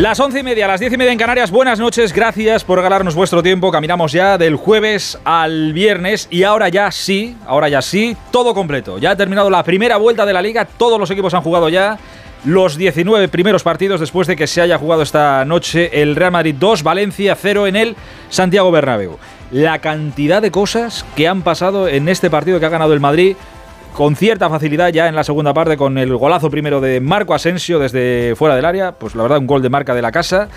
Las once y media, las diez y media en Canarias. Buenas noches, gracias por regalarnos vuestro tiempo. Caminamos ya del jueves al viernes y ahora ya sí, ahora ya sí, todo completo. Ya ha terminado la primera vuelta de la liga, todos los equipos han jugado ya los 19 primeros partidos después de que se haya jugado esta noche el Real Madrid 2, Valencia 0 en el Santiago Bernabéu. La cantidad de cosas que han pasado en este partido que ha ganado el Madrid con cierta facilidad ya en la segunda parte con el golazo primero de Marco Asensio desde fuera del área, pues la verdad un gol de marca de la casa.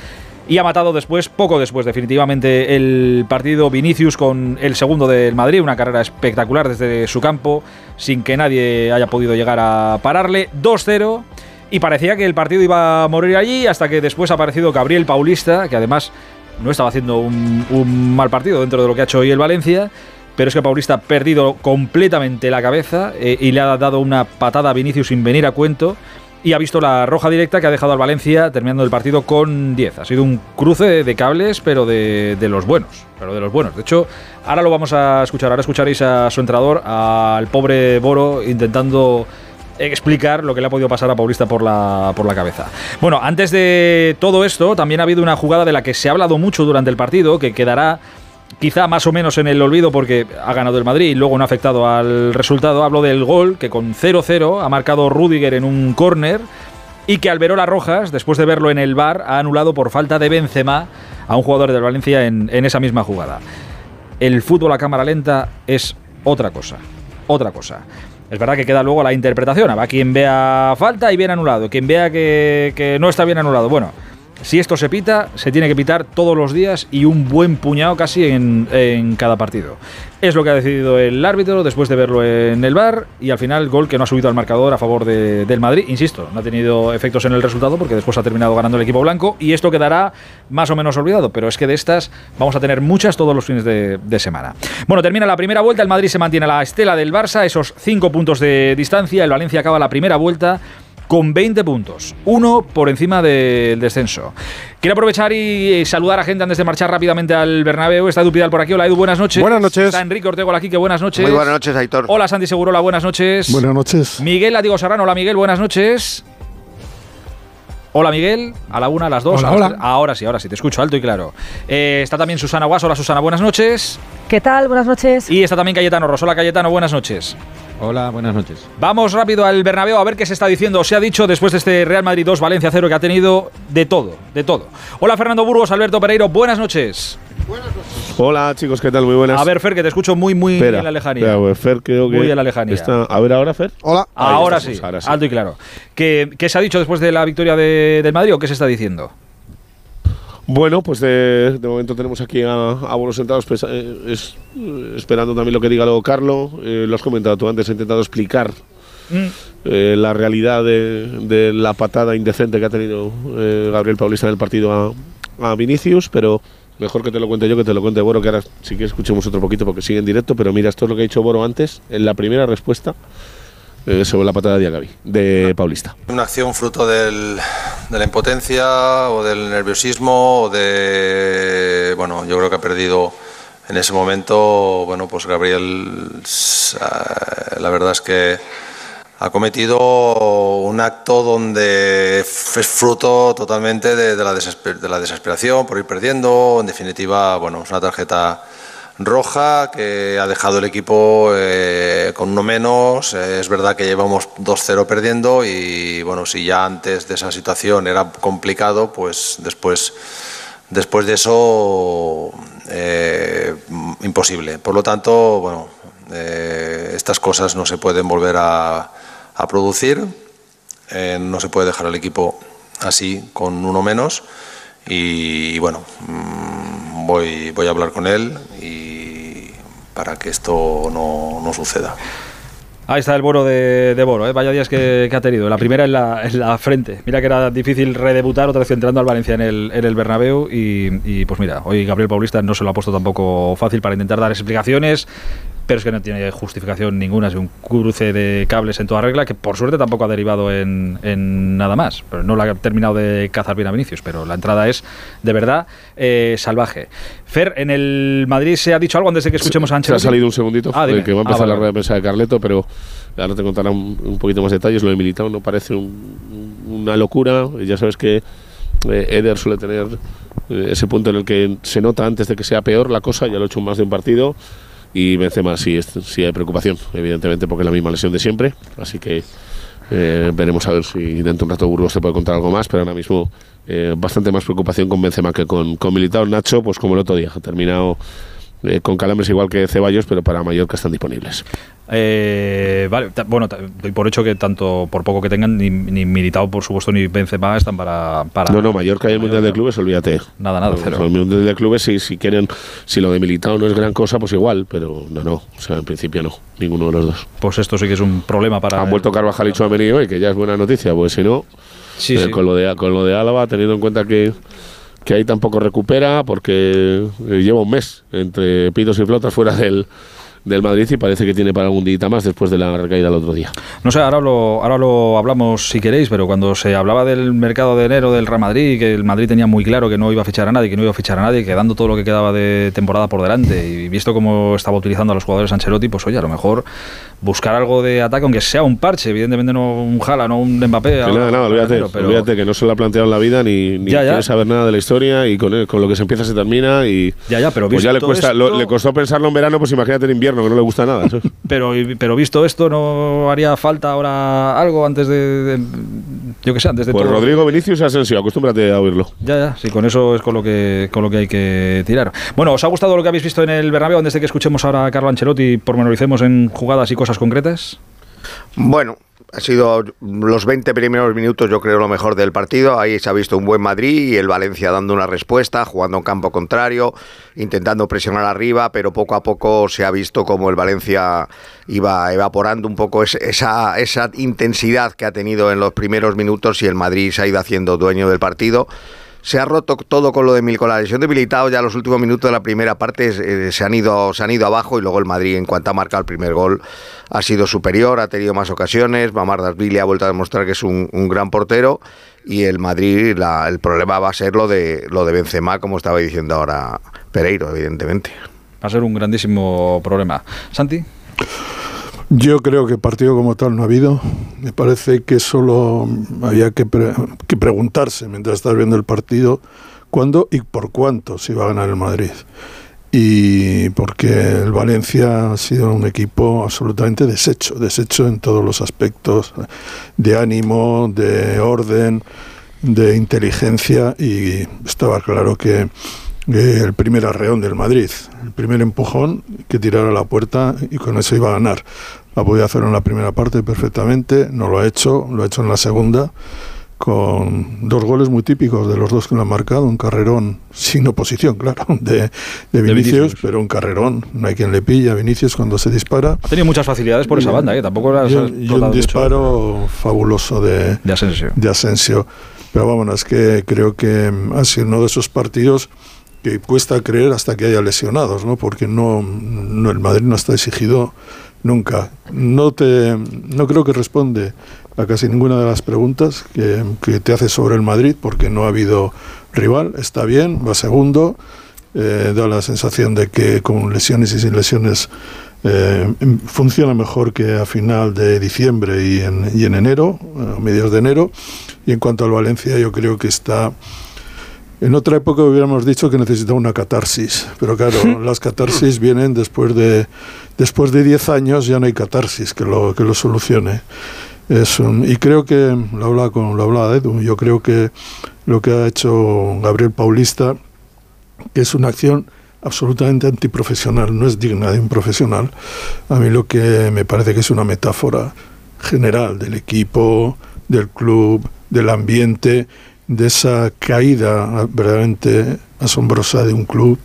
Y ha matado después, poco después definitivamente, el partido Vinicius con el segundo del Madrid, una carrera espectacular desde su campo, sin que nadie haya podido llegar a pararle. 2-0 y parecía que el partido iba a morir allí hasta que después ha aparecido Gabriel Paulista, que además no estaba haciendo un, un mal partido dentro de lo que ha hecho hoy el Valencia pero es que Paulista ha perdido completamente la cabeza eh, y le ha dado una patada a Vinicius sin venir a cuento y ha visto la roja directa que ha dejado al Valencia terminando el partido con 10. Ha sido un cruce de cables, pero de, los buenos. Pero de los buenos. De hecho, ahora lo vamos a escuchar. Ahora escucharéis a su entrenador, al pobre Boro, intentando explicar lo que le ha podido pasar a Paulista por la, por la cabeza. Bueno, antes de todo esto, también ha habido una jugada de la que se ha hablado mucho durante el partido, que quedará quizá más o menos en el olvido porque ha ganado el Madrid y luego no ha afectado al resultado. Hablo del gol que con 0-0 ha marcado Rudiger en un córner y que Alberola Rojas, después de verlo en el bar, ha anulado por falta de Benzema a un jugador del Valencia en, esa misma jugada. El fútbol a cámara lenta es otra cosa, otra cosa. Es verdad que queda luego la interpretación. Habrá quien vea falta y bien anulado, quien vea que, que no está bien anulado. Bueno, si esto se pita, se tiene que pitar todos los días y un buen puñado casi en, cada partido. Es lo que ha decidido el árbitro después de verlo en el bar y al final gol que no ha subido al marcador a favor de, del Madrid. Insisto, no ha tenido efectos en el resultado porque después ha terminado ganando el equipo blanco y esto quedará más o menos olvidado, pero es que de estas vamos a tener muchas todos los fines de, de semana. Bueno, termina la primera vuelta, el Madrid se mantiene a la estela del Barça, esos cinco puntos de distancia, el Valencia acaba la primera vuelta con 20 puntos, uno por encima del descenso. Quiero aprovechar y saludar a gente antes de marchar rápidamente al Bernabéu. Está Edu Pidal por aquí. Hola Edu, buenas noches. Buenas noches. Está Enrique Ortego aquí, que buenas noches. Muy buenas noches, Aitor. Hola Santi Segurola, buenas noches. Buenas noches. Miguel Latigo Serrano, hola Miguel, buenas noches. Hola Miguel, a la una, a las dos. Hola, ahora, hola. ahora sí, ahora sí, te escucho alto y claro. Eh, está también Susana Guas, hola Susana, buenas noches. ¿Qué tal? Buenas noches. Y está también Cayetano Rosola Cayetano, buenas noches. Hola, buenas noches. Vamos rápido al Bernabéu a ver qué se está diciendo o se ha dicho después de este Real Madrid 2 Valencia 0 que ha tenido de todo, de todo. Hola Fernando Burgos, Alberto Pereiro, buenas noches. Hola chicos, ¿qué tal? Muy buenas. A ver Fer, que te escucho muy muy espera, en la lejanía. Espera, pues, Fer creo que Muy en la lejanía. Está... A ver ahora Fer. Hola. Ahora, estamos, sí, ahora sí. alto y claro. ¿Qué, qué se ha dicho después de la victoria de, del Madrid o qué se está diciendo? Bueno, pues de, de momento tenemos aquí a, a Bolos sentados pues, eh, es- eh, esperando también lo que diga luego Carlo. Eh, lo has comentado tú antes, he intentado explicar Mm, eh, la realidad de, de la patada indecente que ha tenido eh, Gabriel Paulista en el partido a, a Vinicius, pero mejor que te lo cuente yo que te lo cuente Boro, que ahora sí que escuchemos otro poquito porque sigue en directo, pero mira, esto es lo que ha dicho Boro antes, en la primera respuesta eh, sobre la patada de Agavi, de Paulista. Una acción fruto del- de la impotencia o del nerviosismo o de. Bueno, yo creo que ha perdido en ese momento. Bueno, pues Gabriel, ah, la verdad es que ha cometido un acto donde es fruto totalmente de, la de la desesperación por ir perdiendo. En definitiva, bueno, es una tarjeta roja que ha dejado el equipo eh, con uno menos. Es verdad que llevamos 2-0 perdiendo y bueno, si ya antes de esa situación era complicado, pues después, después de eso eh, imposible. Por lo tanto, bueno, eh, estas cosas no se pueden volver a, a producir. Eh, no se puede dejar al equipo así con uno menos y, bueno mm, voy, voy a hablar con él y para que esto no, no suceda. Ahí está el Boro de, de Boro, ¿eh? vaya días que, que ha tenido. La primera en la, en la frente. Mira que era difícil redebutar otra vez entrando al Valencia en el, en el Bernabéu y, y, pues mira, hoy Gabriel Paulista no se lo ha puesto tampoco fácil para intentar dar explicaciones. Pero es que no tiene justificación ninguna, es un cruce de cables en toda regla que por suerte tampoco ha derivado en, en nada más, pero no la ha terminado de cazar bien a Vinicius, pero la entrada es de verdad eh, salvaje. Fer, en el Madrid se ha dicho algo antes de que escuchemos a Se ha Ancelotti. salido un segundito, Ah, de dime. que va a Ah, empezar vale, la rueda de prensa de Carleto, pero ahora te contará un, un poquito más detalles. Lo de Militao no parece un- una locura. Ya sabes que eh, Eder suele tener eh, ese punto en el que se nota antes de que sea peor la cosa, ya lo he hecho en más de un partido. Y Benzema sí, sí hay preocupación, evidentemente, porque es la misma lesión de siempre. Así que eh, veremos a ver si dentro de un rato Burgos te puede contar algo más, pero ahora mismo eh, bastante más preocupación con Benzema que con, con Militao. Nacho, pues como el otro día, ha terminado eh, con calambres igual que Ceballos, pero para Mallorca están disponibles. Eh, vale, bueno, doy por hecho que tanto por poco que tengan, ni, ni Militao, por supuesto, ni Benzema están para... para No, no, Mallorca y el Mundial de Clubes, olvídate. Nada, nada, No, cero. El Mundial de Clubes, si, si quieren, si lo de Militao no es gran cosa, pues igual, pero no, no. O sea, en principio no, ninguno de los dos. Pues esto sí que es un problema para... Han vuelto Carvajal y Chouameni hoy, que ya es buena noticia, pues si no, Sí, eh, sí. Con, lo de, con lo de Álava, teniendo en cuenta que, que ahí tampoco recupera, porque eh, lleva un mes entre pitos y flotas fuera del, del Madrid y parece que tiene para algún día más después de la recaída el otro día. No sé, ahora lo, ahora lo hablamos si queréis, pero cuando se hablaba del mercado de enero del Real Madrid, que el Madrid tenía muy claro que no iba a fichar a nadie, que no iba a fichar a nadie, quedando todo lo que quedaba de temporada por delante, y visto cómo estaba utilizando a los jugadores Ancelotti, pues oye, a lo mejor buscar algo de ataque, aunque sea un parche, evidentemente no un Jala, no un Mbappé. Que nada, nada, olvídate, pero- olvídate que no se lo ha planteado en la vida ni, ni Ya, ya. quiere saber nada de la historia y con, con lo que se empieza se termina y Ya, ya, pero pues ya le, cuesta, lo- le costó pensarlo en verano, pues imagínate en invierno, que no le gusta nada. Pero, pero visto esto, ¿no haría falta ahora algo antes de, de- yo qué sé, antes de Pues todo? Rodrigo Vinicius Asensio, acostúmbrate a oírlo. Ya, ya, sí, con eso es con lo que con lo que hay que tirar. Bueno, ¿os ha gustado lo que habéis visto en el Bernabéu antes de que escuchemos ahora a Carlo Ancelotti y pormenoricemos en jugadas y cosas concretas? Bueno, ha sido los 20 primeros minutos, yo creo, lo mejor del partido. Ahí se ha visto un buen Madrid y el Valencia dando una respuesta, jugando en campo contrario, intentando presionar arriba, pero poco a poco se ha visto como el Valencia iba evaporando un poco es- esa, esa intensidad que ha tenido en los primeros minutos y el Madrid se ha ido haciendo dueño del partido. Se ha roto todo con lo de Mil, con la lesión de Militao, ya los últimos minutos de la primera parte eh, se, han ido, se han ido abajo y luego el Madrid, en cuanto ha marcado el primer gol, ha sido superior, ha tenido más ocasiones. Mamardashvili ha vuelto a demostrar que es un, un gran portero y el Madrid, el problema va a ser lo de, lo de Benzema, como estaba diciendo ahora Pereiro, evidentemente. Va a ser un grandísimo problema. Santi, Yo creo que partido como tal no ha habido. Me parece que solo había que, pre- que preguntarse mientras estás viendo el partido cuándo y por cuánto se iba a ganar el Madrid. Y porque el Valencia ha sido un equipo absolutamente deshecho, deshecho en todos los aspectos de ánimo, de orden, de inteligencia y estaba claro que el primer arreón del Madrid, el primer empujón que tirara a la puerta y con eso iba a ganar. La podía hacer en la primera parte perfectamente, no lo ha hecho, lo ha hecho en la segunda con dos goles muy típicos de los dos que lo han marcado, un carrerón sin oposición, claro, de, de Vinicius, Vinicius. pero un carrerón, no hay quien le pilla a Vinicius cuando se dispara. ha tenido muchas facilidades por esa Y- banda, ¿eh? tampoco las y ha y un explotado mucho. disparo fabuloso de, de Asensio. de Asensio. Pero vámonos, es que creo que ha sido uno de esos partidos que cuesta creer hasta que haya lesionados, ¿no? Porque no, no el Madrid no está exigido nunca. No te no creo que responde a casi ninguna de las preguntas que, que te hace sobre el Madrid, porque no ha habido rival, está bien, va segundo, eh, da la sensación de que con lesiones y sin lesiones eh, funciona mejor que a final de diciembre y en, y en enero, a mediados de enero. Y en cuanto al Valencia, yo creo que está. En otra época hubiéramos dicho que necesitaba una catarsis, pero claro, las catarsis vienen después de después de 10 años, ya no hay catarsis que lo, que lo solucione. Es un- y creo que, lo hablaba, con, lo hablaba Edu, yo creo que lo que ha hecho Gabriel Paulista, que es una acción absolutamente antiprofesional, no es digna de un profesional. A mí lo que me parece que es una metáfora general del equipo, del club, del ambiente, de esa caída verdaderamente asombrosa de un club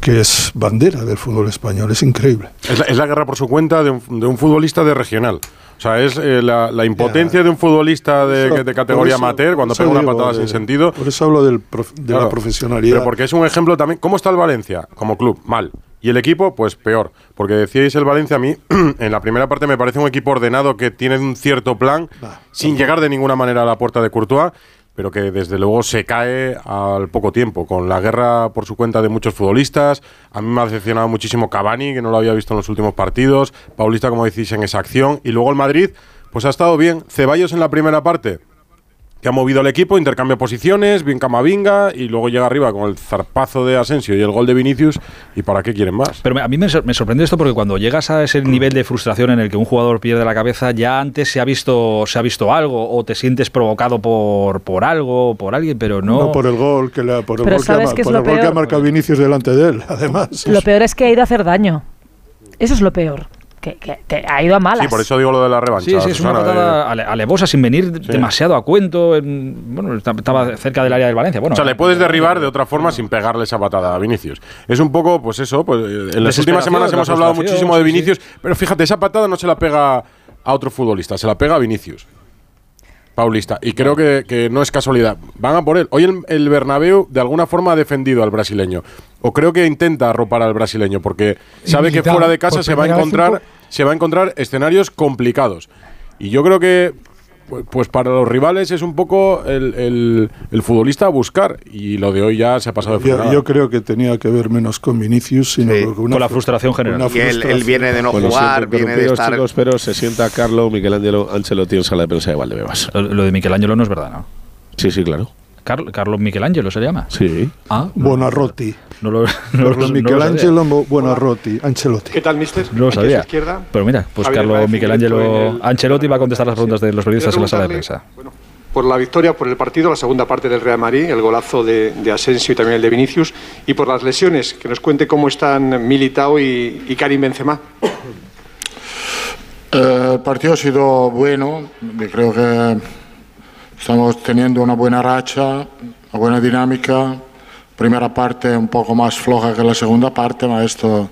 que es bandera del fútbol español. Es increíble. Es la, es la guerra por su cuenta de un, de un futbolista de regional. O sea, es eh, la, la impotencia de un futbolista de, Eso- de categoría eso- amateur cuando pega una digo patada de- sin sentido. Por eso hablo del prof- de Claro. la profesionalidad. Pero porque es un ejemplo también. ¿Cómo está el Valencia como club? Mal. Y el equipo, pues peor, porque decíais el Valencia a mí, en la primera parte me parece un equipo ordenado que tiene un cierto plan, sin llegar de ninguna manera a la puerta de Courtois, pero que desde luego se cae al poco tiempo, con la guerra por su cuenta de muchos futbolistas. A mí me ha decepcionado muchísimo Cavani, que no lo había visto en los últimos partidos, Paulista, como decís, en esa acción, y luego el Madrid, pues ha estado bien. Ceballos en la primera parte, que ha movido el equipo, intercambia posiciones, bien Camavinga, y luego llega arriba con el zarpazo de Asensio y el gol de Vinicius, ¿y para qué quieren más? Pero a mí me, sor- me sorprende esto porque cuando llegas a ese nivel de frustración en el que un jugador pierde la cabeza, ya antes se ha visto, se ha visto algo, o te sientes provocado por, por algo, o por alguien, pero no. No por el gol que, le, por el Pero gol que, ha, marcado Vinicius delante de él, además. Lo peor es que ha ido a hacer daño. Eso es lo peor. Que, que- que ha ido a malas. Sí, por eso digo lo de la revancha. Sí, sí, es una Susana, patada eh. ale- alevosa sin venir demasiado a cuento. en- bueno, esta- estaba cerca del área del Valencia. Bueno, o sea, le puedes derribar de otra forma sin pegarle esa patada a Vinicius. Es un poco, pues eso, pues eh, en las últimas semanas hemos hablado muchísimo de sí, sí. Vinicius, pero fíjate, esa patada no se la pega a otro futbolista, se la pega a Vinicius. Paulista. Y creo que, que no es casualidad. Van a por él. Hoy el, el Bernabéu de alguna forma ha defendido al brasileño. O creo que intenta arropar al brasileño porque sabe que fuera de casa se va a encontrar se va a encontrar escenarios complicados. Y yo creo que pues para los rivales es un poco el, el- el futbolista a buscar. Y lo de hoy ya se ha pasado de Yo, frenada. yo creo que tenía que ver menos con Vinicius, sino Sí, con, una con la fru- frustración general. una Y él, él frustración. viene de no Bueno, jugar, siento viene de estar. chicos, pero se sienta Carlo Miguel Ángelo Ancelotti en sala de prensa de Valdebebas. Lo, lo de Michelangelo no es verdad, ¿no? Sí, sí, claro. Carl- Carlos Michelangelo se llama. Sí. Ah, Buonarroti. no lo, no, lo- no lo Carlo sabía. Michelangelo Buonarroti, Ancelotti. ¿Qué tal, mister? No lo sabía. izquierda. Pero mira, pues Javier Carlos Michelangelo el- Ancelotti va a contestar las preguntas de los periodistas en la sala de prensa. bueno, por la victoria, por el partido, la segunda parte del Real Madrid, el golazo de, de Asensio y también el de Vinicius, y por las lesiones, que nos cuente cómo están Militao y, y Karim Benzema. Eh, el partido ha sido bueno, creo que estamos teniendo una buena racha, una buena dinámica. Primera parte un poco más floja que la segunda parte, pero esto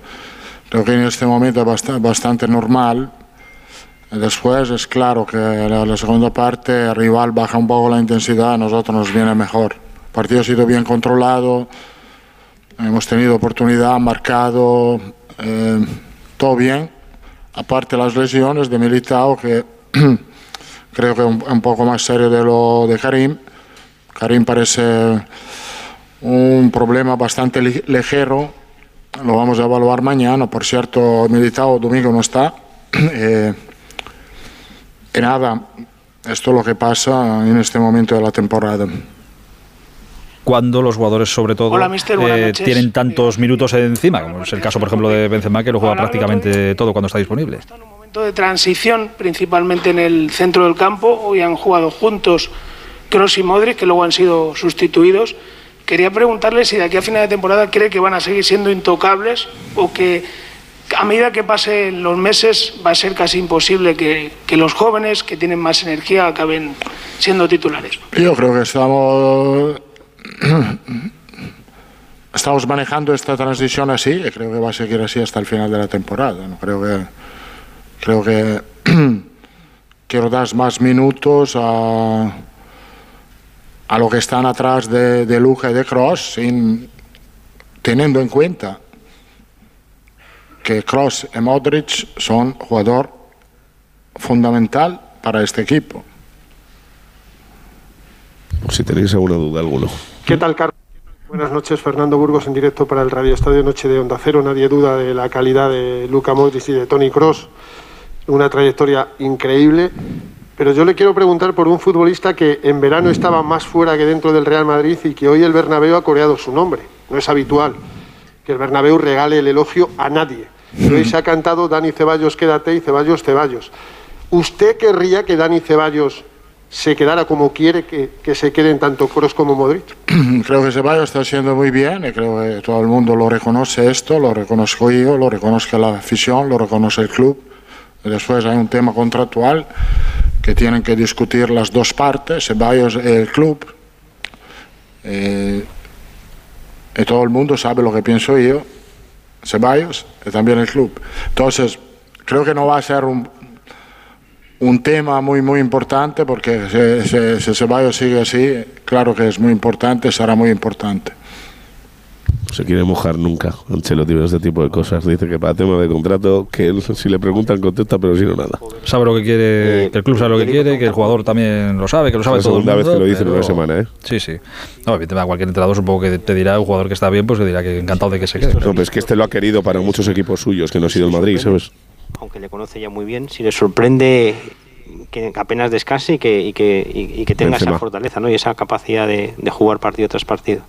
creo que en este momento es bast- bastante normal. Después es claro que la, la segunda parte el rival baja un poco la intensidad, a nosotros nos viene mejor. El partido ha sido bien controlado, hemos tenido oportunidad, marcado, eh, todo bien aparte las lesiones de Militao, que creo que es un, un poco más serio de lo de Karim. Karim parece un problema bastante li- ligero, lo vamos a evaluar mañana. Por cierto, Militao domingo no está. Eh, y nada, esto es lo que pasa en este momento de la temporada. Cuando los jugadores, sobre todo, Hola, mister, buenas eh, tienen tantos minutos encima, como es el caso, por ejemplo, de Benzema, que lo juega prácticamente todo cuando está disponible. De transición, principalmente en el centro del campo. Hoy han jugado juntos Kroos y Modric, que luego han sido sustituidos. Quería preguntarle si de aquí a final de temporada cree que van a seguir siendo intocables o que a medida que pasen los meses va a ser casi imposible que, que los jóvenes que tienen más energía acaben siendo titulares. Yo creo que estamos, estamos manejando esta transición así y creo que va a seguir así hasta el final de la temporada. ¿no? Creo que, creo que quiero dar más minutos a, a lo que están atrás de, de Luja y de Cross, sin, teniendo en cuenta que Cross y Modric son jugador fundamental para este equipo. Si tenéis alguna duda, alguno. ¿Qué tal, Carlos? Buenas noches, Fernando Burgos en directo para el Radio Estadio Noche de Onda Cero. Nadie duda de la calidad de Luca Modric y de Tony Cross. Una trayectoria increíble. Pero yo le quiero preguntar por un futbolista que en verano estaba más fuera que dentro del Real Madrid y que hoy el Bernabéu ha coreado su nombre. No es habitual que el Bernabéu regale el elogio a nadie. Hoy se ha cantado Dani Ceballos, quédate y Ceballos, Ceballos. ¿Usted querría que Dani Ceballos se quedara como quiere que, que se queden tanto Kroos como Modric? Creo que Ceballos está haciendo muy bien y creo que todo el mundo lo reconoce esto, lo reconozco yo, lo reconozco la afición, lo reconoce el club. Después hay un tema contractual que tienen que discutir las dos partes, Ceballos y el club. Eh, y todo el mundo sabe lo que pienso yo, Ceballos y también el club. Entonces, creo que no va a ser un, un tema muy, muy importante porque si, si, si Ceballos sigue así, claro que es muy importante, será muy importante. Se quiere mojar nunca. Ancelotti ve este tipo de cosas. Dice que para tema de contrato, que él, si le preguntan contesta, pero si no nada. Sabe lo que quiere, que el club sabe lo que quiere, que el jugador también lo sabe, que lo sabe Es la todo el segunda vez mundo, que lo dice en una semana, ¿eh? Sí, sí. No, evidentemente, a cualquier entrenador supongo que te dirá un jugador que está bien, pues que dirá que encantado de que se quede. No, pero es que este lo ha querido para muchos equipos suyos, que no ha sido el Madrid, ¿sabes? aunque le conoce ya muy bien, si le sorprende que apenas descanse y que, y que, y- y que tenga Benzema. esa fortaleza ¿no? y esa capacidad de, de jugar partido tras partido.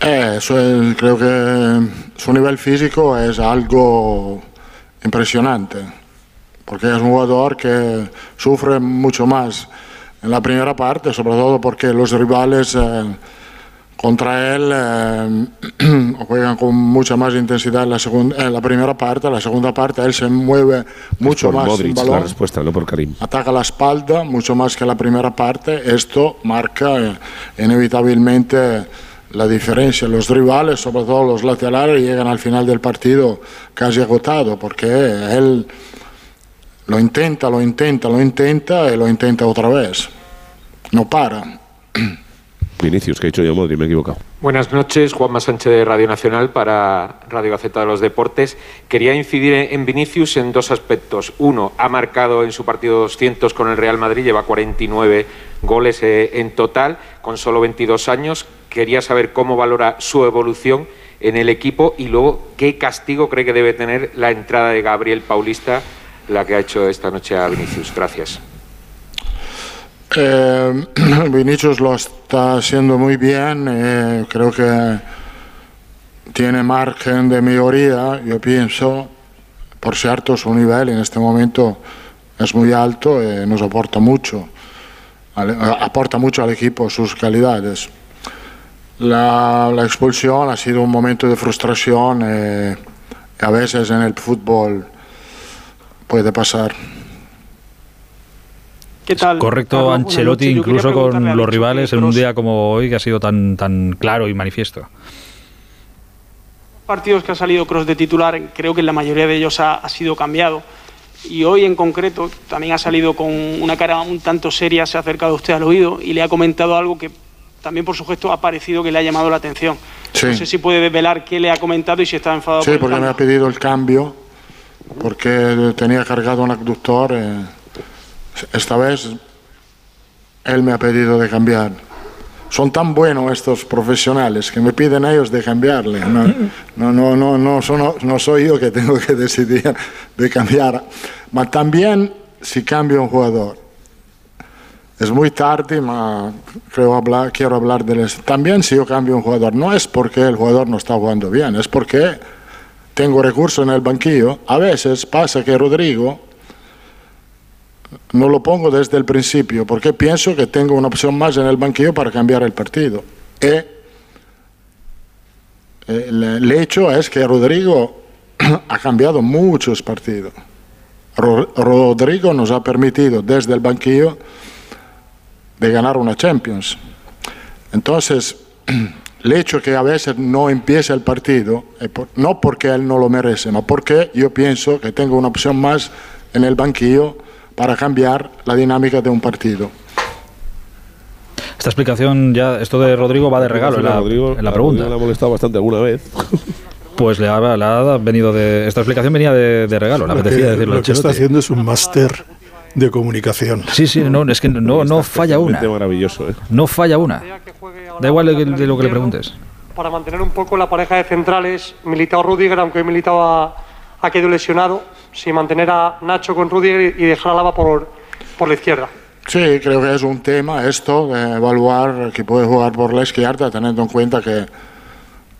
Eh, eso es- creo que su nivel físico es algo impresionante, porque es un jugador que sufre mucho más en la primera parte, sobre todo porque los rivales eh, contra él eh, juegan con mucha más intensidad en la, segunda, en la primera parte, en la segunda parte él se mueve mucho por más sin Modric la balón respuesta, no por Karim. ataca la espalda mucho más que la primera parte. Esto marca eh, inevitablemente la diferencia. Los rivales, sobre todo los laterales, llegan al final del partido casi agotado porque él lo intenta, lo intenta, lo intenta y lo intenta otra vez. No para. Vinicius, que he dicho yo Modric, me he equivocado. Buenas noches, Juanma Sánchez de Radio Nacional para Radio Gaceta de los Deportes. Quería incidir en Vinicius en dos aspectos. Uno, ha marcado en su partido 200 con el Real Madrid, lleva 49 goles eh, en total, con solo 22 años. Quería saber cómo valora su evolución en el equipo y luego qué castigo cree que debe tener la entrada de Gabriel Paulista, la que ha hecho esta noche a Vinicius. Gracias. Eh, Vinicius lo está haciendo muy bien, eh, creo que tiene margen de mejoría, yo pienso, por cierto su nivel en este momento es muy alto y nos aporta mucho, al- aporta mucho al equipo sus calidades. La, expulsión ha sido un momento de frustración eh, a veces en el fútbol puede pasar. ¿Qué tal? Correcto, Carlos? Ancelotti incluso con los rivales en un día como hoy que ha sido tan, tan claro y manifiesto. partidos que ha salido Cross de titular, creo que en la mayoría de ellos ha, ha sido cambiado. Y hoy en concreto también ha salido con una cara un tanto seria, se ha acercado usted al oído y le ha comentado algo que también por su gesto ha parecido que le ha llamado la atención. Sí. No sé si puede desvelar qué le ha comentado y si está enfadado Sí, por el porque me ha pedido el cambio, porque tenía cargado un abductor. eh, esta vez él me ha pedido de cambiar. Son tan buenos estos profesionales que me piden ellos de cambiarle. No, no, no, no, no, soy yo que tengo que decidir de cambiar. Pero también si cambio un jugador. Es muy tarde, pero quiero hablar de eso. También si yo cambio un jugador, no es porque el jugador no está jugando bien, es porque tengo recursos en el banquillo. A veces pasa que Rodrigo no lo pongo desde el principio porque pienso que tengo una opción más en el banquillo para cambiar el partido. Eh, el, el hecho es que Rodrigo ha cambiado muchos partidos. Ro- Rodrigo nos ha permitido desde el banquillo de ganar una Champions. Entonces, el hecho que a veces no empiece el partido, por- no porque él no lo merece, sino porque yo pienso que tengo una opción más en el banquillo para cambiar la dinámica de un partido. Esta explicación ya, esto de Rodrigo va de regalo en la, Rodrigo- en la pregunta. Le ha molestado bastante alguna vez. Pues le ha, le ha venido de. Esta explicación venía de, de regalo, le Lo apetecía que, decirlo lo que está haciendo es un máster de comunicación. Sí, sí, no, es que no, no falla una. maravilloso, ¿eh? No falla una. Da igual de, de lo que le preguntes. para mantener un poco la pareja de centrales, Militao Rudiger, aunque hoy Militao ha, quedado lesionado, si mantener a Nacho con Rudiger y dejar a Lava por, por la izquierda. Sí, creo que es un tema esto de evaluar que puede jugar por la izquierda, teniendo en cuenta que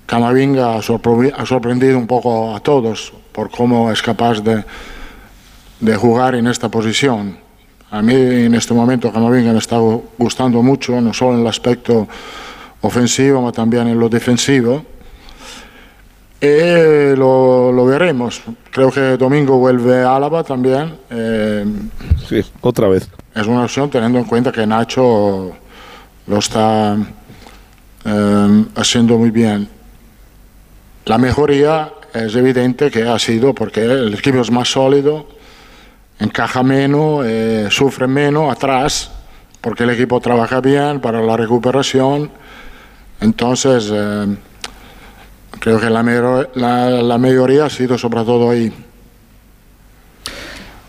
Camavinga ha sorpre- ha sorprendido un poco a todos por cómo es capaz de, de jugar en esta posición. A mí en este momento Camavinga me está gu- gustando mucho, no solo en el aspecto ofensivo, sino también en lo defensivo. Y lo, lo veremos. Creo que domingo vuelve Álava también. eh, Sí, otra vez. es una opción teniendo en cuenta que Nacho lo está eh, haciendo muy bien. La mejoría es evidente que ha sido porque el equipo es más sólido, encaja menos, eh, sufre menos atrás, porque el equipo trabaja bien para la recuperación. Entonces, eh, creo que la, mayor- la, la mayoría ha sido sobre todo ahí.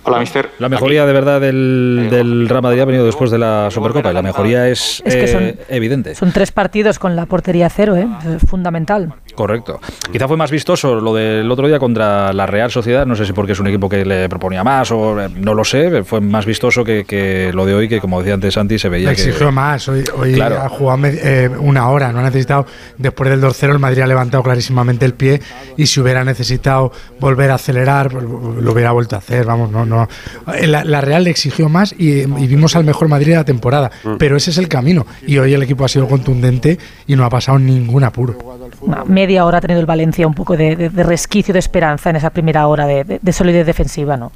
Hola, mister. La mejoría de verdad del, del Real Madrid ha venido después de la Supercopa y la mejoría es, Es que son- eh, evidente. Son tres partidos con la portería cero, ¿eh? Es fundamental. Correcto. Quizá fue más vistoso lo del otro día contra la Real Sociedad, no sé si porque es un equipo que le proponía más o eh, no lo sé, fue más vistoso que, que lo de hoy, que como decía antes Santi, se veía que... Exigió más. Hoy, hoy Claro. ha jugado eh, una hora. No ha necesitado. Después del 2-0, el Madrid ha levantado clarísimamente el pie. Y si hubiera necesitado volver a acelerar, pues, lo hubiera vuelto a hacer. Vamos, no, no. Eh, La, la Real le exigió más y, y vimos al mejor Madrid de la temporada. Pero ese es el camino. Y hoy el equipo ha sido contundente y no ha pasado ningún apuro. Una media hora ha tenido el Valencia un poco de, de- de resquicio de esperanza en esa primera hora de, de- de solidez defensiva, ¿no?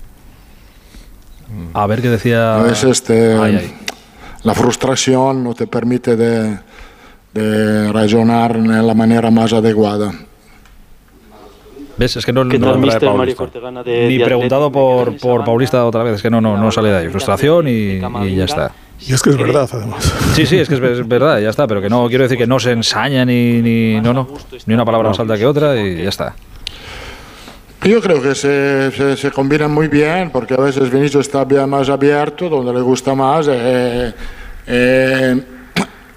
A ver qué decía... A veces te- Ay, ay. la frustración no te permite de, de razonar en la manera más adecuada. ¿Ves? Es que no, ¿Qué no- mister. Mario Cortegana de- Ni de preguntado por, por Paulista otra vez, es que no, no, no sale de ahí. Frustración y, y ya está. Y es que es verdad, además. Sí, sí, es que es, verdad, ya está, pero que no quiero decir que no se ensaña ni, ni no, no, ni una palabra más alta que otra y ya está. Yo creo que se, se, se combinan muy bien porque a veces Vinicius está bien más abierto, donde le gusta más. eh, eh,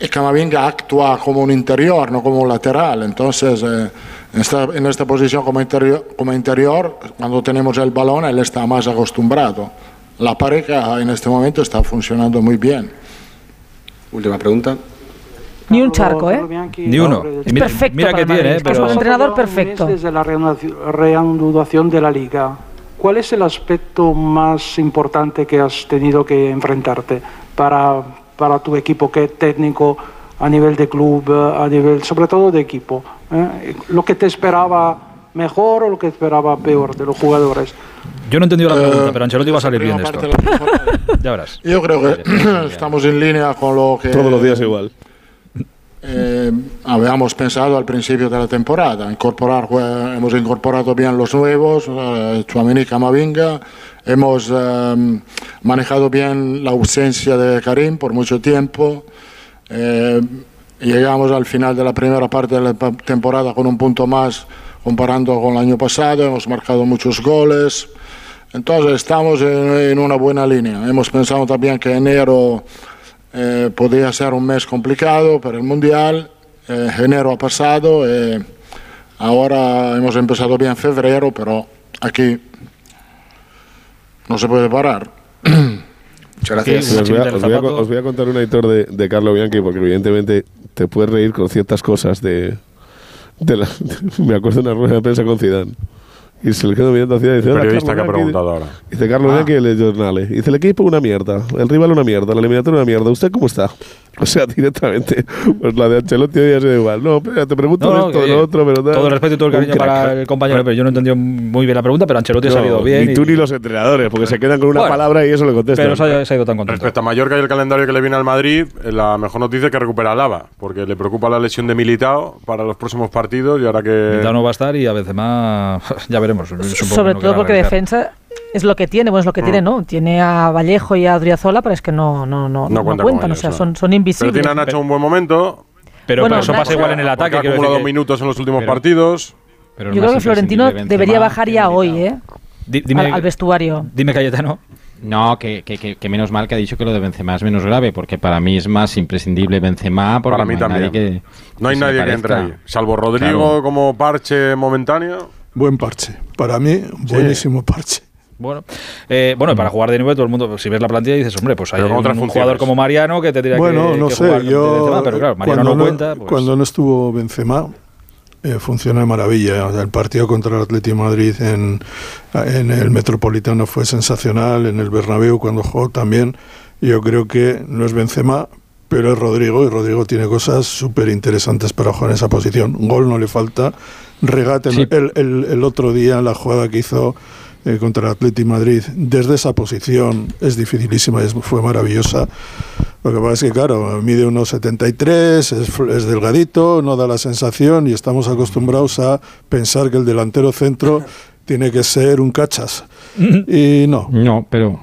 y Camavinga actúa como un interior, no como un lateral. Entonces, eh, en, esta, en esta posición como interior, como interior, cuando tenemos el balón, él está más acostumbrado. La pareja en este momento está funcionando muy bien. Última pregunta. Ni un charco, ¿eh? Ni uno. Es Mira- perfecto mira que tiene, eh, pero- Es un entrenador perfecto. Desde la reanudaci- reanudación de la liga, ¿cuál es el aspecto más importante que has tenido que enfrentarte para, para tu equipo, que técnico, a nivel de club, a nivel sobre todo de equipo? eh? ¿Lo que te esperaba mejor o lo que esperaba peor de los jugadores? Yo no he entendido la Eh, pregunta, pero Ancelotti va a salir bien de esto. de Ya verás. Yo creo que estamos en línea con lo que Todos los días igual. eh, habíamos pensado al principio de la temporada. Incorporar, hemos incorporado bien los nuevos, eh, Tchouaméni, Camavinga. Hemos eh, manejado bien la ausencia de Karim por mucho tiempo. Eh, llegamos al final de la primera parte de la temporada con un punto más comparando con el año pasado. Hemos marcado muchos goles. Entonces estamos en, en una buena línea. Hemos pensado también que enero eh, podía ser un mes complicado para el Mundial. Eh, enero ha pasado. eh, ahora hemos empezado bien febrero, pero aquí no se puede parar. Muchas gracias. os, voy a, os voy a co- os voy a contar un editor de, de Carlo Bianchi, porque evidentemente te puedes reír con ciertas cosas de. De la- me acuerdo de una rueda de prensa con Zidane. Y se le quedó mirando a Zidane y dice: El "Hola, periodista que ha Bianchi". preguntado ahora. Dice Carlos Bianchi en el Giornale. Dice: el equipo una mierda, el rival una mierda, la eliminatoria una mierda. ¿Usted cómo está? O sea, directamente. Pues la de Ancelotti hoy ha sido igual. No, espera, te pregunto No, no, esto, que- lo otro, pero tal. todo el respeto y todo el cariño para el compañero, pero yo no he entendido muy bien la pregunta, pero Ancelotti ha No, salido bien. Ni y- tú ni los entrenadores, porque se quedan con una Bueno, palabra y eso le contestan. pero se ha, se ha ido tan contento. Respecto a Mallorca y el calendario que le viene al Madrid, eh, la mejor noticia es que recupera a Lava, porque le preocupa la lesión de Militao para los próximos partidos y ahora que... Militao no va a estar y a Benzema ya veremos. Sobre no todo porque defensa es lo que tiene, bueno, es lo que Mm. tiene, ¿no? Tiene a Vallejo y a Adriazola, pero es que no, no, no, No no cuenta con cuentan, o sea, no. son, son Pero invisibles. tiene a Nacho un buen momento. Pero, Bueno, pero eso pasa igual en el ataque. ha acumulado que- minutos en los últimos Pero- partidos. Yo creo que Florentino debería bajar ya hoy, ¿eh? Di- dime, al, al vestuario. dime Cayetano. No, que, que, que, que menos mal que ha dicho que lo de Benzema es menos grave, porque para mí es más imprescindible Benzema. Porque Para mí no hay también. Nadie que, No hay nadie que entre ahí. Salvo Rodrigo Claro. como parche momentáneo. Buen parche. Para mí, buenísimo parche. Bueno, eh, bueno, para jugar de nuevo todo el mundo, si ves la plantilla dices, hombre, pues hay un, otras un jugador como Mariano que tendría Bueno, que, no que sé, jugar yo Benzema, pero claro, Mariano cuando no cuenta. pues- cuando no estuvo Benzema eh, funcionó de maravilla. O sea, el partido contra el Atlético de Madrid en, en el Metropolitano fue sensacional, en el Bernabéu cuando jugó también. Yo creo que no es Benzema, pero es Rodrigo y Rodrigo tiene cosas súper interesantes para jugar en esa posición. Gol no le falta, regate. Sí. El, el- el otro día la jugada que hizo eh, contra el Atlético de Madrid desde esa posición es dificilísima, es, fue maravillosa. Lo que pasa es que, claro, mide unos 73, es, es delgadito, no da la sensación y estamos acostumbrados a pensar que el delantero centro tiene que ser un cachas. Y no. No, pero,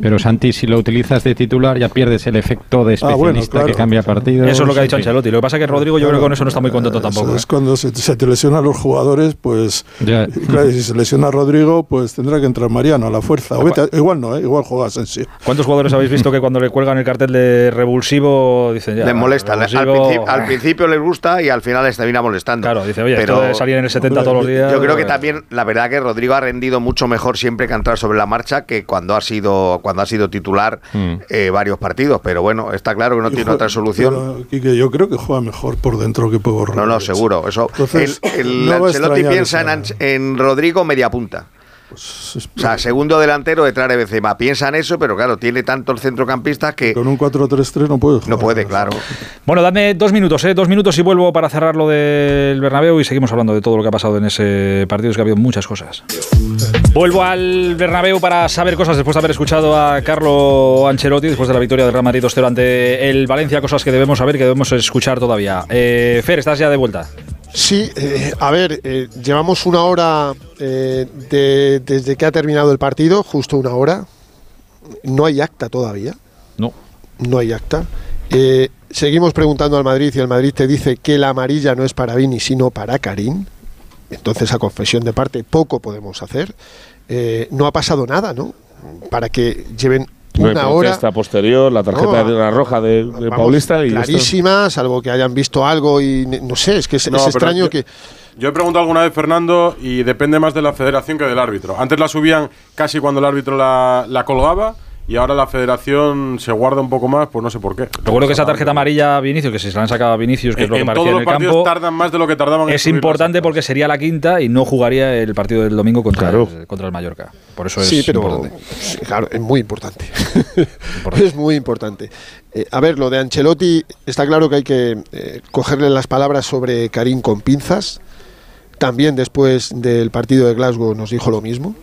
pero Santi, si lo utilizas de titular ya pierdes el efecto de Ah, bueno, especialista claro. que cambia partido. Eso es lo que ha dicho Sí. Ancelotti. Lo que pasa es que Rodrigo yo creo que con eso no está muy contento tampoco. Es ¿eh? cuando se, se te lesionan los jugadores, pues. Ya. claro, si se lesiona Rodrigo, pues tendrá que entrar Mariano a la fuerza. O vete a- igual no, ¿eh? igual juega Asensio. ¿Cuántos jugadores habéis visto que cuando le cuelgan el cartel de revulsivo dicen ya? les molesta. le- Al, al principio les gusta y al final les termina molestando. Claro, dice, oye, esto de salir en el 70 todos los días. Yo creo que eh, también, la verdad que Rodrigo ha rendido mucho mejor siempre entrado sobre la marcha que cuando ha sido cuando ha sido titular Mm. eh, varios partidos. Pero bueno, está claro que no Y tiene otra solución. pero, yo creo que juega mejor por dentro que por No, no, seguro. Eso. Entonces, el el no Ancelotti piensa en, en Rodrigo media punta. Pues, O sea, segundo delantero detrás de Benzema. Piensa en eso, pero claro, tiene tantos centrocampistas que Con un 4-3-3 no puede no puede, claro. Bueno, dadme dos minutos, ¿eh? Dos minutos y vuelvo para cerrar lo del Bernabéu y seguimos hablando de todo lo que ha pasado en ese partido. Es que ha habido muchas cosas. Vuelvo al Bernabéu para saber cosas después de haber escuchado a Carlo Ancelotti después de la victoria del Real Madrid 2-0 ante el Valencia. Cosas que debemos saber, que debemos escuchar todavía. Eh, Fer, ¿estás ya de vuelta? Sí, eh, a ver, eh, llevamos una hora eh, de- desde que ha terminado el partido, justo una hora. No hay acta todavía. No. No hay acta. Eh, seguimos preguntando al Madrid y el Madrid te dice que la amarilla no es para Vini, sino para Karim. Entonces, a confesión de parte, poco podemos hacer. Eh, no ha pasado nada, ¿no? Para que lleven No una hora. protesta posterior, la tarjeta No, de la roja de, de vamos, Paulista y clarísima, salvo que hayan visto algo y no sé, es que es, No, es extraño yo- que Yo he preguntado alguna vez, Fernando, y depende más de la federación que del árbitro. Antes la subían casi cuando el árbitro la, la colgaba y ahora la federación se guarda un poco más, pues no sé por qué. Recuerdo que esa tarjeta amarilla a Vinicius, que si se la han sacado a Vinicius, que es lo que en parecía todos en los el partidos campo, tardan más de lo que tardaban en es importante porque sería la quinta y no jugaría el partido del domingo contra, el, contra el Mallorca. Por eso es sí, pero importante. sí, claro, es muy importante. es muy importante. Eh, a ver, lo de Ancelotti está claro que hay que eh, cogerle las palabras sobre Karim con pinzas. También después del partido de Glasgow nos dijo lo mismo.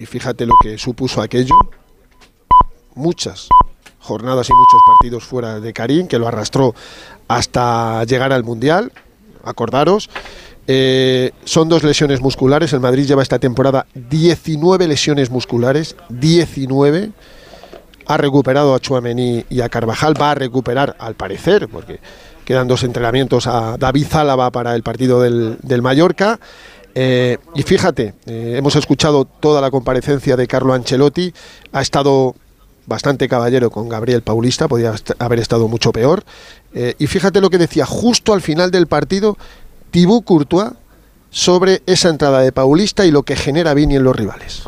Y fíjate lo que supuso aquello. Muchas jornadas y muchos partidos fuera de Karim, que lo arrastró hasta llegar al Mundial. Acordaros. Eh, son dos lesiones musculares. El Madrid lleva esta temporada 19 lesiones musculares. 19. Ha recuperado a Chuamení y a Carvajal. Va a recuperar, al parecer, porque quedan dos entrenamientos a David Zálava para el partido del, del Mallorca. Eh, y fíjate, eh, hemos escuchado toda la comparecencia de Carlo Ancelotti. Ha estado bastante caballero con Gabriel Paulista, podía haber estado mucho peor. Eh, y fíjate lo que decía justo al final del partido Thibaut Courtois sobre esa entrada de Paulista y lo que genera Vini en los rivales.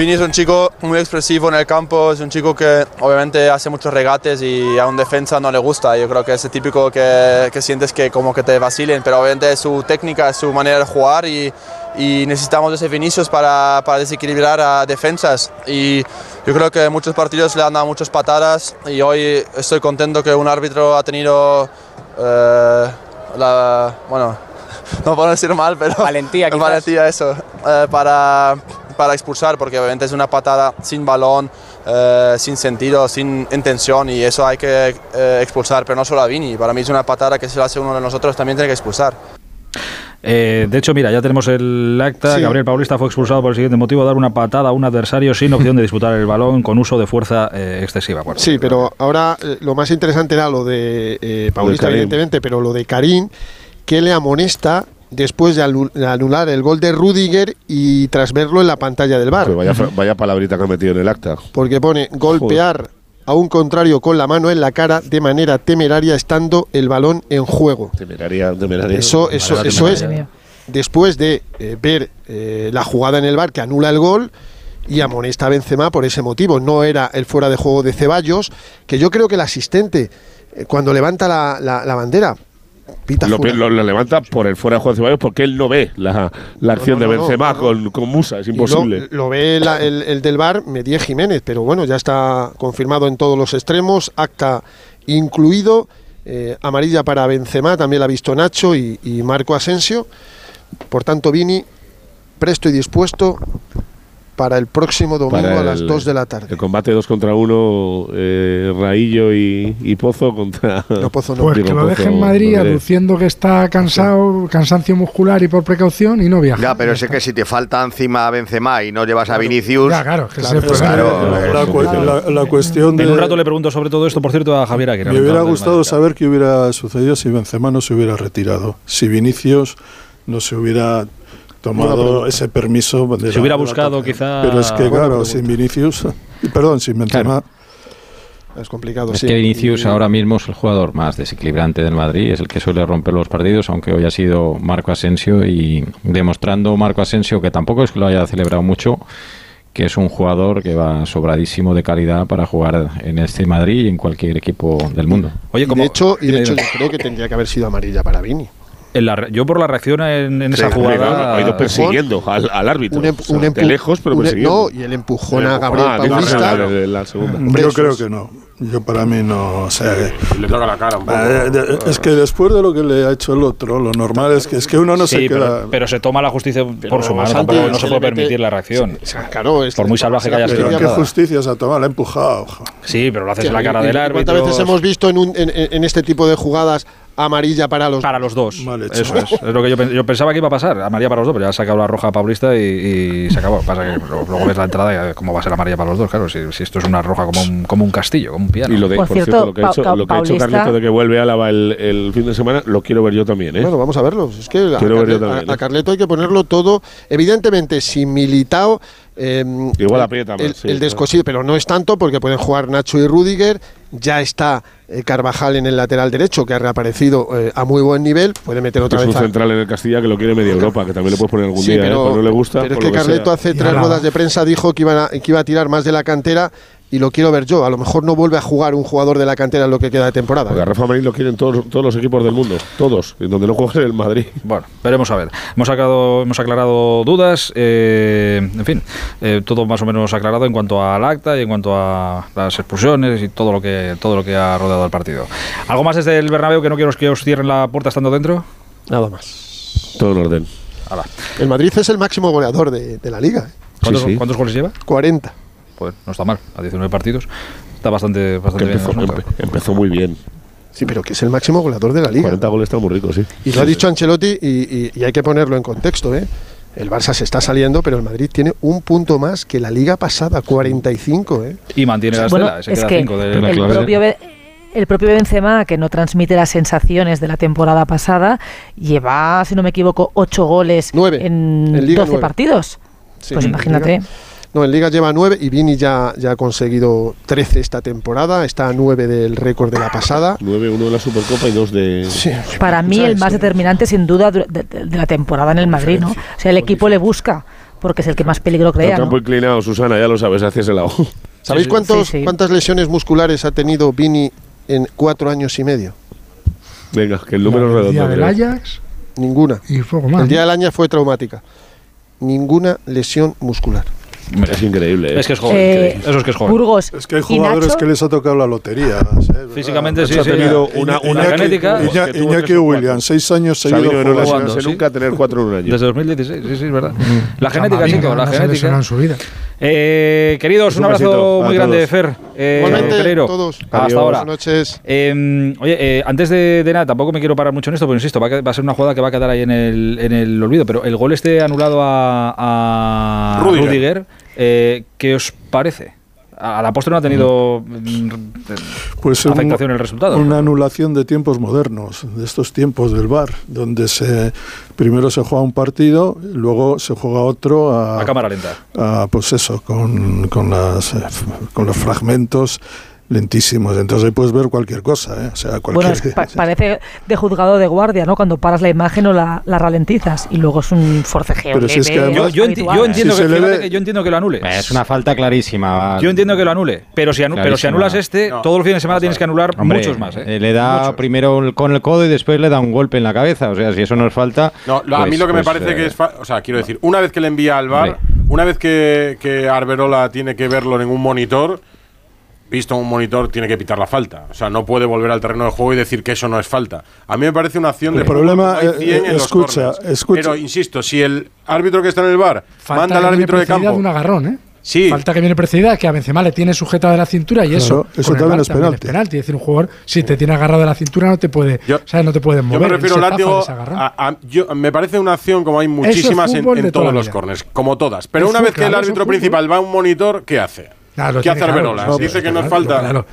Vini es un chico muy expresivo en el campo, es un chico que obviamente hace muchos regates y a un defensa no le gusta. Yo creo que es el típico que, que sientes que como que te vacilen, pero obviamente es su técnica, es su manera de jugar y, y necesitamos ese Vinicius para, para desequilibrar a defensas. Y yo creo que muchos partidos le han dado muchas patadas y hoy estoy contento que un árbitro ha tenido eh, la, bueno, no puedo decir mal, pero valentía, valentía eso, eh, para, para expulsar, porque obviamente es una patada sin balón, eh, sin sentido, sin intención y eso hay que eh, expulsar, pero no solo a Vini, para mí es una patada que si lo hace uno de nosotros también tiene que expulsar. Eh, de hecho, mira, ya tenemos el acta. Sí. Gabriel Paulista fue expulsado por el siguiente motivo: dar una patada a un adversario sin opción de disputar el balón con uso de fuerza eh, excesiva. Bueno, Sí, pero ahora eh, lo más interesante era lo de eh, Paulista, evidentemente, pero lo de Karim, que le amonesta después de anular el gol de Rudiger y tras verlo en la pantalla del bar. Pues vaya, palabrita que ha metido en el acta. Porque pone golpear a un contrario con la mano en la cara de manera temeraria estando el balón en juego. Temeraria, temeraria. Eso, eso, eso es después de eh, ver eh, la jugada en el bar que anula el gol y amonesta a Benzema por ese motivo. No era el fuera de juego de Ceballos, que yo creo que el asistente, eh, cuando levanta la, la- la bandera, pita Lo, lo- lo levanta por el fuera de juego de Ceballos porque él no ve la, la acción no, de Benzema no. Con, con Musa, es imposible. Lo, lo ve la- el, el del bar, Medie Jiménez, pero bueno, ya está confirmado en todos los extremos, acta incluido, eh, amarilla para Benzema, también la ha visto Nacho y, y Marco Asensio. Por tanto, Vini, presto y dispuesto para el próximo domingo Para a las el- 2 de la tarde. El combate dos contra uno, eh, Raillo y, y Pozo contra. Pozo Pues que lo deje en Madrid aduciendo que está cansado, cansancio muscular y por precaución y no viaja. Ya, pero sé que si te falta encima a Benzema y no llevas a Vinicius. Ya, claro, que Claro, que Claro, la, la la- la cuestión de... En un rato le pregunto sobre todo esto, por cierto, a Javier Aguirre. Me hubiera gustado saber qué hubiera sucedido si Benzema no se hubiera retirado, si Vinicius no se hubiera tomado ese permiso. de Se la- hubiera de la buscado quizá- Pero es que, claro, pregunta. sin Vinicius, perdón, sin Benzema. Es complicado, Es sí. que Vinicius Y- ahora mismo es el jugador más desequilibrante del Madrid, es el que suele romper los partidos, aunque hoy ha sido Marco Asensio y demostrando Marco Asensio que tampoco es que lo haya celebrado mucho, que es un jugador que va sobradísimo de calidad para jugar en este Madrid y en cualquier equipo del mundo. Oye, como- de hecho, y de hecho yo creo que tendría que haber sido amarilla para Vini. En la re- yo por la reacción en, en Sí, esa jugada... ha ido persiguiendo al, al árbitro. Un, em- O sea, un de lejos, pero un- persiguiendo. No, y el empujón a Ah, Gabriel Paulista. la- la- la segunda. Hombre, Yo creo que no. Yo para mí no. O sea, Le toca la cara un poco. Eh, de- es que después de lo que le ha hecho el otro, lo normal es que es que uno no se queda. pero, pero se toma la justicia por su mano, tampoco no se puede permitir la reacción. Claro, es Por muy salvaje que haya sido. Qué justicia se ha tomado, la ha empujado. Sí, pero lo haces en la cara y- del árbitro. ¿Cuántas veces hemos visto en, un- en- en- en este tipo de jugadas amarilla para los Para los dos. Mal hecho. Eso es. Es lo que yo, yo pensaba que iba a pasar. Amarilla para los dos, pero ya ha sacado la roja Paulista y, y se acabó. Pasa que luego ves la entrada y cómo va a ser amarilla para los dos. Claro, si, si esto es una roja como un, como un castillo, como un piano. Y lo de, Por por, cierto, cierto, lo que ha hecho, Pa- lo que ha hecho Paulista- Carleto de que vuelve a Álava el, el fin de semana, lo quiero ver yo también, ¿eh? Bueno, vamos a verlo. Es que a, Carle- también, a- a ¿eh? Carleto hay que ponerlo todo. Evidentemente, sin Militao. eh, Igual el- aprieta más, El, sí, el claro. descosido, pero no es tanto porque pueden jugar Nacho y Rudiger. Ya está eh, Carvajal en el lateral derecho, que ha reaparecido eh, a muy buen nivel. Puede meter otra es un vez a, central en el Castilla que lo quiere media Europa, que también le puedes poner algún Sí, día, pero, ¿eh? No le gusta. pero es que lo Carleto sea. hace tres ruedas de prensa dijo que, iban a- que iba a tirar más de la cantera y lo quiero ver yo. A lo mejor no vuelve a jugar un jugador de la cantera en lo que queda de temporada. Porque a Rafa Marín lo quieren todos, todos los equipos del mundo, todos, en donde no juegue el Madrid. Bueno, veremos a ver. Hemos, sacado, hemos aclarado dudas, eh, en fin, eh, todo más o menos aclarado en cuanto al acta y en cuanto a las expulsiones y todo lo que todo lo que ha rodeado el partido. ¿Algo más desde el Bernabéu que no quiero que os cierren la puerta estando dentro? Nada más. Todo en orden. El Madrid es el máximo goleador de, de la liga. ¿eh? ¿Cuántos, sí. cuántos goles lleva? 40. Joder, no está mal, a 19 partidos. Está bastante, empezó, empe- muy bien. Sí, pero que es el máximo goleador de la liga. 40 goles está muy rico, sí. Y lo ha dicho Ancelotti y, y- y hay que ponerlo en contexto. ¿eh? El Barça se está saliendo, pero el Madrid tiene un punto más que la liga pasada, 45. ¿eh? Y mantiene la Bueno, estela, se es queda que 5 de Pero el propio, Be- el propio Benzema, que no transmite las sensaciones de la temporada pasada, lleva, si no me equivoco, 8 goles Nueve. en, En Liga, 12 nueve. partidos. Sí, pues imagínate. Liga- No, en Liga lleva 9 y Vini ya, ya ha conseguido 13 esta temporada. Está a 9 del récord de la pasada. 9-1 de la Supercopa y 2 de. Sí, Para mí, el más determinante, sin duda, du- de, de- de la temporada en el Madrid, ¿no? O sea, el equipo le busca, porque es el que más peligro El crea, ¿no? campo inclinado, Susana, ya lo sabes, hacia ese lado. ¿Sabéis cuántos, Sí, sí. cuántas lesiones musculares ha tenido Vini en cuatro años y medio? Venga, que el número es el día redondo. del. Ajax Ninguna. y más. El día ¿no? del año fue traumática. Ninguna lesión muscular. Es increíble. ¿eh? Es que es joven, Eh, eso es que es joven. Burgos Es que hay jugadores que les ha tocado la lotería. ¿sabes? Físicamente sí, ha sí. tenido Iñaki- una- una Iñaki- genética. Iñaki- tuvo Iñaki cuatro. Williams, seis años seguidos jugando. lesionarse sí. nunca, tener 4 en un año. Desde 2016, sí, sí, es verdad. La genética, chico, la genética. en su vida. Eh, queridos, un abrazo a muy grande, todos. Fer. Eh, Igualmente, Pereiro. todos. Hasta Adiós. ahora. Buenas noches. Eh, oye, eh, antes de, de nada, tampoco me quiero parar mucho en esto, pero insisto, va a, que- va a ser una jugada que va a quedar ahí en el, en el olvido. Pero el gol este anulado a, a Rüdiger. Rudiger, eh, ¿qué os parece? A la postre no ha tenido mm, Puede ser un- afectación el resultado. Una anulación de tiempos modernos, de estos tiempos del VAR, donde se primero se juega un partido, luego se juega otro a, A cámara lenta. a, pues eso, con, con, las, eh, con los fragmentos lentísimos. Entonces ahí puedes ver cualquier cosa, ¿eh? O sea, Bueno, cualquier... es pa- parece de juzgado de guardia, ¿no? Cuando paras la imagen o la, la ralentizas y luego es un forcejeo. Pero si es que Yo, además- yo, enti- habitual. yo entiendo Si que, se le fíjate ve- que yo entiendo que lo anule. Es una falta clarísima. Yo entiendo que lo anule, pero si, anu- pero si anulas este, No. todos los fines de semana tienes que anular Hombre, muchos más. ¿eh? eh, Le da Muchos. primero con el codo y después le da un golpe en la cabeza. O sea, si eso no es falta. No, lo- a pues- mí lo que me pues, parece eh, que es. fa- O sea, quiero decir, una vez que le envía al bar, Hombre. una vez que, que Arberola tiene que verlo en un monitor, visto un monitor, tiene que pitar la falta. O sea, no puede volver al terreno de juego y decir que eso no es falta. A mí me parece una acción de El problema, como hay eh, 100 en los escucha, escucha. Pero insisto, si el árbitro que está en el bar Falta manda al árbitro de campo. de un agarrón, ¿eh? Sí. Falta que viene precedida que a Benzema le tiene sujeta de la cintura y Claro, eso. eso con el también VAR es penalti. Es decir, un jugador, si te tiene agarrado de la cintura, no te puede, ¿sabes? No te puedes Yo mover. me refiero látigo. de a- a- yo- me parece una acción como hay muchísimas en, de todos los corners, como todas. Pero Es una vez que el claro, es árbitro principal va a un monitor, ¿qué hace? Claro, ¿Qué hace claro, Arbelola? no, Dice que no es claro, falta. claro.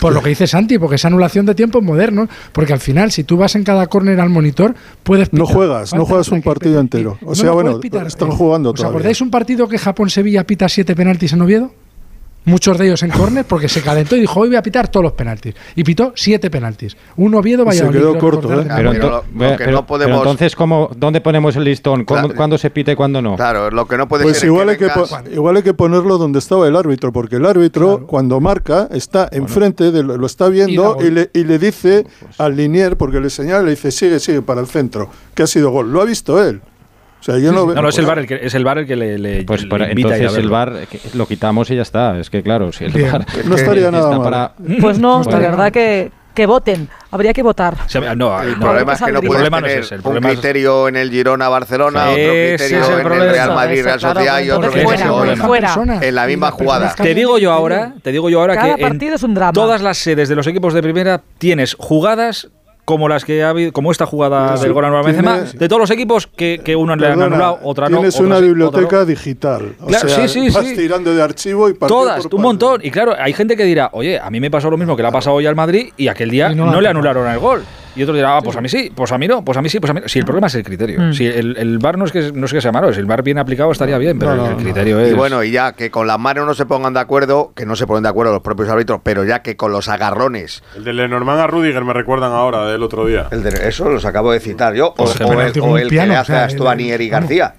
Por lo que dice Santi, porque es anulación de tiempos modernos, porque al final, si tú vas en cada córner al monitor, puedes No juegas, no juegas un partido entero. O No sea, bueno, están jugando ¿Os todavía. acordáis un partido que Japón-Sevilla pita siete penaltis en Oviedo? Muchos de ellos en córner porque se calentó y dijo, hoy voy a pitar todos los penaltis. Y pitó siete penaltis. Un Oviedo, Y se Valladolid. quedó corto, ¿eh? de Pero, memoria. ento- ve- pero- pero entonces, ¿cómo, ¿dónde ponemos el listón? ¿Cuándo, Claro. cuándo se pita y cuándo no? Claro, lo que no puede Pues ser igual es hay, que vengas- igual hay que ponerlo donde estaba el árbitro, porque el árbitro cuando marca está enfrente, de lo, lo está viendo Y y, le, y le dice al linier, porque le señala, le dice sigue, sigue para el centro, que ha sido gol. Lo ha visto él. O sea, yo no, No, no, es el bar el que, es el bar el que le, le- Pues le por- invita ir a entonces el bar lo quitamos y ya está. Es que claro, si el Bien. VAR No estaría nada mal. para- Pues no, la Bueno. verdad que, que voten. Habría que votar. O sea, no, El no, problema es que no El puedes problema no es tener ese, el un problema es- criterio en el Girona-Barcelona, otro Ese criterio es el en el. Real Madrid, Real Sociedad y otro entonces criterio en- fuera. en la misma jugada. Te digo yo ahora, te digo yo ahora Cada que en partido es un drama. todas las sedes de los equipos de primera tienes jugadas como las que ha habido, como esta jugada del gol anulado a Benzema, de todos los equipos que, que uno le han anulado, otra no. Tienes otra una biblioteca no. digital. O Claro, sea, sí, sí, vas sí. tirando de archivo y Todas, por un montón. Y claro, hay gente que dirá, oye, a mí me pasó lo mismo que le ha pasado hoy al Madrid y aquel día Y no, le anularon el gol. Y otro dirá, ah, pues a mí sí, pues a mí no, pues a mí sí, pues a mí no. Si el problema es el criterio. Mm. Si el, el VAR no es que no es que sea malo, si el VAR bien aplicado estaría bien, pero No, no, el no. criterio es. Y bueno, y ya que con las manos no se pongan de acuerdo, que no se ponen de acuerdo los propios árbitros, pero ya que con los agarrones, El de Lenormand a Rudiger me recuerdan ahora del otro día. el de- eso los acabo de citar yo, o, Pues o el, o el que le o hace sea, a Stuani y García.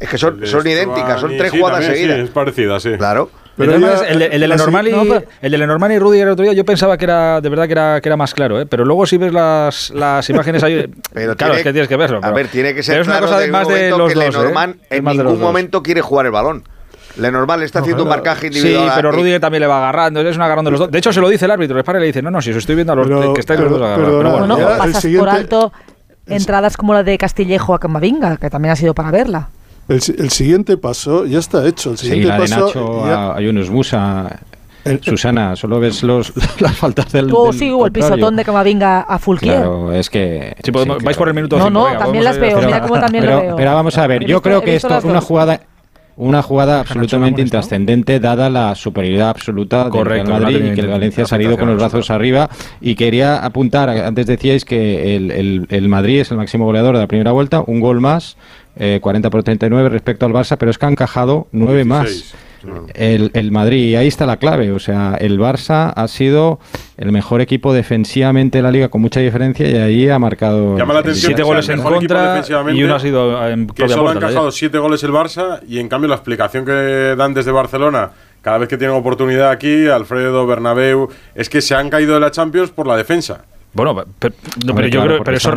Es que son, son idénticas, son tres sí, jugadas también, sí, seguidas. es parecida, sí. Claro. Pero Pero el, de- el de la Lenormand y, no, pero- el de Lenormand y Rudiger el otro día yo pensaba que era de verdad que era, que era más claro, ¿eh? pero luego si ves las, las imágenes ahí, Pero claro, tiene- es que tienes que verlo. A pero- ver, tiene que ser pero es una claro cosa de más de los que dos, Lenormand ¿eh? Es en ningún dos. momento quiere jugar el balón. Lenormand le está haciendo un marcaje Sí, individual. pero y- Rudiger también le va agarrando, es un agarrón de los dos. De hecho, se lo dice el árbitro, le para y le dice, no, no, si os estoy viendo a los Pero- que estáis los pero- dos agarrados. Pero bueno, Bueno, ya o el pasas por alto entradas como la de Castillejo a Camavinga, que también ha sido para verla. El, el siguiente paso ya está hecho. El Sí, siguiente la de paso Nacho ya- a, Yunus Musa. El- Susana, solo ves los, las faltas del. O del sí, o el contrario. pisotón de Camavinga a Fulquier. Claro, es que. Sí, podemos- sí, vais claro. por el minuto No, cinco, no, venga, también las veo, pero- mira cómo también pero, lo veo. pero vamos a ver, yo visto- creo que esto las una jugada una jugada absolutamente intrascendente dada la superioridad absoluta del Correcto, Real Madrid y que el Valencia ha salido con los brazos arriba y quería apuntar, antes decíais que el, el- el Madrid es el máximo goleador de la primera vuelta, un gol más, eh, 40 por 39 respecto al Barça, pero es que ha encajado 9 más. 16, El, el Madrid, y ahí está la clave. O sea, el Barça ha sido el mejor equipo defensivamente de la liga con mucha diferencia y ahí ha marcado. Llama la atención Siete goles en contra y uno ha sido en que solo ha encajado siete goles el Barça y en cambio la explicación que dan desde Barcelona cada vez que tienen oportunidad aquí, Alfredo, Bernabéu, es que se han caído de la Champions por la defensa. Bueno, pero, no, Hombre, pero yo claro, creo, pero eso,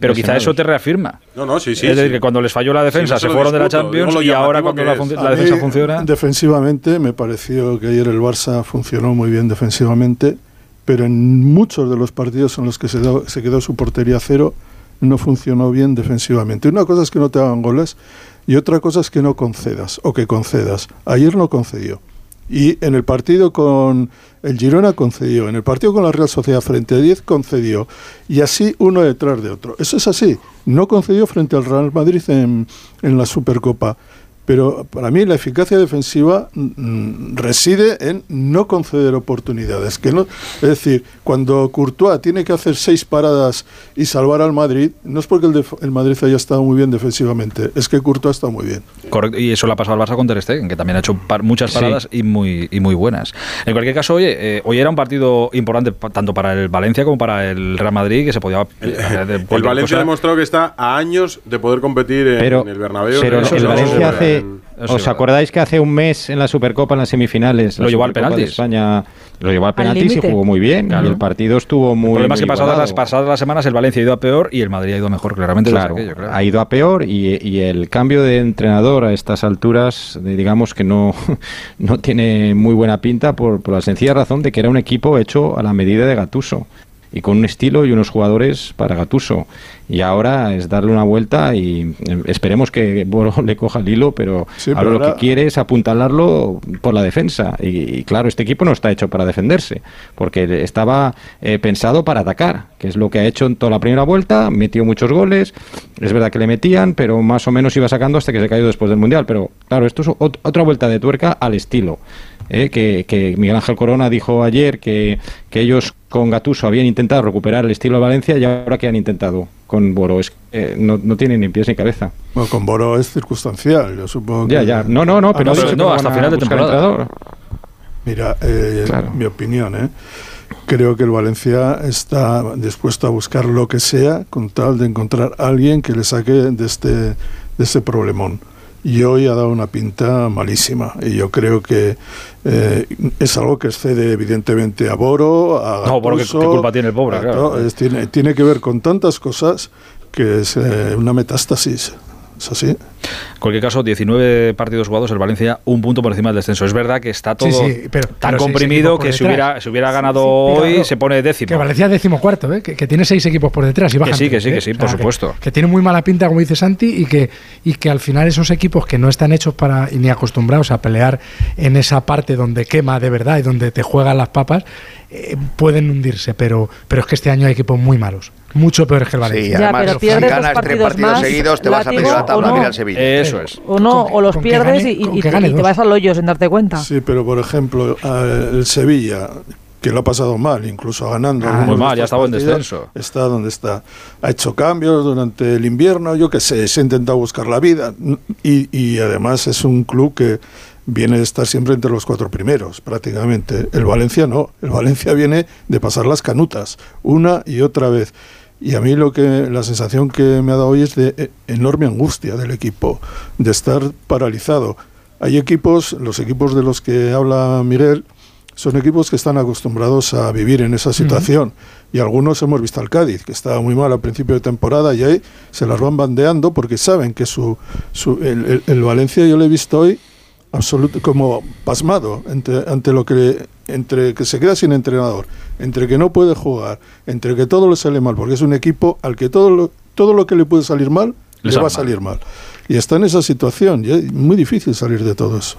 pero, quizá eso te reafirma. No, no, sí, sí. es decir, sí. que cuando les falló la defensa no se fueron de la Champions y ahora cuando la, la mí, defensa funciona. Defensivamente, me pareció que ayer el Barça funcionó muy bien defensivamente, pero en muchos de los partidos en los que se, do- se quedó su portería a cero, no funcionó bien defensivamente. Una cosa es que no te hagan goles y otra cosa es que no concedas o que concedas. Ayer no concedió. Y en el partido con el Girona concedió, en el partido con la Real Sociedad frente a 10 concedió, y así uno detrás de otro. Eso es así. No concedió frente al Real Madrid en, en la Supercopa. Pero para mí la eficacia defensiva mm, reside en no conceder oportunidades. Que no, es decir, cuando Courtois tiene que hacer seis paradas y salvar al Madrid, no es porque el, el Madrid haya estado muy bien defensivamente, es que Courtois está muy bien. Correcto, y eso le ha pasado al Barça con Ter Stegen, que también ha hecho par- muchas Sí. paradas y muy y muy buenas. En cualquier caso, oye, eh, hoy era un partido importante tanto para el Valencia como para el Real Madrid, que se podía El, Valencia cosa. ha demostrado que está a años de poder competir en, Pero- en el Bernabéu. pero el Valencia seguro. Hace- ¿Os acordáis que hace un mes en la Supercopa, en las semifinales, lo llevó al penalti? España lo llevó al penalti y jugó muy bien. Y el partido estuvo muy. El problema es que pasadas las, pasadas las semanas el Valencia ha ido a peor y el Madrid ha ido a mejor, claramente. Claro, ha ido a peor y, y, el cambio de entrenador a estas alturas, digamos que no, no tiene muy buena pinta por, por la sencilla razón de que era un equipo hecho a la medida de Gatuso y con un estilo y unos jugadores para Gatuso. Y ahora es darle una vuelta y eh, esperemos que Boro le coja el hilo, pero ahora lo que quiere es apuntalarlo por la defensa. Y, claro, este equipo no está hecho para defenderse, porque estaba eh, pensado para atacar, que es lo que ha hecho en toda la primera vuelta, metió muchos goles, es verdad que le metían, pero más o menos iba sacando hasta que se cayó después del Mundial. Pero claro, esto es otra vuelta de tuerca al estilo. Eh, que, que, Miguel Ángel Corona dijo ayer que, que ellos con Gatuso habían intentado recuperar el estilo de Valencia y ahora que han intentado con Boro. Es que no, no tiene ni pies ni cabeza. Bueno, con Boro es circunstancial, yo supongo Ya, ya. No, no, no, pero, no, hasta final de temporada. Mira, eh, mi opinión, ¿eh? Creo que el Valencia está dispuesto a buscar lo que sea con tal de encontrar a alguien que le saque de este, de este problemón y hoy ha dado una pinta malísima. Y yo creo que eh, es algo que excede evidentemente a Boro, a No, porque ¿qué, culpa tiene el pobre? Claro. tiene, tiene que ver con tantas cosas que es eh, una metástasis. ¿Es así? En cualquier caso, 19 partidos jugados, el Valencia un punto por encima del descenso. Es verdad que está todo tan comprimido que si hubiera, si hubiera ganado hoy se pone décimo. Que Valencia es décimo cuarto, ¿eh? que, tiene seis equipos por detrás y Que sí, que sí, que sí, por supuesto. Que, tiene muy mala pinta, como dice Santi, y que, y que al final esos equipos que no están hechos para ni acostumbrados a pelear en esa parte donde quema de verdad y donde te juegan las papas, eh, pueden hundirse. Pero, pero es que este año hay equipos muy malos mucho peor que el Valencia. Sí, además, si ganas tres partidos seguidos, te vas a pedir la tabla no. al Sevilla. Eso es. O no, o los pierdes y, te, vas al hoyo sin darte cuenta. Sí, pero por ejemplo, el Sevilla, que lo ha pasado mal, incluso ganando. Ah, muy mal, ya estaba en descenso. Está donde está. Ha hecho cambios durante el invierno, yo qué sé, se ha intentado buscar la vida. Y, y además es un club que viene de estar siempre entre los cuatro primeros, prácticamente. El Valencia no, el Valencia viene de pasar las canutas una y otra vez. Y a mí lo que la sensación que me ha dado hoy es de eh, enorme angustia del equipo, de estar paralizado. Hay equipos, los equipos de los que habla Miguel, son equipos que están acostumbrados a vivir en esa situación. Y algunos hemos visto al Cádiz, que estaba muy mal al principio de temporada, y ahí se las van bandeando porque saben que su, su el, el, Valencia, yo lo he visto hoy, absoluto, como pasmado ante, ante lo que entre que se queda sin entrenador, entre que no puede jugar, entre que todo le sale mal, porque es un equipo al que todo lo, todo lo que le puede salir mal, le, va a salir mal. Y está en esa situación, y es muy difícil salir de todo eso.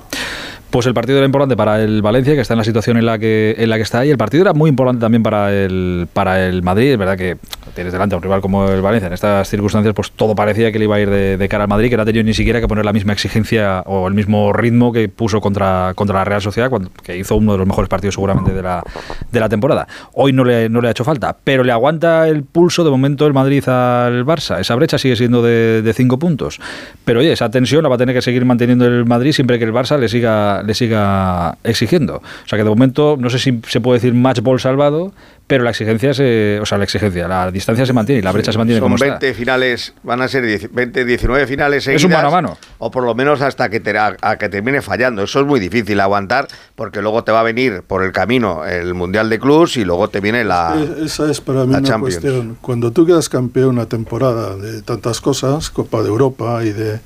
Pues el partido era importante para el Valencia, que está en la situación en la que en la que está, y el partido era muy importante también para el para el Madrid. Es verdad que tienes delante a un rival como el Valencia. En estas circunstancias, pues todo parecía que le iba a ir de, cara al Madrid, que no ha tenido ni siquiera que poner la misma exigencia o el mismo ritmo que puso contra, contra la Real Sociedad, cuando, que hizo uno de los mejores partidos seguramente de la, de la temporada. Hoy no le, no le ha hecho falta, pero le aguanta el pulso de momento el Madrid al Barça. Esa brecha sigue siendo de, de cinco puntos. Pero oye, esa tensión la va a tener que seguir manteniendo el Madrid siempre que el Barça le siga le siga exigiendo. O sea que de momento no sé si se puede decir match ball salvado, pero la exigencia se, o sea, la exigencia, la distancia se mantiene y la brecha se mantiene Son como 20 finales, van a ser 20, 19 finales seguidas. Es un mano a mano. O por lo menos hasta que, te, a, que termine fallando. Eso es muy difícil aguantar porque luego te va a venir por el camino el Mundial de Clubs y luego te viene la Esa es para mí una cuestión. Cuando tú quedas campeón una temporada de tantas cosas, Copa de Europa y de,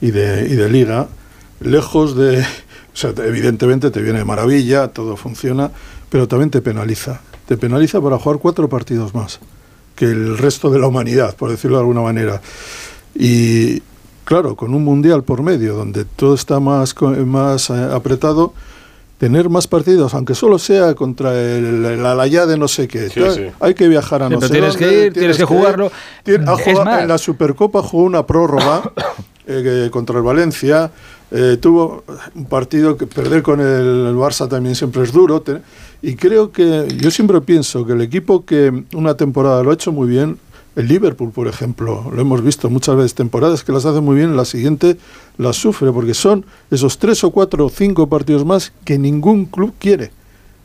y de, y de Liga, lejos de... O sea, evidentemente te viene de maravilla, todo funciona, pero también te penaliza te penaliza para jugar cuatro partidos más que el resto de la humanidad, por decirlo de alguna manera. Y claro, con un mundial por medio, donde todo está más, más eh, apretado, tener más partidos, aunque solo sea contra el, la de no sé qué. Hay que viajar a no sé tienes que ir, tienes, que jugarlo. en la Supercopa jugó una prórroga eh, contra el Valencia. Eh, tuvo un partido que perder con el, Barça también siempre es duro. Y creo que yo siempre pienso que el equipo que una temporada lo ha hecho muy bien, el Liverpool, por ejemplo, lo hemos visto muchas veces, temporadas que las hace muy bien, la siguiente las sufre, porque son esos tres o cuatro o cinco partidos más que ningún club quiere.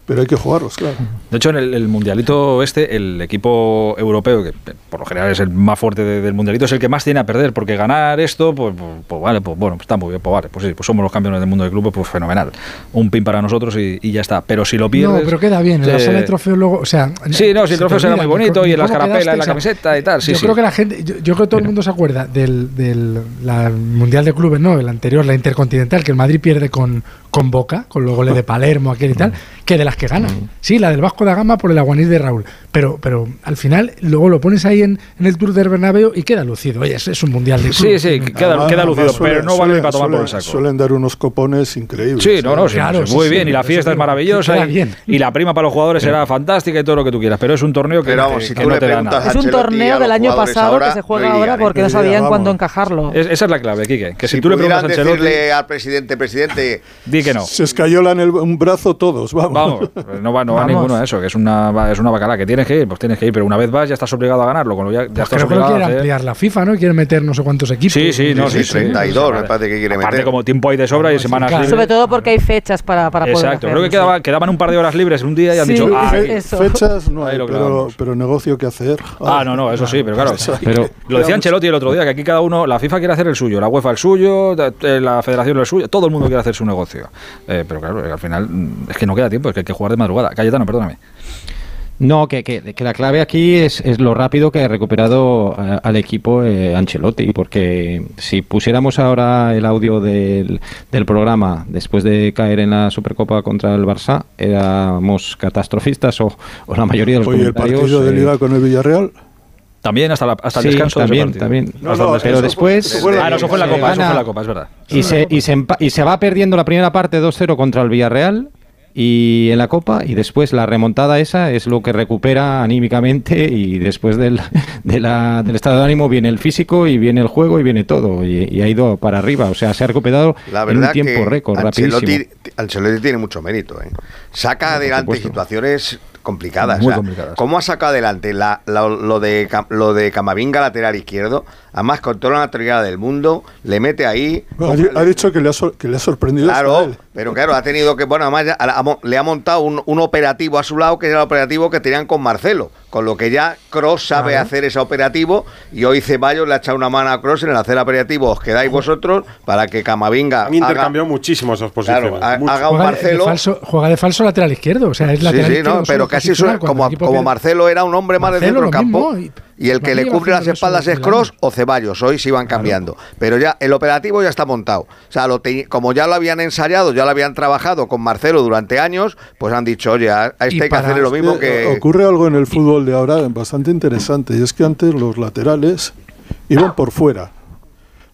Pero hay que jugarlos, claro. De hecho, en el, el mundialito este, el equipo europeo, que por lo general es el más fuerte de- del mundialito, es el que más tiene a perder, porque ganar esto, pues, pues, pues vale, pues bueno, pues está muy bien, pues vale, pues sí, pues somos los campeones del mundo de clubes, pues fenomenal. Un pin para nosotros y, y ya está. Pero si lo pierdes. No, pero queda bien. En la eh, sala de trofeos luego. O sea, Sí, no, si se el trofeo será muy ni bonito y en la escarapela, en la camiseta y tal. Sí, yo sí. creo que la gente, yo, yo creo que todo el mundo se acuerda del, del la Mundial de Clubes, no, el anterior, la Intercontinental, que el Madrid pierde con, con Boca, con los goles de Palermo, aquel y tal, que de las que ganan. Sí, la del Vasco da Gama por el aguanís de Raúl. Pero, pero al final, luego lo pones ahí en, en el Tour del Bernabéu y queda lucido. Oye, es, es un Mundial de Sí, Clubes. sí, queda, Además, queda lucido, suele- pero no vale suele- para tomar por el saco. Suelen dar unos copones increíbles. Sí, no, no, ¿eh? sí, sí, muy bien. Y la fiesta es maravillosa. Y, y la prima para los jugadores será fantástica y todo lo que tú quieras. Pero es un torneo que, Pero vamos, que- si que tú no te nada. Es un torneo del año pasado que se juega ahora porque no sabían cuándo encajarlo. Es- esa es la clave, Quique. Que si, Si tú le preguntas a decirle al presidente, presidente, di que no. Se escayolan el, un brazo todos, vamos. Vamos, no va, no va ninguno a eso, que es una, va- es una bacala. Que tienes que ir, pues tienes que ir, pero una vez vas ya estás obligado a ganarlo. Con lo ya, ya Pues estás creo que lo obligado quiere a hacer. ampliar la FIFA, ¿no? Quiere meter no sé cuántos equipos. Sí, sí, no, sí, sí. 32, me parece que quiere Aparte, meter. como tiempo hay de sobra y semanas libres. Sobre todo porque hay fechas para, para poder Exacto, creo que quedaba, quedaban un par de horas libres un día y han Sí, dicho, "Ah, fe- ahí". eso. Fechas no hay, lo pero, negocio que hacer. Ah, no, no, eso sí, pero claro. Pero lo decía Ancelotti el otro día, que aquí cada uno, la FIFA quiere hacer el suyo, la UEFA el suyo, eh, la Federación el suyo, todo el mundo quiere hacer su negocio. Eh, pero claro, al final mm, es que no queda tiempo, es que hay que jugar de madrugada. Cayetano, perdóname. No, que, que- que la clave aquí es, es lo rápido que ha recuperado eh, al equipo eh, Ancelotti, porque si pusiéramos ahora el audio del, del programa después de caer en la Supercopa contra el Barça, éramos catastrofistas o, o la mayoría de los Oye, el partido de eh, Liga con el Villarreal. También hasta, la- hasta el Sí, descanso también, de también. Descanso. pero después... Ah, no, eso fue en la se Copa, eso fue en gana- la Copa, es verdad. Y se, y, se empa- y se va perdiendo la primera parte 2-0 contra el Villarreal y en la Copa y después la remontada esa es lo que recupera anímicamente y después del, de la- del estado de ánimo viene el físico y viene el juego y viene todo y, y ha ido para arriba, o sea, se ha recuperado La en un tiempo récord, Ancelotti, rapidísimo. Ancelotti tiene mucho mérito. ¿eh? Saca adelante situaciones complicadas. Muy o sea, complicadas. ¿Cómo ha sacado adelante la- la- lo, de, lo de Camavinga lateral izquierdo? Además, con toda la naturalidad del mundo, le mete ahí. Bueno, ha di- ha, dicho que le ha, sor- que le ha sorprendido. a Claro, él. pero claro, ha tenido que, bueno, además ya ha- ha mo- le ha montado un, un operativo a su lado, que era el operativo que tenían con Marcelo, con lo que ya Cross sabe Claro. hacer ese operativo y hoy Ceballos le ha echado una mano a Cross en el hacer operativo, os quedáis vosotros para que Camavinga Han intercambiado muchísimo esas posiciones. Claro, haga un Juega de, falso, juega de falso lateral izquierdo, o sea, es Sí, lateral sí, izquierdo. no, pero casi como, como Marcelo era un hombre más Marcelo, centro del campo. mismo, y- Y el que le cubre las espaldas es Cross o Ceballos. Hoy se iban cambiando. Pero ya el operativo ya está montado. O sea, lo te- como ya lo habían ensayado, ya lo habían trabajado con Marcelo durante años, pues han dicho, oye, a, este hay que hacerle lo mismo Eh, que. Ocurre algo en el fútbol de ahora bastante interesante y es que antes los laterales iban por fuera.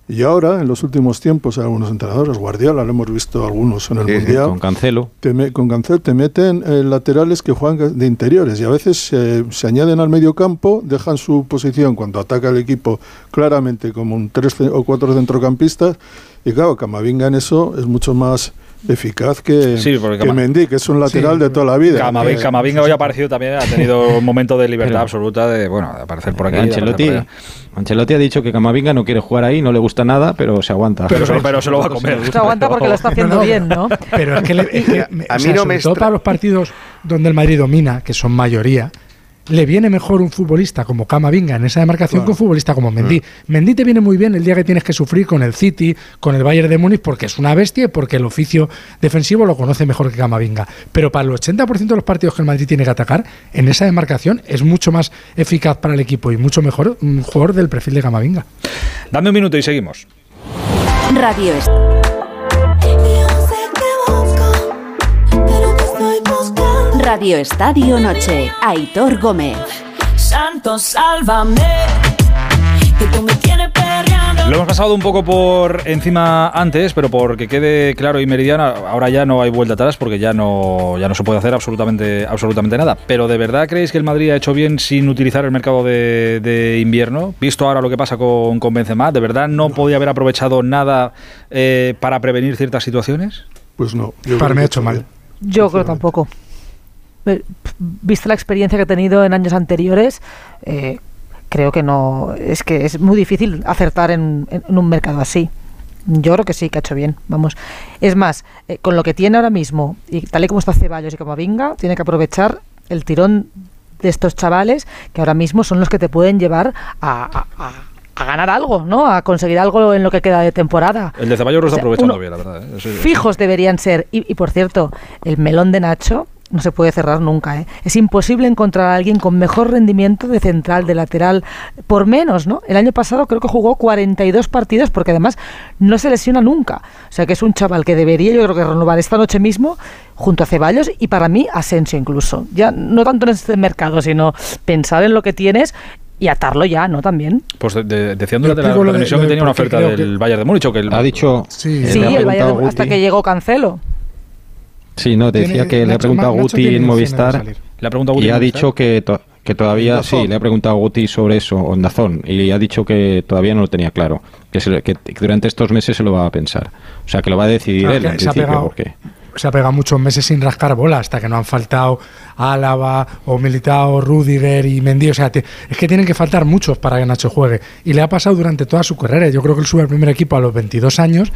Y ahora, en los últimos tiempos, algunos entrenadores, Guardiola, lo hemos visto algunos en el Sí, Mundial, con Cancelo. te me- con Cancel te meten eh, laterales que juegan de interiores y a veces se- se añaden al medio campo, dejan su posición cuando ataca el equipo claramente como un tres o cuatro centrocampistas y claro, Camavinga en eso es mucho más eficaz que, Sí, que Mendy, que es un lateral Sí, de toda la vida. Camavinga, Que- Camavinga hoy ha aparecido también, ha tenido un momento de libertad Pero- absoluta de, bueno, de aparecer por aquí. Ancelotti, por. Ancelotti ha dicho que Camavinga no quiere jugar ahí, no le gusta nada, pero se aguanta. Pero, se- pero se lo va a comer. Se aguanta porque lo está haciendo No, no, bien, ¿no? Pero es que, le- es que A o mí sea, no me todo para los partidos donde el Madrid domina, que son mayoría, le viene mejor un futbolista como Camavinga en esa demarcación que un futbolista como Mendy. Mendy te viene muy bien el día que tienes que sufrir con el City, con el Bayern de Múnich, porque es una bestia y porque el oficio defensivo lo conoce mejor que Camavinga. Pero para el 80% de los partidos que el Madrid tiene que atacar, en esa demarcación es mucho más eficaz para el equipo y mucho mejor un jugador del perfil de Camavinga. Dame un minuto y seguimos. Radio Radio Estadio Noche. Aitor Gómez. Santo, sálvame. Que tú me tienes perreando. Lo hemos pasado un poco por encima antes, pero porque quede claro y meridiano, ahora ya no hay vuelta atrás porque ya no, ya no se puede hacer absolutamente, absolutamente nada. Pero ¿de verdad creéis que el Madrid ha hecho bien sin utilizar el mercado de, de invierno? Visto ahora lo que pasa con, con Benzema, ¿de verdad no podía haber aprovechado nada eh, para prevenir ciertas situaciones? Pues no. yo Para mí ha hecho mal. Yo creo tampoco. Vista la experiencia que he tenido en años anteriores, eh, creo que no. Es que es muy difícil acertar en, en un mercado así. Yo creo que sí, que ha hecho bien. Vamos. Es más, eh, con lo que tiene ahora mismo, y tal y como está Ceballos y como Vinga, tiene que aprovechar el tirón de estos chavales que ahora mismo son los que te pueden llevar a, a- a- a ganar algo, ¿no? A conseguir algo en lo que queda de temporada. El de Ceballos lo está O sea, aprovechando bien, la verdad. ¿eh? Fijos deberían ser. Y, y, por cierto, el melón de Nacho no se puede cerrar nunca. ¿eh? Es imposible encontrar a alguien con mejor rendimiento de central, de lateral, por menos, ¿no? El año pasado creo que jugó 42 partidos porque además no se lesiona nunca. O sea que es un chaval que debería, yo creo que renovar esta noche mismo junto a Ceballos y para mí Asensio incluso. Ya no tanto en este mercado, sino pensar en lo que tienes y atarlo ya, ¿no? También. Pues de, de- decían Yo durante la lo que tenía una oferta del que- Bayern de Múnich o que el- Ha dicho. Sí, el Bayern hasta que llegó Cancelo. Sí, no, decía Tiene- que le ha preguntado a Guti en Movistar. Le ha preguntado Guti y ha Movistar. dicho que, to- que todavía, sí, le ha preguntado a Guti sobre eso en Dazón y ha dicho que todavía no lo tenía claro, que, se lo- que durante estos meses se lo va a pensar. O sea, que lo va a decidir Claro, él en se ha principio, pegado- porque se ha pegado muchos meses sin rascar bola hasta que no han faltado Álava o Militao, Rudiger y Mendy. O sea, te- es que tienen que faltar muchos para que Nacho juegue. Y le ha pasado durante toda su carrera. Yo creo que él sube al primer equipo a los 22 años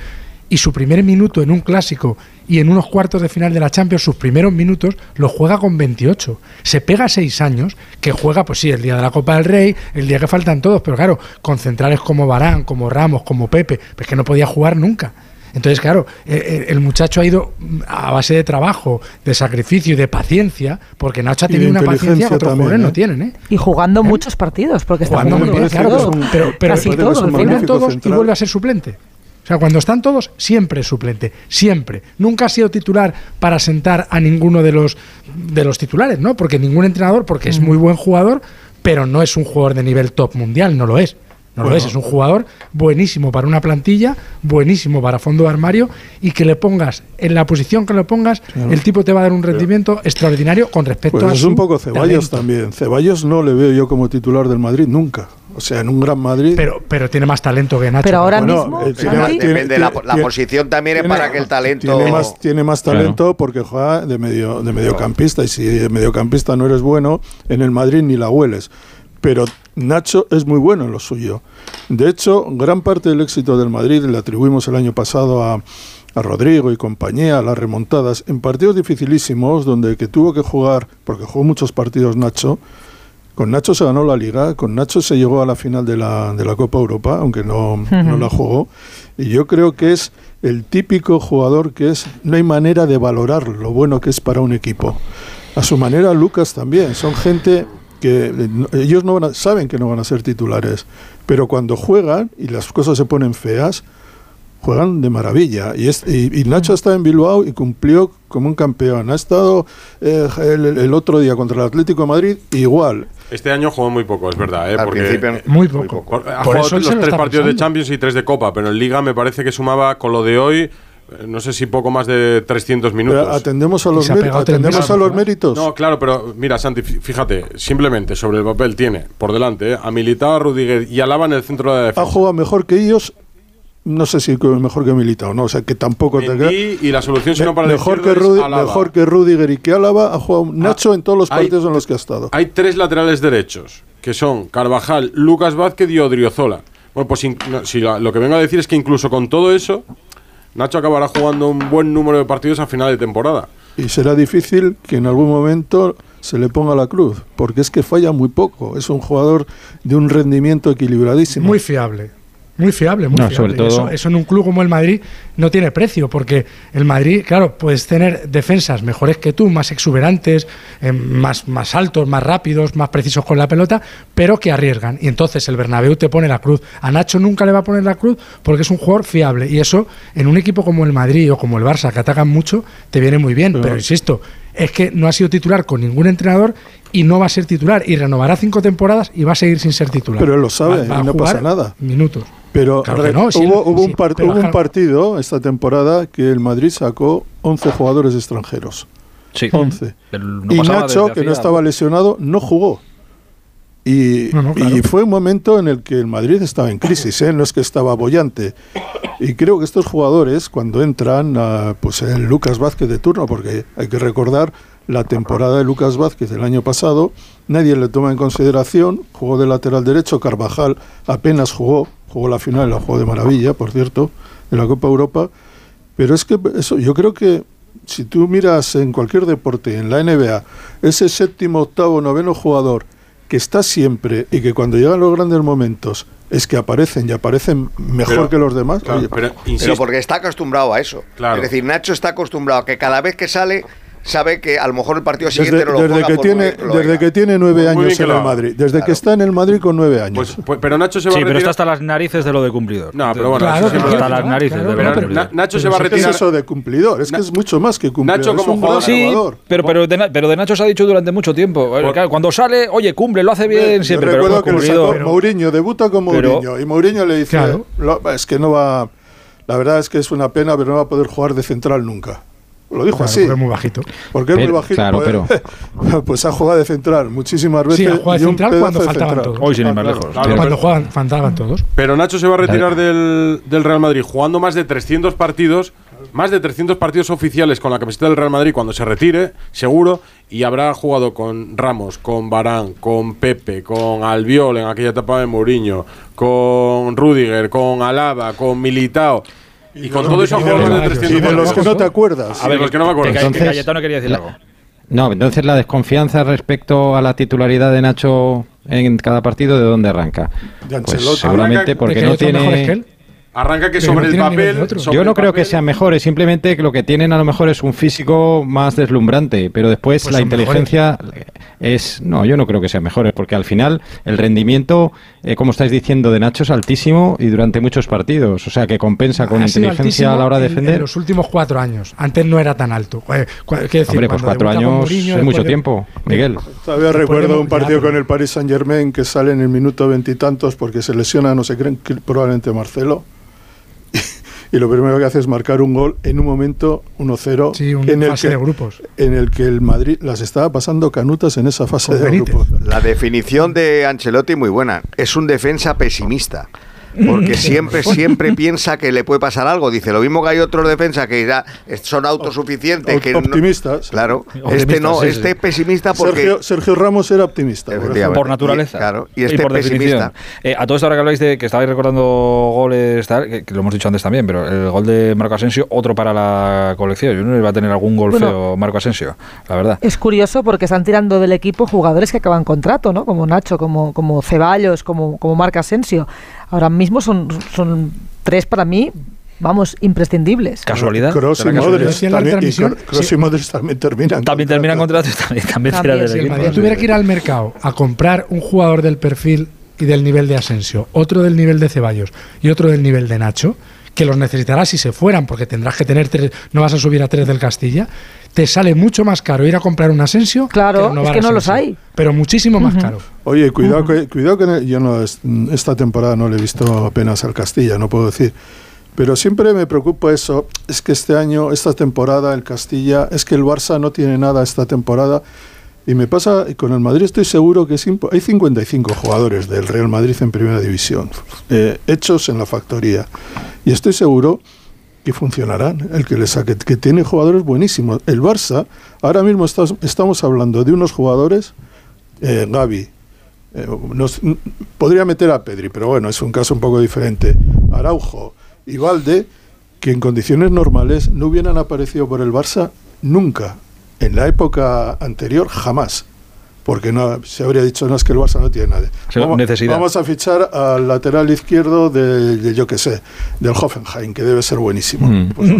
y su primer minuto en un clásico y en unos cuartos de final de la Champions, sus primeros minutos, los juega con 28. Se pega seis años, que juega, pues sí, el día de la Copa del Rey, el día que faltan todos, pero claro, con centrales como Barán, como Ramos, como Pepe, pues que no podía jugar nunca. Entonces, claro, eh, eh, el muchacho ha ido a base de trabajo, de sacrificio y de paciencia, porque Nacho ha tenido una paciencia que otros también, jugadores no ¿eh? tienen, ¿eh? Y jugando muchos partidos, porque está Jugando muy bien, claro, pero, pero Casi pero todo, juegan todos y vuelve a ser suplente. O sea, cuando están todos, siempre es suplente, siempre. Nunca ha sido titular para sentar a ninguno de los de los titulares, ¿no? Porque ningún entrenador, porque es muy buen jugador, pero no es un jugador de nivel top mundial, no lo es. No lo es, es un jugador buenísimo para una plantilla, buenísimo para fondo de armario y que le pongas en la posición que le pongas, Claro. el tipo te va a dar un rendimiento extraordinario con respecto Pues a es su un poco Ceballos talento. también. Ceballos no le veo yo como titular del Madrid nunca. O sea, en un gran Madrid. Pero, pero tiene más talento que Nacho. Pero ahora Bueno, mismo, eh, tiene- Santi, tiene- Depende, la, tiene- la tiene- posición también es para que el talento... Tiene más, tiene más Claro. talento porque juega de, medio, de mediocampista. Y si de mediocampista no eres bueno, en el Madrid ni la hueles. Pero Nacho es muy bueno en lo suyo. De hecho, gran parte del éxito del Madrid le atribuimos el año pasado a, a Rodrigo y compañía, a las remontadas, en partidos dificilísimos, donde el que tuvo que jugar, porque jugó muchos partidos Nacho, con Nacho se ganó la liga, con Nacho se llegó a la final de la, de la Copa Europa, aunque no, no la jugó. Y yo creo que es el típico jugador que es, no hay manera de valorar lo bueno que es para un equipo. A su manera, Lucas también. Son gente que eh, ellos no van a- saben que no van a ser titulares, pero cuando juegan y las cosas se ponen feas, juegan de maravilla. Y, es- y, y Nacho está en Bilbao y cumplió como un campeón. Ha estado eh, el, el otro día contra el Atlético de Madrid igual. Este año jugó muy poco, es verdad. ¿eh? Al Porque principio- Muy poco. Por- ha Por jugado los tres partidos de. Champions y tres de Copa, pero en Liga me parece que sumaba con lo de hoy, no sé si poco más de 300 minutos. Pero atendemos a los, se ha méri- pegado tres atendemos a los méritos. No, claro, pero mira, Santi, fí- fíjate, simplemente sobre el papel tiene por delante eh, a Militao, a Rudiger y Alaba en el centro de la ha defensa. jugado mejor que ellos. No sé si mejor que Militao, no, o sea que tampoco te y la solución si no para el mejor que, es mejor que Rudiger y que Álava ha jugado Nacho en todos los hay- partidos en los que ha estado. Hay tres laterales derechos, que son Carvajal, Lucas Vázquez y Odriozola. Bueno, pues si la- lo que vengo a decir es que incluso con todo eso, Nacho acabará jugando un buen número de partidos a final de temporada. Y será difícil que en algún momento se le ponga la cruz, porque es que falla muy poco. Es un jugador de un rendimiento equilibradísimo. Muy fiable. Muy fiable, muy No, fiable. sobre todo- eso, eso en un club como el Madrid no tiene precio, porque el Madrid, claro, puedes tener defensas mejores que tú, más exuberantes, eh, más, más altos, más rápidos, más precisos con la pelota, pero que arriesgan. Y entonces el Bernabéu te pone la cruz. A Nacho nunca le va a poner la cruz porque es un jugador fiable. Y eso, en un equipo como el Madrid o como el Barça, que atacan mucho, te viene muy bien. Pero, insisto, es que no ha sido titular con ningún entrenador y no va a ser titular. Y renovará cinco temporadas y va a seguir sin ser titular. Pero él lo sabe, Va- va a y no jugar pasa nada. Minutos. Pero Claro que re- no, sí, hubo, hubo sí, un par- pero hubo un partido esta temporada que el Madrid sacó 11 jugadores extranjeros. Sí. 11. El- no y Nacho, que no estaba lesionado, no jugó. Y, No, no, claro. y fue un momento en el que el Madrid estaba en crisis, ¿eh? no es que estaba bollante. Y creo que estos jugadores, cuando entran, a, pues el Lucas Vázquez de turno, porque hay que recordar la temporada de Lucas Vázquez del año pasado, nadie le toma en consideración, jugó de lateral derecho, Carvajal apenas jugó, jugó la final la jugó de maravilla, por cierto, de la Copa Europa. Pero es que eso, yo creo que si tú miras en cualquier deporte, en la NBA, ese séptimo, octavo, noveno jugador que está siempre y que cuando llegan los grandes momentos es que aparecen y aparecen mejor Pero- que los demás. claro, oye, pero Pero porque está acostumbrado a eso. Claro. Es decir, Nacho está acostumbrado a que cada vez que sale sabe que a lo mejor el partido desde, siguiente no lo desde juega que tiene, lo desde oiga. que tiene nueve Muy años en el. Madrid, desde que está en el Madrid con nueve años. Pues, pero Nacho se va Sí, a pero retirar. está hasta las narices de lo de cumplidor. No, pero bueno, Claro, hasta las narices de lo de Pero cumplidor. Na- Nacho se va a ¿Qué retirar. es eso de cumplidor? Es que es mucho más que cumplidor. Nacho como un jugador- Sí, jugador. pero, pero, de, pero de Nacho se ha dicho durante mucho tiempo. Eh, claro, cuando sale, oye, cumple, lo hace bien siempre. Pero recuerdo que lo sacó. Mourinho, debuta con Pero- Mourinho y Mourinho le dice, Claro. "Lo- es que no va, la verdad es que es una pena, pero no va a poder jugar de central nunca. Lo dijo Claro, así. porque es muy bajito. Porque es muy Pero- bajito. claro, pues, pues ha jugado de central muchísimas veces. Sí, ha jugado de central cuando de faltaban central. todos. Hoy sin ir Ah, más lejos. Claro, cuando pero- juegan, faltaban todos. Pero Nacho se va a retirar del, del Real Madrid jugando más de 300 partidos, más de 300 partidos oficiales con la camiseta del Real Madrid cuando se retire, seguro, y habrá jugado con Ramos, con Barán, con Pepe, con Albiol en aquella etapa de Mourinho, con Rudiger, con Alaba, con Militao. Y, con todo eso ha jugado más de 300 Y de los que no te acuerdas. A ver, los que no me acuerdo. Entonces- Cayetano quería decir La- algo. No, entonces la desconfianza respecto a la titularidad de Nacho en cada partido, ¿de dónde arranca? De Pues seguramente porque ¿De que no tiene... Arranca que Pero sobre no el papel. sobre Yo no creo que papel- sean mejores, simplemente que lo que tienen a lo mejor es un físico más deslumbrante, pero después Pues la inteligencia es... No, yo no creo que sean mejores, porque al final el rendimiento, eh, como estáis diciendo, de Nacho es altísimo y durante muchos partidos, o sea que compensa con Ha inteligencia a la hora de defender. En los últimos cuatro años. Antes no era tan alto. Eh, decir, Hombre, pues cuatro años Mourinho, es mucho de- tiempo, Miguel. Todavía recuerdo un partido con el Paris Saint Germain que sale en el minuto veintitantos porque se lesiona, no sé, creen que probablemente Marcelo. Y lo primero que hace es marcar un gol en un momento 1-0 Sí, un en, el fase que, de grupos. en el que el Madrid las estaba pasando canutas en esa fase Con de Benítez. grupos. La definición de Ancelotti muy buena. Es un defensa pesimista. Porque siempre, siempre piensa que le puede pasar algo. Dice, lo mismo que hay otros defensas que ya son autosuficientes. que no- Optimistas. claro. Optimistas, este no, sí, sí. este es pesimista porque... Sergio, Sergio Ramos era optimista. por. Por naturaleza. Y- claro, y este por pesimista. definición. Eh, a todo esto ahora que habláis de que estabais recordando goles, tal, que, que lo hemos dicho antes también, pero el gol de Marco Asensio, otro para la colección. Yo no iba a tener algún gol Bueno. feo Marco Asensio, la verdad. Es curioso porque están tirando del equipo jugadores que acaban contrato, ¿no? Como Nacho, como, como Ceballos, como, como Marc Asensio. Ahora mismo son, son tres para mí, vamos, imprescindibles. ¿Casualidad? Kroos y ¿Será Modric Decía en la también, y retransmisión, Cro- Kroos sí. y Modric también terminan. También terminan contratos, también, también, También, del si Si el. Madrid tuviera que ir al mercado a comprar un jugador del perfil y del nivel de Asensio, otro del nivel de Ceballos y otro del nivel de Nacho, que los necesitarás si se fueran, porque tendrás que tener tres, no vas a subir a tres del Castilla, te sale mucho más caro ir a comprar un Asensio. Claro, es que no a los Asensio. hay. Pero muchísimo más caro. Oye, cuidado, que, cuidado que yo no es- esta temporada no le he visto apenas al Castilla, no puedo decir. Pero siempre me preocupa eso. Es que este año, esta temporada, el Castilla, es que el Barça no tiene nada esta temporada. Y me pasa, y con el Madrid estoy seguro que es hay 55 jugadores del Real Madrid en primera división, eh, hechos en la factoría. Y estoy seguro que funcionarán, el que le saque, que tiene jugadores buenísimos. El Barça, ahora mismo estás- estamos hablando de unos jugadores, eh, Gavi, eh, nos- n- podría meter a Pedri, pero bueno, es un caso un poco diferente. Araujo y Valde, que en condiciones normales no hubieran aparecido por el Barça nunca. En la época anterior, jamás. Porque no se habría dicho, no es que el Barça no tiene nadie. Vamos, necesidad. vamos a fichar al lateral izquierdo de, de, yo que sé, del Hoffenheim, que debe ser buenísimo. Mm. Pues,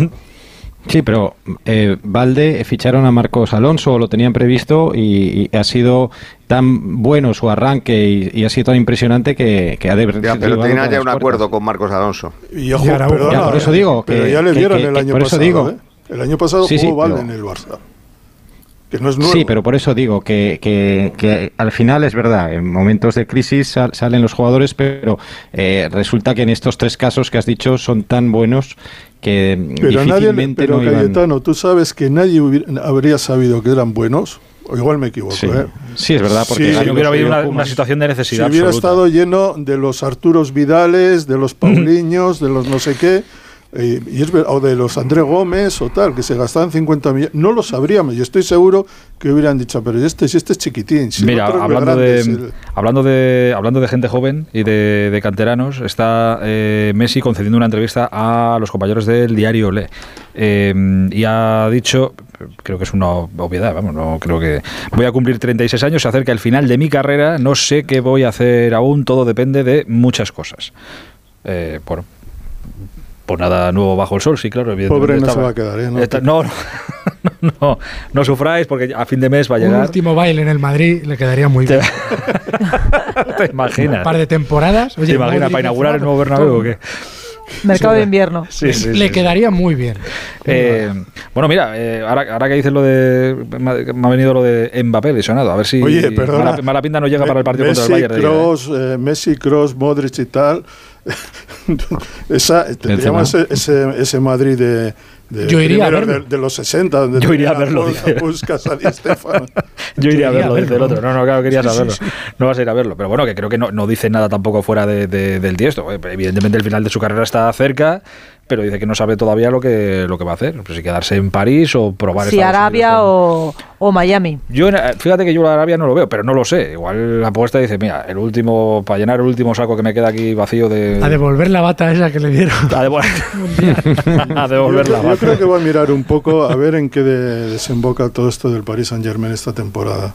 Sí, pero eh, Valde ficharon a Marcos Alonso, lo tenían previsto y, y ha sido tan bueno su arranque y, y ha sido tan impresionante que, que ha de Ya, pero tenía ya un acuerdo con Marcos Alonso. Y ojo, Y Araujo. perdona, Ya, por eso digo pero que- ya le que- vieron que- el año por eso pasado. digo. ¿eh? El año pasado Sí, sí, jugó Valde pero- en el Barça. Que no es nuevo. Sí, pero por eso digo que, que- que al final es verdad, en momentos de crisis sal- salen los jugadores, pero eh, resulta que en estos tres casos que has dicho son tan buenos que Pero nadie, difícilmente pero no iban- Cayetano, tú sabes que nadie hubiera- habría sabido que eran buenos, o igual me equivoco, Sí. ¿eh? Sí, es verdad, porque Sí, Si hubiera habido una, situación de Si necesidad hubiera absoluta. estado lleno de los Arturos Vidales, de los Pauliños, de los no sé qué, eh, y es o de los André Gómez o tal, que se gastaban 50 millones, no lo sabríamos. Yo estoy seguro que hubieran dicho, pero este, si este es chiquitín, si Mira, hablando grande, de, el- hablando, de, hablando de gente joven y de, de canteranos, está eh, Messi concediendo una entrevista a los compañeros del diario Le. Eh, y ha dicho, creo que es una obviedad, vamos, no creo que... Voy a cumplir 36 años, se acerca el final de mi carrera, no sé qué voy a hacer aún, todo depende de muchas cosas. Eh, bueno, pues nada nuevo bajo el sol, sí, claro. evidentemente Pobre no se va a quedar, ¿eh? No está- no, no, no, no sufráis porque a fin de mes va a Un llegar. último baile en el Madrid le quedaría muy bien. ¿Te imaginas? Un par de temporadas. Oye, ¿Te imaginas para inaugurar el nuevo Bernabéu o qué? Mercado de invierno. Sí, sí, le sí. quedaría muy bien. Eh, bueno, mira, eh, ahora, ahora que dices lo de. Me ha, venido lo de Mbappé lesionado. A ver si. Oye, perdona. Mala, mala pinta no llega para el partido Messi, contra el Bayern. de Liga, ¿eh? Eh, Messi, Cross, Modric y tal. Esa, te Benzema. llamas ese, ese, ese Madrid de, de Yo iría a de, de los 60. Donde Yo iría a verlo, dice. Puskas, a Di Stéfano. Yo iría a Yo verlo, dice el otro. No, no, claro, querías Sí, sí, saberlo. sí. No vas a ir a verlo. Pero bueno, que creo que no, no dice nada tampoco fuera de, de- del tiesto. Eh, Evidentemente el final de su carrera está cerca, pero dice que no sabe todavía lo que, lo que va a hacer. Pues si quedarse en París o probar Si Estados Arabia o, o Miami. Yo, eh, fíjate que yo la Arabia no lo veo, pero no lo sé. Igual la apuesta dice, mira, el último, para llenar el último saco que me queda aquí vacío de... A devolver la bata esa que le dieron. a devol- a devolver yo, la creo- yo bata. creo que voy a mirar un poco a ver en qué de- desemboca todo esto del Paris Saint Germain esta temporada.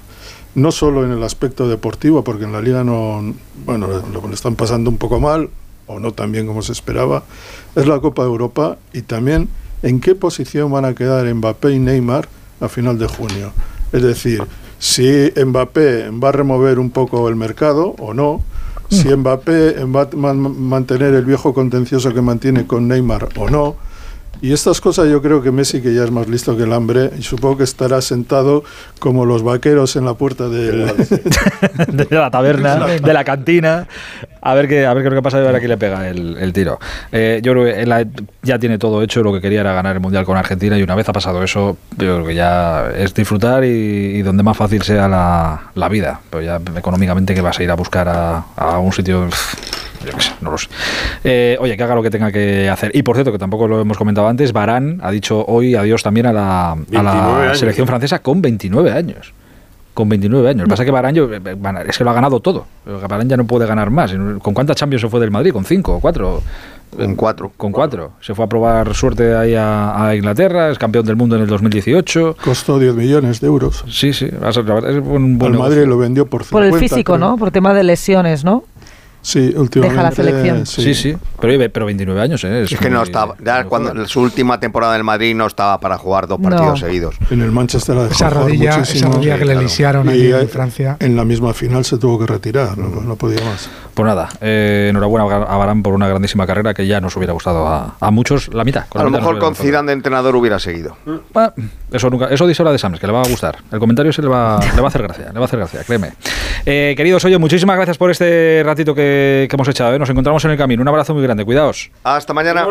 No solo en el aspecto deportivo, porque en la liga no, bueno, lo lo están pasando un poco mal, o no tan bien como se esperaba, es la Copa de Europa y también en qué posición van a quedar Mbappé y Neymar a final de junio. Es decir, si Mbappé va a remover un poco el mercado o no, si Mbappé va a man- mantener el viejo contencioso que mantiene con Neymar o no. Y estas cosas yo creo que Messi, que ya es más listo que el hambre, y supongo que estará sentado como los vaqueros en la puerta del... de la taberna, de la cantina, a ver qué, a ver qué es lo que pasa y a ver a quién le pega el, el tiro. Eh, yo creo que ya tiene todo hecho, lo que quería era ganar el Mundial con Argentina y una vez ha pasado eso, yo creo que ya es disfrutar y, y donde más fácil sea la, la vida. Pero ya económicamente que vas a ir a buscar a, a un sitio... yo qué sé, no lo sé. Eh, oye, que haga lo que tenga que hacer. Y por cierto, que tampoco lo hemos comentado antes, Barán ha dicho hoy adiós también a la, a 29 la años. selección francesa con 29 años con 29 años. Lo que pasa es que Varane yo- eh, es que lo ha ganado todo. Varane ya no puede ganar más. ¿Con cuántas Champions se fue del Madrid? ¿Con cinco o cuatro? Con cuatro. Con cuatro. Se fue a probar suerte ahí a, a Inglaterra, es campeón del mundo en el 2018. Costó 10 millones de euros. Sí, sí, es un buen El Madrid lo vendió por 50. Por el físico, creo. ¿no? Por tema de lesiones, ¿no? Sí, últimamente. Deja la selección. Sí, sí. Pero, oye, pero 29 años, ¿eh? Es que no estaba, ya cuando su última temporada en el Madrid no estaba para jugar dos No. partidos seguidos. En el Manchester ha Esa jugar rodilla, esa rodilla que le lisiaron allí en Francia. En la misma final se tuvo que retirar, no, no podía más. Pues nada, eh, enhorabuena a Barán por una grandísima carrera que ya nos hubiera gustado a, a muchos la mitad. con A la lo mitad mejor con. Zidane de entrenador hubiera seguido. Ah, Eso nunca, eso dice la de Sams, que le va a gustar. El comentario se le va, le va a hacer gracia, le va a hacer gracia, créeme. Eh, queridos, oye, muchísimas gracias por este ratito que, que hemos echado. ¿eh? Nos encontramos en el camino. Un abrazo muy grande, cuidaos. Hasta mañana.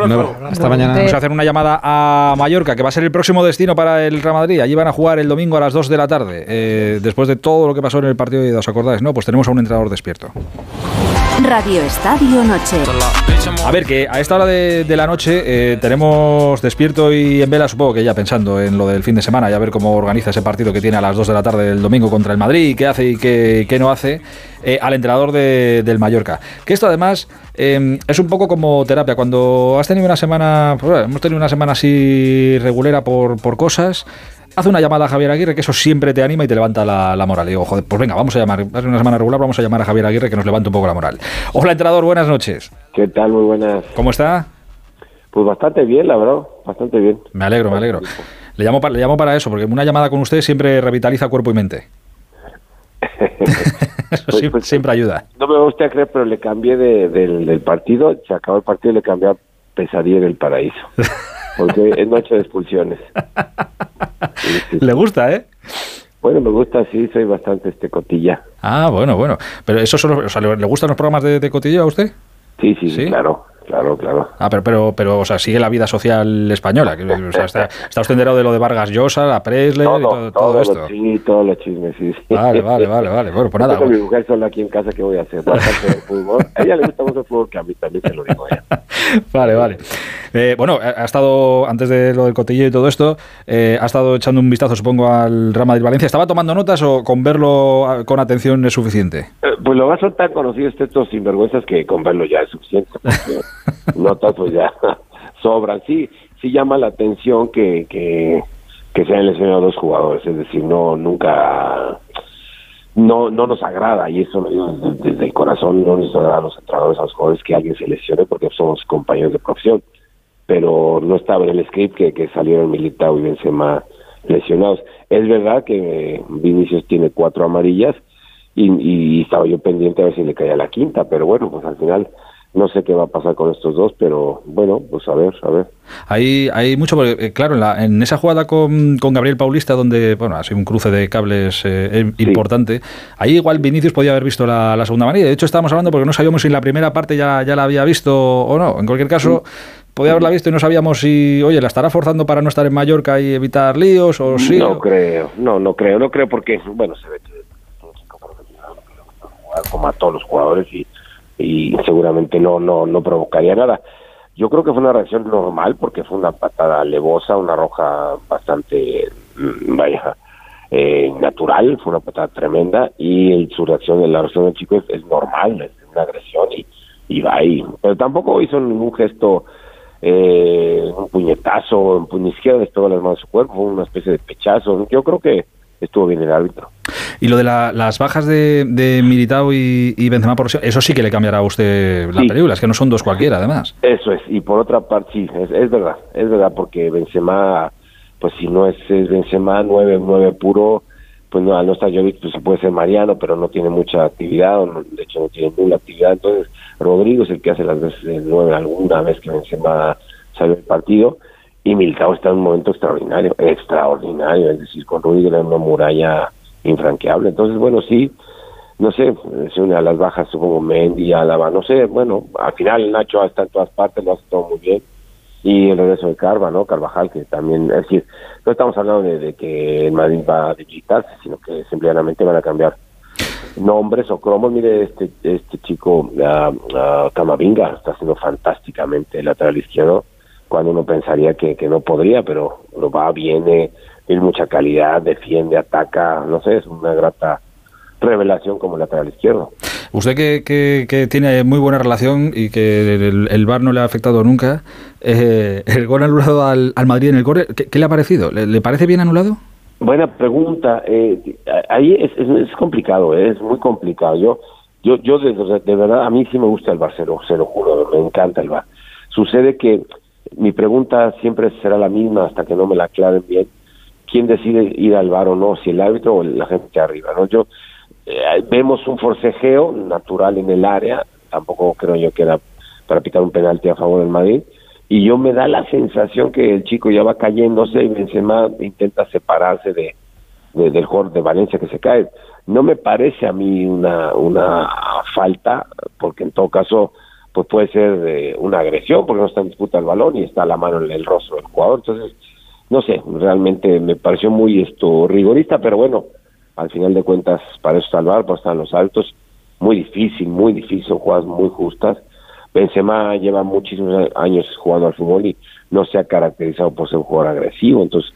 Hasta mañana. Vamos a hacer una llamada a Mallorca, que va a ser el próximo destino para el Real Madrid. Allí van a jugar el domingo a las 2 de la tarde. Eh, después de todo lo que pasó en el partido de ida, ¿os acordáis? No, pues tenemos a un entrenador despierto. Radio Estadio Noche. A ver, que a esta hora de, la noche eh, tenemos despierto y en vela, supongo que ya pensando en lo del fin de semana y a ver cómo organiza ese partido que tiene a las 2 de la tarde el domingo contra el Madrid y qué hace y qué, no hace eh, al entrenador de- del Mallorca. Que esto además eh, es un poco como terapia. Cuando has tenido una semana, pues, hemos tenido una semana así regulera por cosas. Haz una llamada a Javier Aguirre, que eso siempre te anima y te levanta la, la moral. Y digo, joder, pues venga, vamos a llamar. Hace una semana regular, vamos a llamar a Javier Aguirre, que nos levante un poco la moral. Hola, entrenador, buenas noches. ¿Qué tal? Muy buenas. ¿Cómo está? Pues bastante bien, la verdad, bastante bien. Me alegro, me alegro. Le llamo, para, le llamo para eso, porque una llamada con usted siempre revitaliza cuerpo y mente. Eso Pues, siempre, siempre ayuda. No me gusta creer, pero le cambié de- del, del partido, se acabó el partido y le cambié a Pesadilla en el Paraíso. Porque es noche de expulsiones. Le gusta, ¿eh? Bueno, me gusta, sí, soy bastante este cotilla. Ah, bueno, bueno. Pero eso solo, o sea, ¿le gustan los programas de, de cotillo a usted? Sí, sí, claro. Claro, claro. Ah, pero, pero, pero o sea, sigue la vida social española. que, o sea, está, está usted enterado de lo de Vargas Llosa, la Presley, Todo, y todo, todo todo esto. chi- todos los chismes, sí, sí. Vale, vale, vale, vale. Bueno, pues nada. Yo con mi mujer sola aquí en casa, ¿qué voy a hacer? Fútbol. A ella le gusta mucho el fútbol, que a mí también se lo digo a ella. Vale, vale. Eh, bueno, ha estado, antes de lo del cotillo y todo esto, eh, ha estado echando un vistazo, supongo, al Real Madrid-Valencia. ¿Estaba tomando notas o con verlo con atención es suficiente? Eh, Pues lo más son tan conocidos estos sinvergüenzas que con verlo ya es suficiente. Notas pues ya sobran. Sí, sí llama la atención que, que, se hayan lesionado dos jugadores. Es decir, no, nunca, no, no nos agrada y eso lo digo desde, desde el corazón, no nos agrada a los entrenadores, a los jugadores que alguien se lesione porque somos compañeros de profesión. Pero no estaba en el script que, que salieron Militao y Benzema lesionados. Es verdad que eh, Vinicius tiene cuatro amarillas y, y estaba yo pendiente a ver si le caía la quinta, pero bueno, pues al final no sé qué va a pasar con estos dos, pero bueno, pues a ver, a ver. Hay, hay mucho, porque, eh, claro, en, la- en esa jugada con, con Gabriel Paulista, donde, bueno, ha sido un cruce de cables eh, em- importante, ahí igual Vinicius podía haber visto la, la segunda amarilla. De hecho, estábamos hablando porque no sabíamos si en la primera parte ya, ya la había visto o no. En cualquier caso, podía haberla visto y no sabíamos si, oye, la estará forzando para no estar en Mallorca y evitar líos o sí. no o- creo, no, no creo, no creo porque, bueno, se ve que como a todos los jugadores y, y seguramente no, no, no provocaría nada. Yo creo que fue una reacción normal porque fue una patada alevosa, una roja bastante, mm, vaya, eh, natural, fue una patada tremenda y su reacción, la reacción del chico es, normal, es una agresión y, y va ahí. Pero tampoco hizo ningún gesto, eh, un puñetazo, en puño izquierda, les pegó las manos a su cuerpo, fue una especie de pechazo. Yo creo que estuvo bien el árbitro. Y lo de la- las bajas de, de Militao y, y Benzema, por eso sí que le cambiará a usted la Sí. película, es que no son dos cualquiera, además. Eso es, y por otra parte, sí, es, es verdad, es verdad, porque Benzema, pues si no es, es Benzema 9, 9 puro, pues no, al no estar Jovic, pues puede ser Mariano, pero no tiene mucha actividad, o no- de hecho no tiene nula actividad, entonces Rodrigo es el que hace las veces de 9 alguna vez que Benzema sale del partido, y Milcao está en un momento extraordinario, extraordinario, es decir, con Rudiger era una muralla infranqueable, entonces bueno, sí, no sé, se une a las bajas, supongo, Mendy, Álava, no sé, bueno, al final Nacho está en todas partes, lo hace todo muy bien, y el regreso de Carva, ¿no? Carvajal, que también, es decir, no estamos hablando de, que el Madrid va a debilitarse, sino que simplemente van a cambiar nombres o cromos. Mire, este este chico, ah, ah, Camavinga, está haciendo fantásticamente el lateral izquierdo, cuando uno pensaría que, que no podría, pero lo va, viene, tiene mucha calidad, defiende, ataca, no sé, es una grata revelación como lateral izquierdo. Usted que, que- que tiene muy buena relación y que el, el VAR no le ha afectado nunca, eh, el gol anulado al, al Madrid en el core, ¿qué, qué le ha parecido? ¿Le, le parece bien anulado? Buena pregunta. Eh, ahí es, es, es complicado, eh, es muy complicado. Yo, yo, yo de, de verdad, a mí sí me gusta el bar, se lo, se lo juro, me encanta el bar. Sucede que mi pregunta siempre será la misma hasta que no me la aclaren bien. ¿Quién decide ir al bar o no? Si el árbitro o la gente arriba, ¿no? Yo, eh, vemos un forcejeo natural en el área, tampoco creo yo que era para pitar un penalti a favor del Madrid, y yo me da la sensación que el chico ya va cayéndose y Benzema intenta separarse de, de- del jugador de Valencia que se cae. No me parece a mí una, una falta, porque en todo caso pues puede ser eh, una agresión, porque no está en disputa el balón y está la mano en el rostro del jugador. Entonces, no sé, realmente me pareció muy esto rigorista, pero bueno, al final de cuentas para eso está el VAR, para estar los altos, muy difícil, muy difícil, son jugadas muy justas. Benzema lleva muchísimos años jugando al fútbol y no se ha caracterizado por ser un jugador agresivo, entonces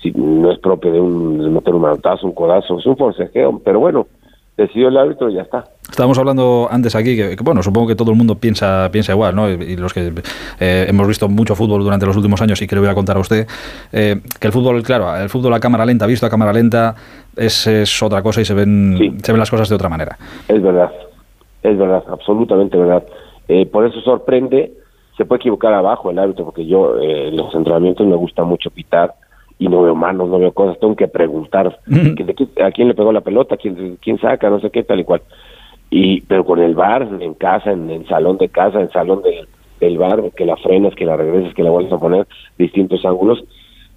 si no es propio de, un, de meter un manotazo, un codazo, es un forcejeo, pero bueno, decidió el árbitro y ya está. Estábamos hablando antes aquí que, que, bueno, supongo que todo el mundo piensa piensa igual, ¿no? Y, los que eh, hemos visto mucho fútbol durante los últimos años y que le voy a contar a usted, eh, que el fútbol, claro, el fútbol a cámara lenta, visto a cámara lenta, es, es otra cosa y se ven, se ven las cosas de otra manera. Es verdad, es verdad, absolutamente verdad. Eh, por eso sorprende, se puede equivocar abajo el árbitro, porque yo en los entrenamientos me gusta mucho pitar y no veo manos, no veo cosas, tengo que preguntar a quién le pegó la pelota, quién, quién saca, no sé qué, tal y cual. Y, pero con el bar, en casa, en el salón de casa, en el salón del, del bar, que la frenas, que la regresas, que la vuelves a poner, distintos ángulos,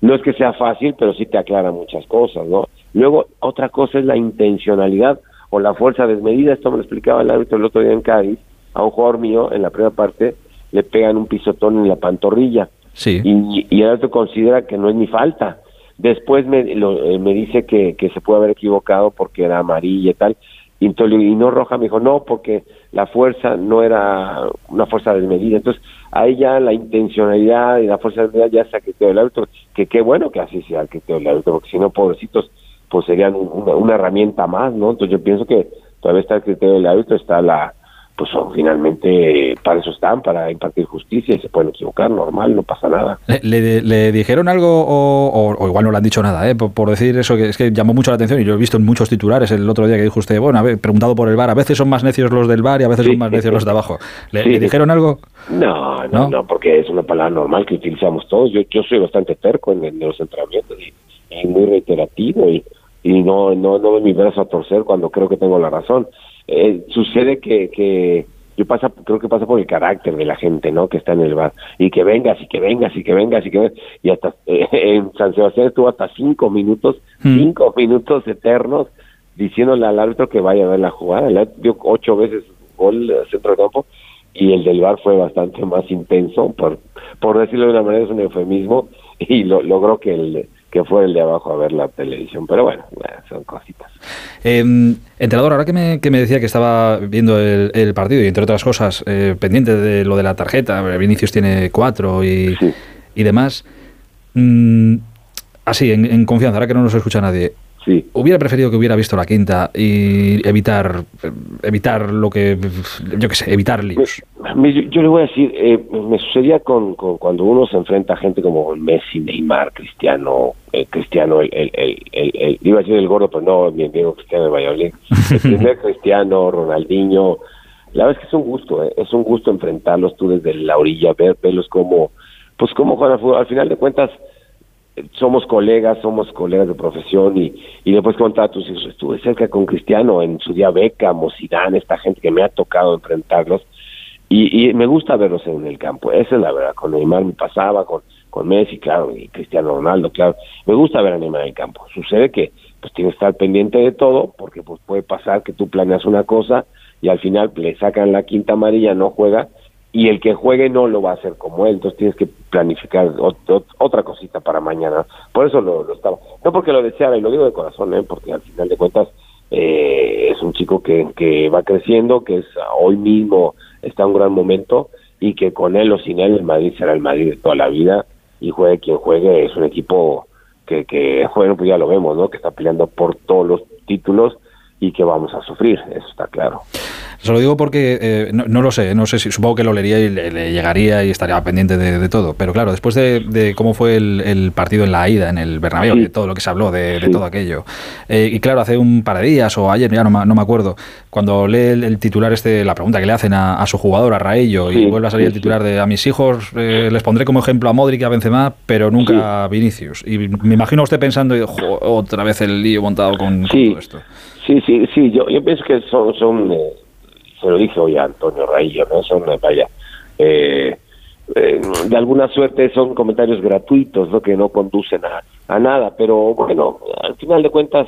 no es que sea fácil, pero sí te aclara muchas cosas, ¿no? Luego, otra cosa es la intencionalidad o la fuerza desmedida, esto me lo explicaba el árbitro el otro día en Cádiz, a un jugador mío en la primera parte, le pegan un pisotón en la pantorrilla. Sí. Y, y el árbitro considera que no es ni falta. Después me, lo- eh, me dice que, que se puede haber equivocado porque era amarilla y tal. Y, y no roja, me dijo, no, porque la fuerza no era una fuerza desmedida. Entonces, ahí ya la intencionalidad y la fuerza desmedida ya a criterio del árbitro. Que qué bueno que así sea el criterio del árbitro, porque si no, pobrecitos, pues serían un- una, una herramienta más, ¿no? Entonces yo pienso que todavía está el criterio del árbitro, está la, pues son, finalmente para eso están, para impartir justicia y se pueden equivocar, normal, no pasa nada. ¿Le, le- le dijeron algo o, o- o igual no le han dicho nada, ¿eh? por, por decir eso que es que llamó mucho la atención y yo he visto en muchos titulares el otro día que dijo usted, bueno, a ver, preguntado por el bar, a veces son más necios los del bar y a veces son más necios los de abajo. ¿Le, Sí. le dijeron algo? No, no, ¿No? no, porque es una palabra normal que utilizamos todos. Yo, yo soy bastante terco en, en los entrenamientos y, y muy reiterativo y, y no, no, no doy mi brazo a torcer cuando creo que tengo la razón. Eh, sucede que, que yo pasa, creo que pasa por el carácter de la gente, ¿no? Que está en el bar y que vengas y que vengas y que vengas y que vengas. y hasta eh, en San Sebastián estuvo hasta cinco minutos, cinco minutos eternos diciéndole al árbitro que vaya a ver la jugada. El árbitro dio ocho veces gol al centro del campo y el del bar fue bastante más intenso, por, por decirlo de una manera, es un eufemismo, y lo, logró que el que fue el de abajo a ver la televisión. Pero bueno, son cositas. Eh, entrenador, ahora que me, que me decía que estaba viendo el, el partido y entre otras cosas, eh, pendiente de lo de la tarjeta, Vinicius tiene cuatro y, y demás, mm, así, en, en confianza, ahora que no nos escucha nadie, hubiera preferido que hubiera visto la quinta y evitar, evitar lo que, yo qué sé, evitar líos. Yo, yo le voy a decir, eh, me sucedía con, con cuando uno se enfrenta a gente como Messi, Neymar, Cristiano, eh, Cristiano, el, el, el, el- iba a decir el gordo, pero no, mi amigo Cristiano de Valladolid, el primer Cristiano, Ronaldinho, la verdad es que es un gusto, eh, es un gusto enfrentarlos tú desde la orilla, ver, verlos como, pues como juegan al fútbol, al final de cuentas, somos colegas, somos colegas de profesión y, y después contar a tus hijos, estuve cerca con Cristiano en su día Beckham o Zidane, esta gente que me ha tocado enfrentarlos y, y me gusta verlos en el campo, esa es la verdad, con Neymar me pasaba, con, con Messi, claro, y Cristiano Ronaldo, claro, me gusta ver a Neymar en el campo, sucede que pues tienes que estar pendiente de todo, porque pues puede pasar que tú planeas una cosa y al final le sacan la quinta amarilla, no juega, y el que juegue no lo va a hacer como él, entonces tienes que planificar ot- ot- otra cosita para mañana, por eso lo, lo estaba, no porque lo deseara, y lo digo de corazón, ¿eh? porque al final de cuentas eh, es un chico que, que va creciendo, que es hoy mismo está en un gran momento y que con él o sin él el Madrid será el Madrid de toda la vida y juegue quien juegue, es un equipo que, que bueno, pues ya lo vemos, ¿no? Que está peleando por todos los títulos y que vamos a sufrir, eso está claro. Se lo digo porque eh, no, no lo sé, no sé si supongo que lo leería y le, le llegaría y estaría pendiente de, de todo. Pero claro, después de, de cómo fue el, el partido en la ida, en el Bernabéu, Sí. de todo lo que se habló, de, de todo aquello. eh, y claro, hace un par de días o ayer, ya no, me- no me acuerdo, cuando lee el, el titular este, la pregunta que le hacen a, a su jugador, a Raello, y Sí, vuelve a salir sí, el titular de a mis hijos eh, les pondré como ejemplo a Modric y a Benzema, pero nunca a Vinicius. Y me imagino a usted pensando, "Jo, otra vez el lío montado con, con Sí. todo esto. Sí, sí, sí, yo, yo pienso que son, son eh, se lo dije hoy a Antonio Raillo, ¿no? Son, eh, vaya, eh, eh, de alguna suerte son comentarios gratuitos, ¿no? Que no conducen a, a nada, pero bueno, al final de cuentas,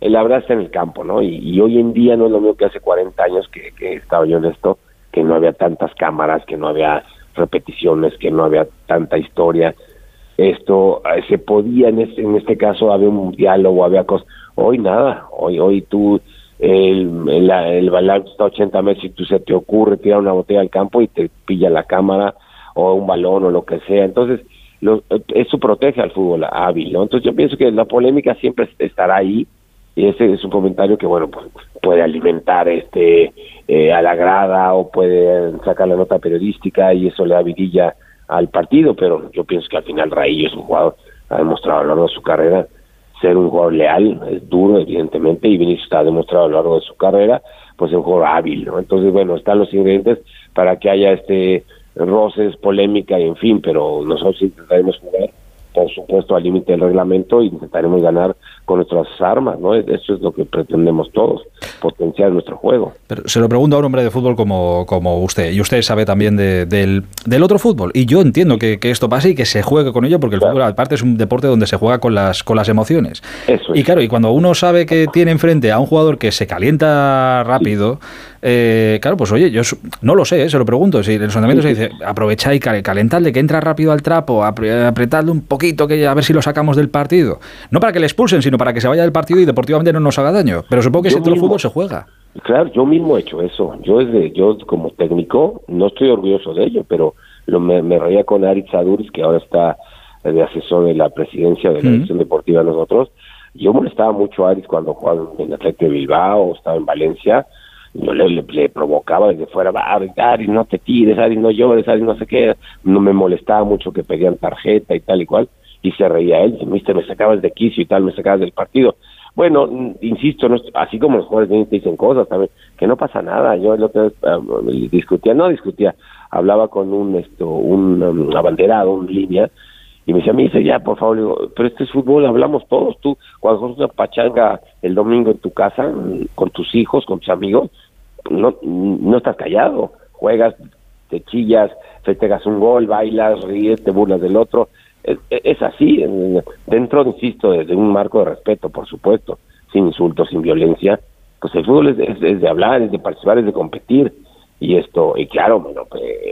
la verdad está en el campo, ¿no? Y, y hoy en día no es lo mismo que hace 40 años que, que estaba yo en esto, que no había tantas cámaras, que no había repeticiones, que no había tanta historia. Esto eh, se podía, en este, en este caso, había un diálogo, había cosas. Hoy nada, hoy, hoy tú, el, el, el está a 80 metros y tú se te ocurre tirar una botella al campo y te pilla la cámara o un balón o lo que sea. Entonces, lo, eso protege al fútbol hábil, ¿no? Entonces yo pienso que la polémica siempre estará ahí y ese es un comentario que, bueno, pues puede alimentar este eh, a la grada o puede sacar la nota periodística y eso le da vidilla al partido, pero yo pienso que al final Raillo es un jugador, ha demostrado a lo largo de su carrera ser un jugador leal, es duro evidentemente, y Vinicius está demostrado a lo largo de su carrera, pues es un jugador hábil, ¿no? Entonces, bueno, están los ingredientes para que haya este roces, polémica y en fin, pero nosotros intentaremos jugar, por supuesto, al límite del reglamento y intentaremos ganar con nuestras armas, ¿no? Eso es lo que pretendemos todos, potenciar nuestro juego. Pero se lo pregunto a un hombre de fútbol como, como usted, y usted sabe también de- del, del otro fútbol. Y yo entiendo que, que esto pase y que se juegue con ello, porque el fútbol, aparte, es un deporte donde se juega con las, con las emociones. Eso Y claro, y cuando uno sabe que tiene enfrente a un jugador que se calienta rápido, eh, claro, pues oye, yo no lo sé, eh, se lo pregunto. Si en el sondamiento se dice, aprovecha y cal- calentadle, que entra rápido al trapo, apre- apretadle un poquito, que a ver si lo sacamos del partido. No para que le expulsen, sino para que se vaya del partido y deportivamente no nos haga daño. Pero supongo que el mismo. fútbol se juega. Claro, yo mismo he hecho eso. Yo desde, yo como técnico no estoy orgulloso de ello, pero lo, me, me reía con Aritz Aduriz, que ahora está eh, de asesor de la presidencia de la dirección deportiva de nosotros. Yo molestaba mucho a Aritz cuando jugaba en Atlético de Bilbao, estaba en Valencia. Yo le, provocaba desde fuera, Aritz, no te tires, Aritz, no llores, Aritz, no sé qué. No me molestaba mucho que pedían tarjeta y tal y cual. Y se reía él, mister, me sacabas de quicio y tal, me sacabas del partido. Bueno, mm, insisto, no así como los jugadores te dicen cosas también, que no pasa nada. Yo el otro día, ah, discutía, no discutía, hablaba con un esto un um, abanderado, un línea, y me decía, me dice, ya, por favor, pero este es fútbol, hablamos todos. Tú, cuando juegas una pachanga el domingo en tu casa, con tus hijos, con tus amigos, no, no estás callado. Juegas, te chillas, festejas un gol, bailas, ríes, te burlas del otro. Es, es así, en- dentro, insisto, de, de un marco de respeto, por supuesto, sin insultos, sin violencia. Pues el fútbol es, es- es de hablar, es de participar, es de competir. Y esto, y claro, bueno,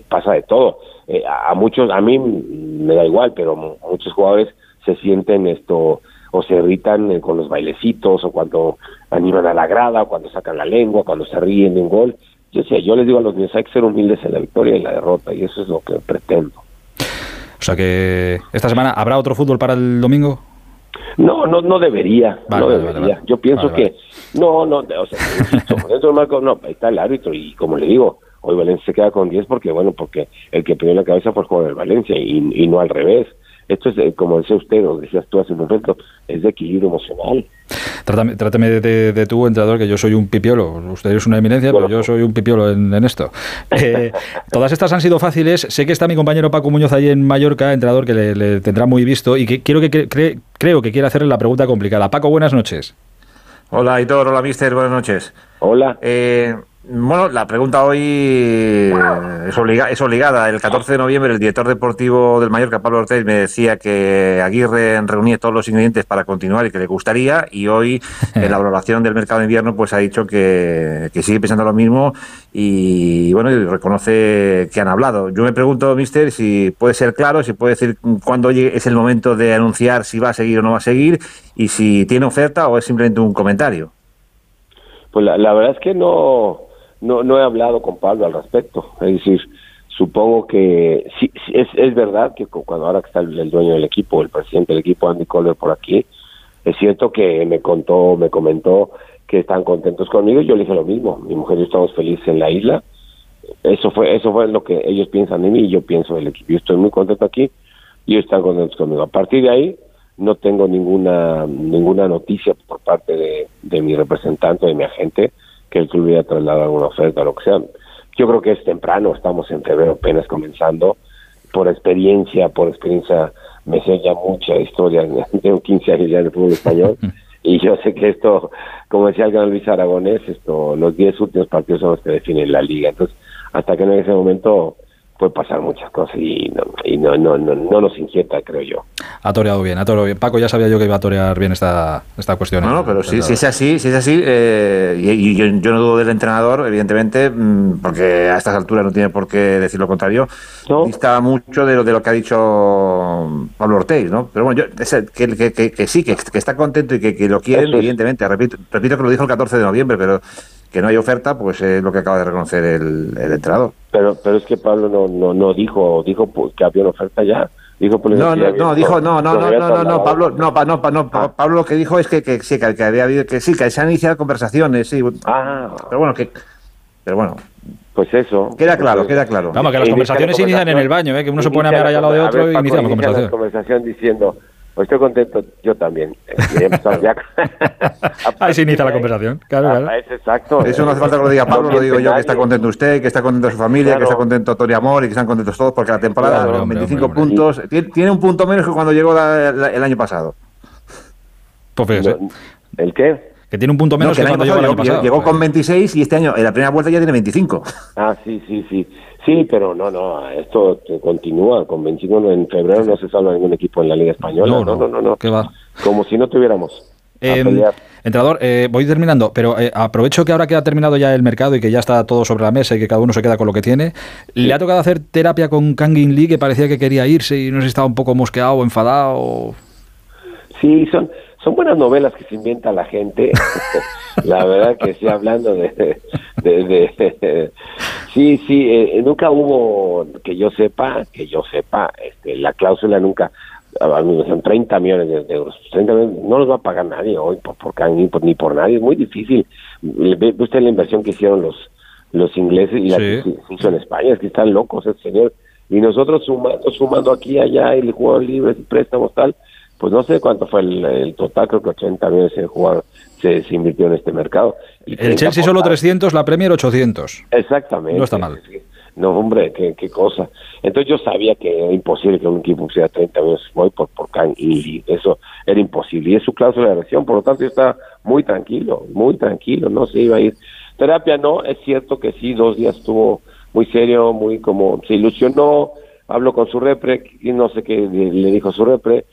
pasa de todo. Eh, a, a muchos, a mí me da igual, pero mu- muchos jugadores se sienten esto o se irritan eh, con los bailecitos o cuando animan a la grada, o cuando sacan la lengua, cuando se ríen de un gol. Yo sé, yo les digo a los niños, hay que ser humildes en la victoria y en la derrota, y eso es lo que pretendo. O sea que esta semana habrá otro fútbol para el domingo. No, no, no debería, Vale, no debería. vale, vale. Yo pienso que, no, no, o sea, insisto, dentro del marco, no, ahí está el árbitro y como le digo, hoy Valencia se queda con 10 porque, bueno, porque el que pidió la cabeza fue el jugador del Valencia y, y no al revés. Esto es, eh, como decía usted, o decías tú hace un momento, es de equilibrio emocional. Trátame, trátame de, de, de tú, entrenador, que yo soy un pipiolo. Usted es una eminencia, pero yo soy un pipiolo en, en esto. Eh, todas estas han sido fáciles. Sé que está mi compañero Paco Muñoz ahí en Mallorca, entrenador, que le, le tendrá muy visto y que quiero que cre- cre- creo que quiere hacerle la pregunta complicada. Paco, buenas noches. Hola, Hitor. Hola, mister. Buenas noches. Hola. Bueno, la pregunta hoy eh, es, obliga- es obligada. El 14 de noviembre, el director deportivo del Mallorca, Pablo Ortiz, me decía que Aguirre reunía todos los ingredientes para continuar y que le gustaría. Y hoy, en la valoración del mercado de invierno, pues ha dicho que, que sigue pensando lo mismo y, bueno, y reconoce que han hablado. Yo me pregunto, mister, si puede ser claro, si puede decir cuándo es el momento de anunciar si va a seguir o no va a seguir y si tiene oferta o es simplemente un comentario. Pues la, la verdad es que no, no, no he hablado con Pablo al respecto. Es decir, supongo que sí, sí, es, es verdad que cu- cuando ahora que está el, dueño del equipo, el presidente del equipo, Andy Colbert, por aquí, es cierto que me contó, me comentó que están contentos conmigo yo le dije lo mismo. Mi mujer y yo estamos felices en la isla. Eso fue, eso fue lo que ellos piensan de mí y yo pienso del equipo. Yo estoy muy contento aquí y ellos están contentos conmigo. A partir de ahí no tengo ninguna ninguna noticia por parte de, de mi representante, de mi agente, que el club hubiera trasladado alguna oferta o lo que sea. Yo creo que es temprano, estamos en febrero apenas comenzando. Por experiencia, por experiencia, me sé ya mucha historia, tengo 15 años ya en el fútbol español y yo sé que esto, como decía el gran Luis Aragonés, esto, los 10 últimos partidos son los que definen la liga. Entonces, hasta que no en ese momento puede pasar muchas cosas y no, y no, no, no, no nos inquieta, creo yo. Ha toreado bien, ha toreado bien. Paco, ya sabía yo que iba a torear bien esta, esta cuestión. No, ¿eh? no, pero si, si es así, si es así, eh, y, y yo, yo no dudo del entrenador, evidentemente, mm, porque a estas alturas no tiene por qué decir lo contrario. Dista mucho de lo, de lo que ha dicho Pablo Ortiz, ¿no? Pero bueno, yo, ese- que, que- que- que sí, que, que está contento y que, que lo quieren, evidentemente. Repito, repito que lo dijo el 14 de noviembre, pero que no hay oferta, pues es lo que acaba de reconocer el, el entrenador. Pero, pero es que Pablo no, no, no dijo, dijo pues, que había una oferta ya. Dijo pues, No, no, no, dijo, no, no, no, no, no, no. Pablo, no, pa- no, pa- no, pa- Pablo lo que dijo es que, que sí, que, que había habido, que sí, que se han iniciado conversaciones, sí. Pero bueno, que, pero bueno. Pues eso. Queda claro, queda claro. Vamos, que las conversaciones se inician en el baño, ¿eh? que uno se pone a mirar allá al lado de otro y iniciamos inicia conversación. la conversación diciendo, pues estoy contento, yo también. Ya. Ahí se inicia la conversación. Claro, claro. Es exacto. Eso no hace falta que lo diga Pablo, lo digo yo, que está contento usted, que está contento su familia, que está contento Tori Amor y que están contentos todos, porque la temporada, Claro, con hombre, 25 hombre, puntos, tiene, tiene un punto menos que cuando llegó la- la- el año pasado. Pues fíjese. ¿El qué? Que tiene un punto menos No, que que el año cuando llegó el año pasado llegó, pasado. llegó con 26 y este año, en la primera vuelta ya tiene 25. Ah, sí, sí, sí. Sí, pero no, no, esto continúa. Con 21 en febrero no se salva ningún equipo en la Liga Española. No, No, no. no, ¿Qué va? Como si no tuviéramos. Eh, entrenador, eh, voy terminando, pero eh, aprovecho que ahora que ha terminado ya el mercado y que ya está todo sobre la mesa y que cada uno se queda con lo que tiene, ¿le ha tocado hacer terapia con Kangin Lee que parecía que quería irse y no sé si estaba un poco mosqueado o enfadado? Sí, son, son buenas novelas que se inventa la gente. la verdad que sí, hablando de... de- de- sí, sí, eh, nunca hubo, que yo sepa, que yo sepa, este, la cláusula nunca... Son 30 millones de, euros. 30 millones, no los va a pagar nadie hoy por, por ni, por, ni por nadie. Es muy difícil. Ve usted la inversión que hicieron los los ingleses y la que hizo en España. Es que están locos, el señor. Y nosotros sumando, sumando aquí, allá, y el jugador libre, préstamos, tal, pues no sé cuánto fue el, el total, creo que 80 millones de jugador se, se invirtió en este mercado. Y El 30 Chelsea solo cada- 300, la Premier 800. Exactamente. No está mal. No, hombre, qué, qué cosa. Entonces yo sabía que era imposible que un equipo pusiera 30 millones voy por, por In Lee. Eso era imposible. Y es su cláusula de lesión, por lo tanto yo estaba muy tranquilo, muy tranquilo, no se iba a ir. Terapia no, es cierto que sí, dos días estuvo muy serio, muy como, se ilusionó, habló con su repre, y no sé qué le, le dijo su repre,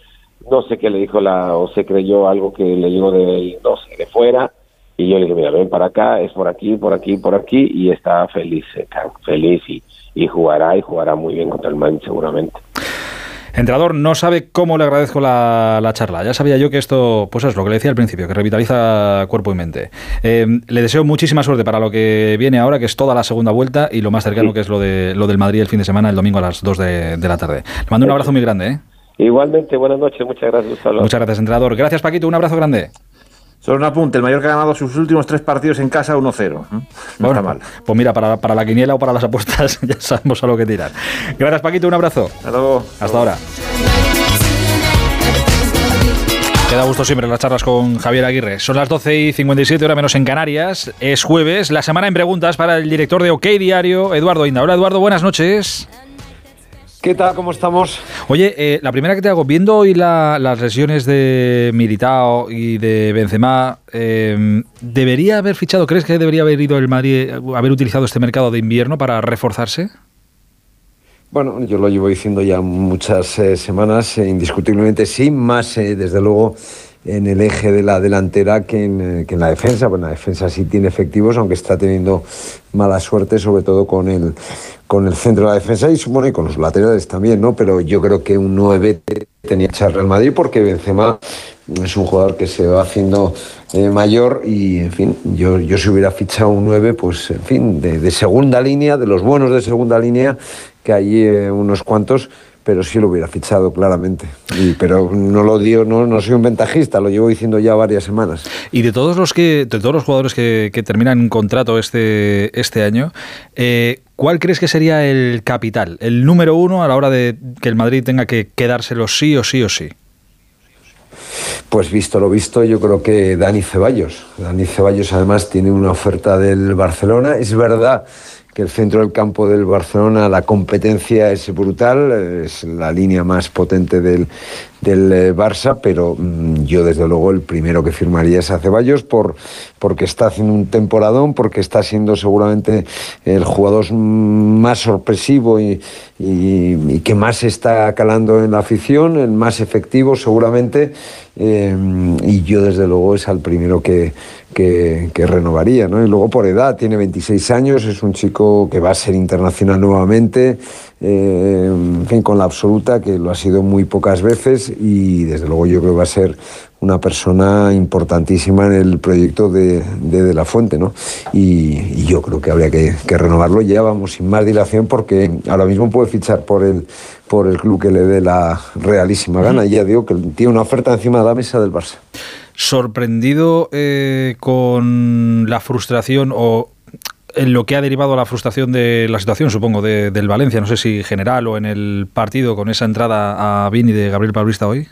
no sé qué le dijo la, o se creyó algo que le llegó de, no sé, de fuera, y yo le dije, mira, ven para acá, es por aquí, por aquí, por aquí, y está feliz, eh, feliz, y, y jugará, y jugará muy bien contra el Man seguramente. Entrenador, no sabe cómo le agradezco la, la charla. Ya sabía yo que esto, pues es lo que le decía al principio, que revitaliza cuerpo y mente. Eh, le deseo muchísima suerte para lo que viene ahora, que es toda la segunda vuelta y lo más cercano que es lo de lo del Madrid el fin de semana, el domingo a las 2 de, de la tarde. Le mando un abrazo muy grande. ¿eh? Igualmente, buenas noches, muchas gracias. Muchas gracias, entrenador. Gracias, Paquito. Un abrazo grande. Solo un apunte, el Mallorca ha ganado sus últimos tres partidos en casa 1-0. ¿eh? No está mal. Pues mira, para, para la quiniela o para las apuestas ya sabemos a lo que tirar. Gracias, Paquito. Un abrazo. Hasta luego. Hasta ahora. Queda gusto siempre las charlas con Javier Aguirre. Son las 12 y 57, hora menos en Canarias. Es jueves, la semana en preguntas para el director de OK Diario, Eduardo Inda. Hola, Eduardo, buenas noches. ¿Qué tal? ¿Cómo estamos? Oye, eh, la primera que te hago, viendo hoy la- las lesiones de Militao y de Benzema, eh, ¿debería haber fichado, crees que debería haber ido el Madrid, haber utilizado este mercado de invierno para reforzarse? Bueno, yo lo llevo diciendo ya muchas eh, semanas, eh, indiscutiblemente sí, más desde luego en el eje de la delantera que en, que en la defensa. Bueno, la defensa sí tiene efectivos, aunque está teniendo mala suerte, sobre todo con el, con el centro de la defensa y, bueno, y con los laterales también, ¿no? Pero yo creo que un 9 te- tenía que echar Real Madrid porque Benzema es un jugador que se va haciendo eh, mayor y, en fin, yo, yo si hubiera fichado un 9, pues, en fin, de, de segunda línea, de los buenos de segunda línea, que hay eh, unos cuantos, pero sí lo hubiera fichado claramente. Y, pero no lo digo, no, no soy un ventajista, lo llevo diciendo ya varias semanas. Y de todos los que, de todos los jugadores que, que terminan contrato este, este año, eh, ¿cuál crees que sería el capital, el número uno a la hora de que el Madrid tenga que quedárselo sí o sí o sí? Pues visto lo visto, yo creo que Dani Ceballos. Dani Ceballos además tiene una oferta del Barcelona. Es verdad que el centro del campo del Barcelona, la competencia es brutal, es la línea más potente del, del eh, Barça, pero mm, yo desde luego el primero que firmaría es a Ceballos por, porque está haciendo un temporadón, porque está siendo seguramente el jugador más sorpresivo y que más está calando en la afición, el más efectivo seguramente, eh, y yo desde luego es al primero que, que, que renovaría, ¿no? Y luego por edad, tiene 26 años, es un chico que va a ser internacional nuevamente, eh, en fin, con la absoluta, que lo ha sido muy pocas veces y desde luego yo creo que va a ser una persona importantísima en el proyecto de De, la Fuente, ¿no? Y, yo creo que habría que, renovarlo ya, vamos, sin más dilación, porque ahora mismo puede fichar por el, por el club que le dé la realísima gana. Y ya digo que tiene una oferta encima de la mesa del Barça. sorprendido eh, con la frustración o lo que ha derivado la frustración de la situación, supongo, de- del Valencia, no sé si general o en el partido con esa entrada a Vini de Gabriel Paulista hoy.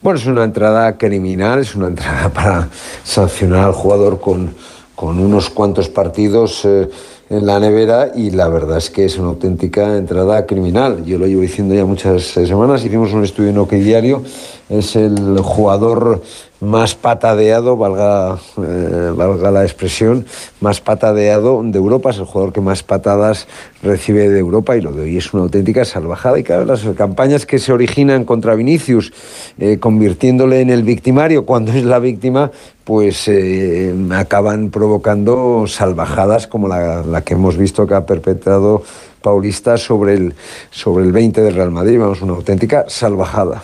Bueno, es una entrada criminal, es una entrada para sancionar al jugador con, con unos cuantos partidos eh, en la nevera y la verdad es que es una auténtica entrada criminal. Yo lo llevo diciendo ya muchas semanas, hicimos un estudio en OK Diario es el jugador más patadeado, valga, eh, valga la expresión, más patadeado de Europa, es el jugador que más patadas recibe de Europa y lo de hoy es una auténtica salvajada y vez las campañas que se originan contra Vinicius, eh, convirtiéndole en el victimario cuando es la víctima, pues eh, acaban provocando salvajadas como la, la que hemos visto que ha perpetrado Paulista sobre el, sobre el 20 del Real Madrid, vamos, una auténtica salvajada.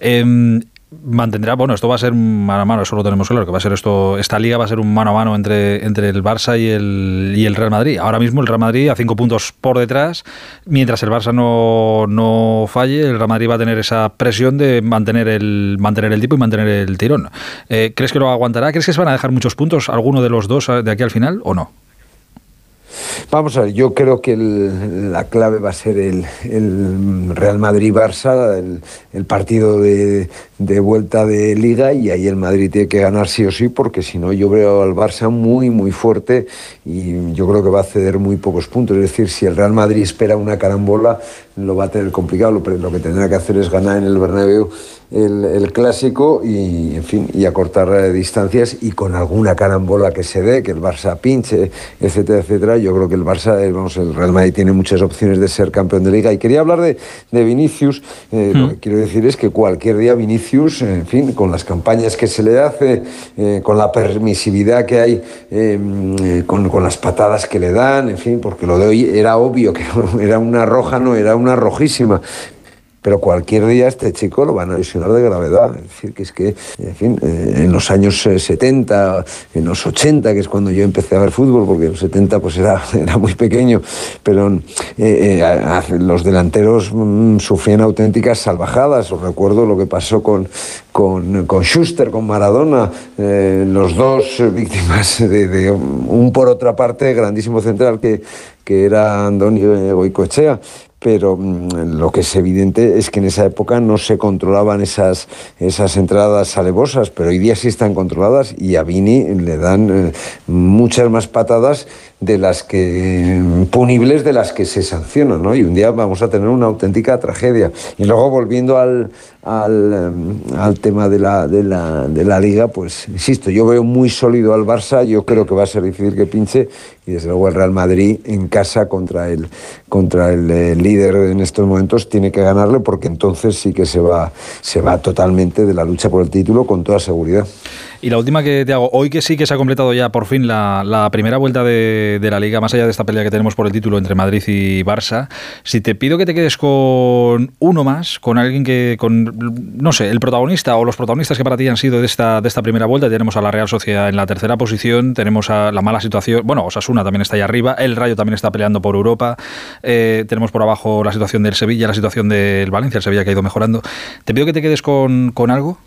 Em, mantendrá, bueno, esto va a ser mano a mano, eso lo tenemos claro, que va a ser esto, esta liga va a ser un mano a mano entre, entre el Barça y el, y el Real Madrid. Ahora mismo el Real Madrid a cinco puntos por detrás, mientras el Barça no, no falle, el Real Madrid va a tener esa presión de mantener el, mantener el tipo y mantener el tirón. Eh, ¿Crees que lo aguantará? ¿Crees que se van a dejar muchos puntos alguno de los dos eh, de aquí al final o no? Vamos a ver, yo creo que la clave va a ser el, el Real Madrid-Barça, el partido de, de vuelta de liga y ahí el Madrid tiene que ganar sí o sí porque si no yo veo al Barça muy muy fuerte y yo creo que va a ceder muy pocos puntos. Es decir, si el Real Madrid espera una carambola lo va a tener complicado. Lo, lo que tendrá que hacer es ganar en el Bernabéu el, el clásico y, en fin, y acortar eh, distancias y con alguna carambola que se dé, que el Barça pinche, etcétera, etcétera. Yo creo que el Barça, eh, vamos, el Real Madrid tiene muchas opciones de ser campeón de liga. Y quería hablar de, de Vinicius. Eh, Lo que quiero decir es que cualquier día Vinicius, en fin, con las campañas que se le hace, eh, con la permisividad que hay, eh, eh, con, con las patadas que le dan, en fin, porque lo de hoy era obvio que era una roja, no era una rojísima. Pero cualquier día este chico lo van a lesionar de gravedad. Es decir, que es que, en eh, los años eh, 70, en los 80, que es cuando yo empecé a ver fútbol, porque en los 70 pues era, era muy pequeño, pero eh, eh, los delanteros mm, sufrían auténticas salvajadas. Os recuerdo lo que pasó con, con, Schuster, con Maradona, eh, los dos eh, víctimas de, de un por otra parte grandísimo central que, que era Antonio Goicoechea pero mm, lo que es evidente es que en esa época no se controlaban esas, esas entradas alevosas, pero hoy día sí están controladas y a Vini le dan eh, muchas más patadas de las que punibles de las que se sancionan, ¿no? Y un día vamos a tener una auténtica tragedia. Y luego volviendo al, al, em, al tema de la, de, la, de la liga, pues insisto, yo veo muy sólido al Barça, yo creo que va a ser difícil que pinche y desde luego el Real Madrid en casa contra el, contra el eh, líder en estos momentos tiene que ganarle porque entonces sí que se va, se va totalmente de la lucha por el título con toda seguridad. Y la última que te hago, hoy que sí que se ha completado ya por fin la, primera vuelta de, de la liga, más allá de esta pelea que tenemos por el título entre Madrid y Barça, si te pido que te quedes con uno más, con alguien que, con, no sé, el protagonista o los protagonistas que para ti han sido de esta, de esta primera vuelta, tenemos a la Real Sociedad en la tercera posición, tenemos a la mala situación, bueno, Osasuna también está ahí arriba, el Rayo también está peleando por Europa, eh, tenemos por abajo la situación del Sevilla, la situación del Valencia, el Sevilla que ha ido mejorando. Te pido que te quedes con, con algo.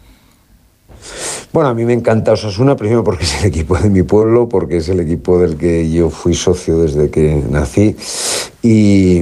Bueno, a mí me encanta Osasuna, primero porque es el equipo de mi pueblo, porque es el equipo del que yo fui socio desde que nací. Y,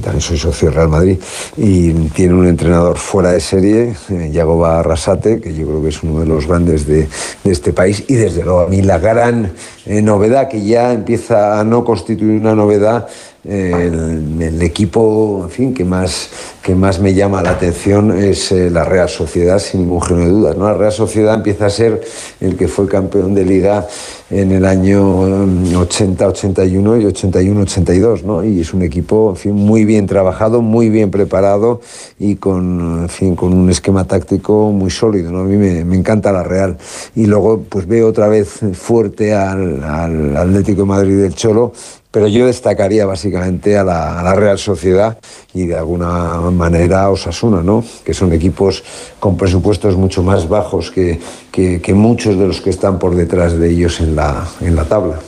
también soy socio de Real Madrid. Y tiene un entrenador fuera de serie, eh, Yagoba Arrasate, que yo creo que es uno de los grandes de, este país. Y desde luego a mí la gran eh, novedad que ya empieza a no constituir una novedad el, equipo en fin, que, más, que más me llama la atención es eh, la Real Sociedad, sin ningún género de dudas. ¿no? La Real Sociedad empieza a ser el que fue campeón de liga en el año eh, 80-81 y 81-82, ¿no? Y es un equipo, en fin, muy bien trabajado, muy bien preparado y con, en fin, con un esquema táctico muy sólido, ¿no? A mí me, me encanta la Real. Y luego, pues veo otra vez fuerte al, al Atlético de Madrid del Cholo, pero yo destacaría básicamente a la, a la Real Sociedad y de alguna manera a Osasuna, ¿no? que son equipos con presupuestos mucho más bajos que, que, que muchos de los que están por detrás de ellos en la, en la tabla.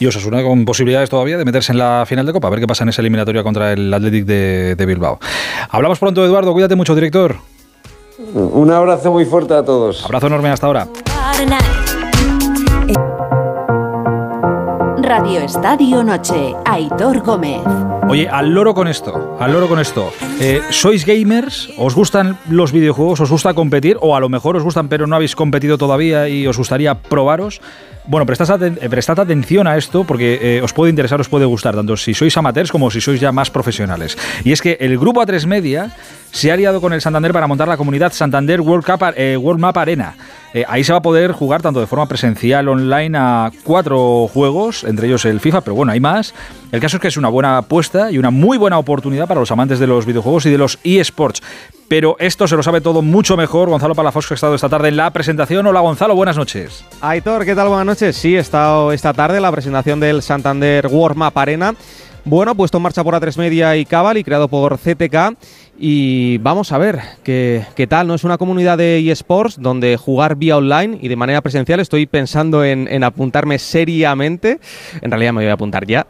Y Osasuna con posibilidades todavía de meterse en la final de Copa, a ver qué pasa en esa eliminatoria contra el Athletic de, de Bilbao. Hablamos pronto, Eduardo, cuídate mucho, director. Un abrazo muy fuerte a todos. Abrazo enorme hasta ahora. Radio Estadio Noche, Aitor Gómez. Oye, al loro con esto, al loro con esto. Eh, ¿Sois gamers? ¿Os gustan los videojuegos? ¿Os gusta competir? O a lo mejor os gustan pero no habéis competido todavía y os gustaría probaros. Bueno, eh, prestad atención a esto porque eh, os puede interesar, os puede gustar, tanto si sois amateurs como si sois ya más profesionales. Y es que el grupo A3 Media se ha aliado con el Santander para montar la comunidad Santander World, Cup, eh, World Map Arena. Ahí se va a poder jugar tanto de forma presencial, online, a cuatro juegos, entre ellos el FIFA, pero bueno, hay más. El caso es que es una buena apuesta y una muy buena oportunidad para los amantes de los videojuegos y de los eSports. Pero esto se lo sabe todo mucho mejor Gonzalo Palafox, que ha estado esta tarde en la presentación. Hola Gonzalo, buenas noches. Aitor, ¿qué tal? Buenas noches. Sí, he estado esta tarde en la presentación del Santander World Map Arena. Bueno, puesto en marcha por A3 Media y Cabal y creado por CTK. Y vamos a ver qué, qué tal, ¿no? Es una comunidad de eSports donde jugar vía online y de manera presencial. Estoy pensando en, en apuntarme seriamente. En realidad me voy a apuntar ya.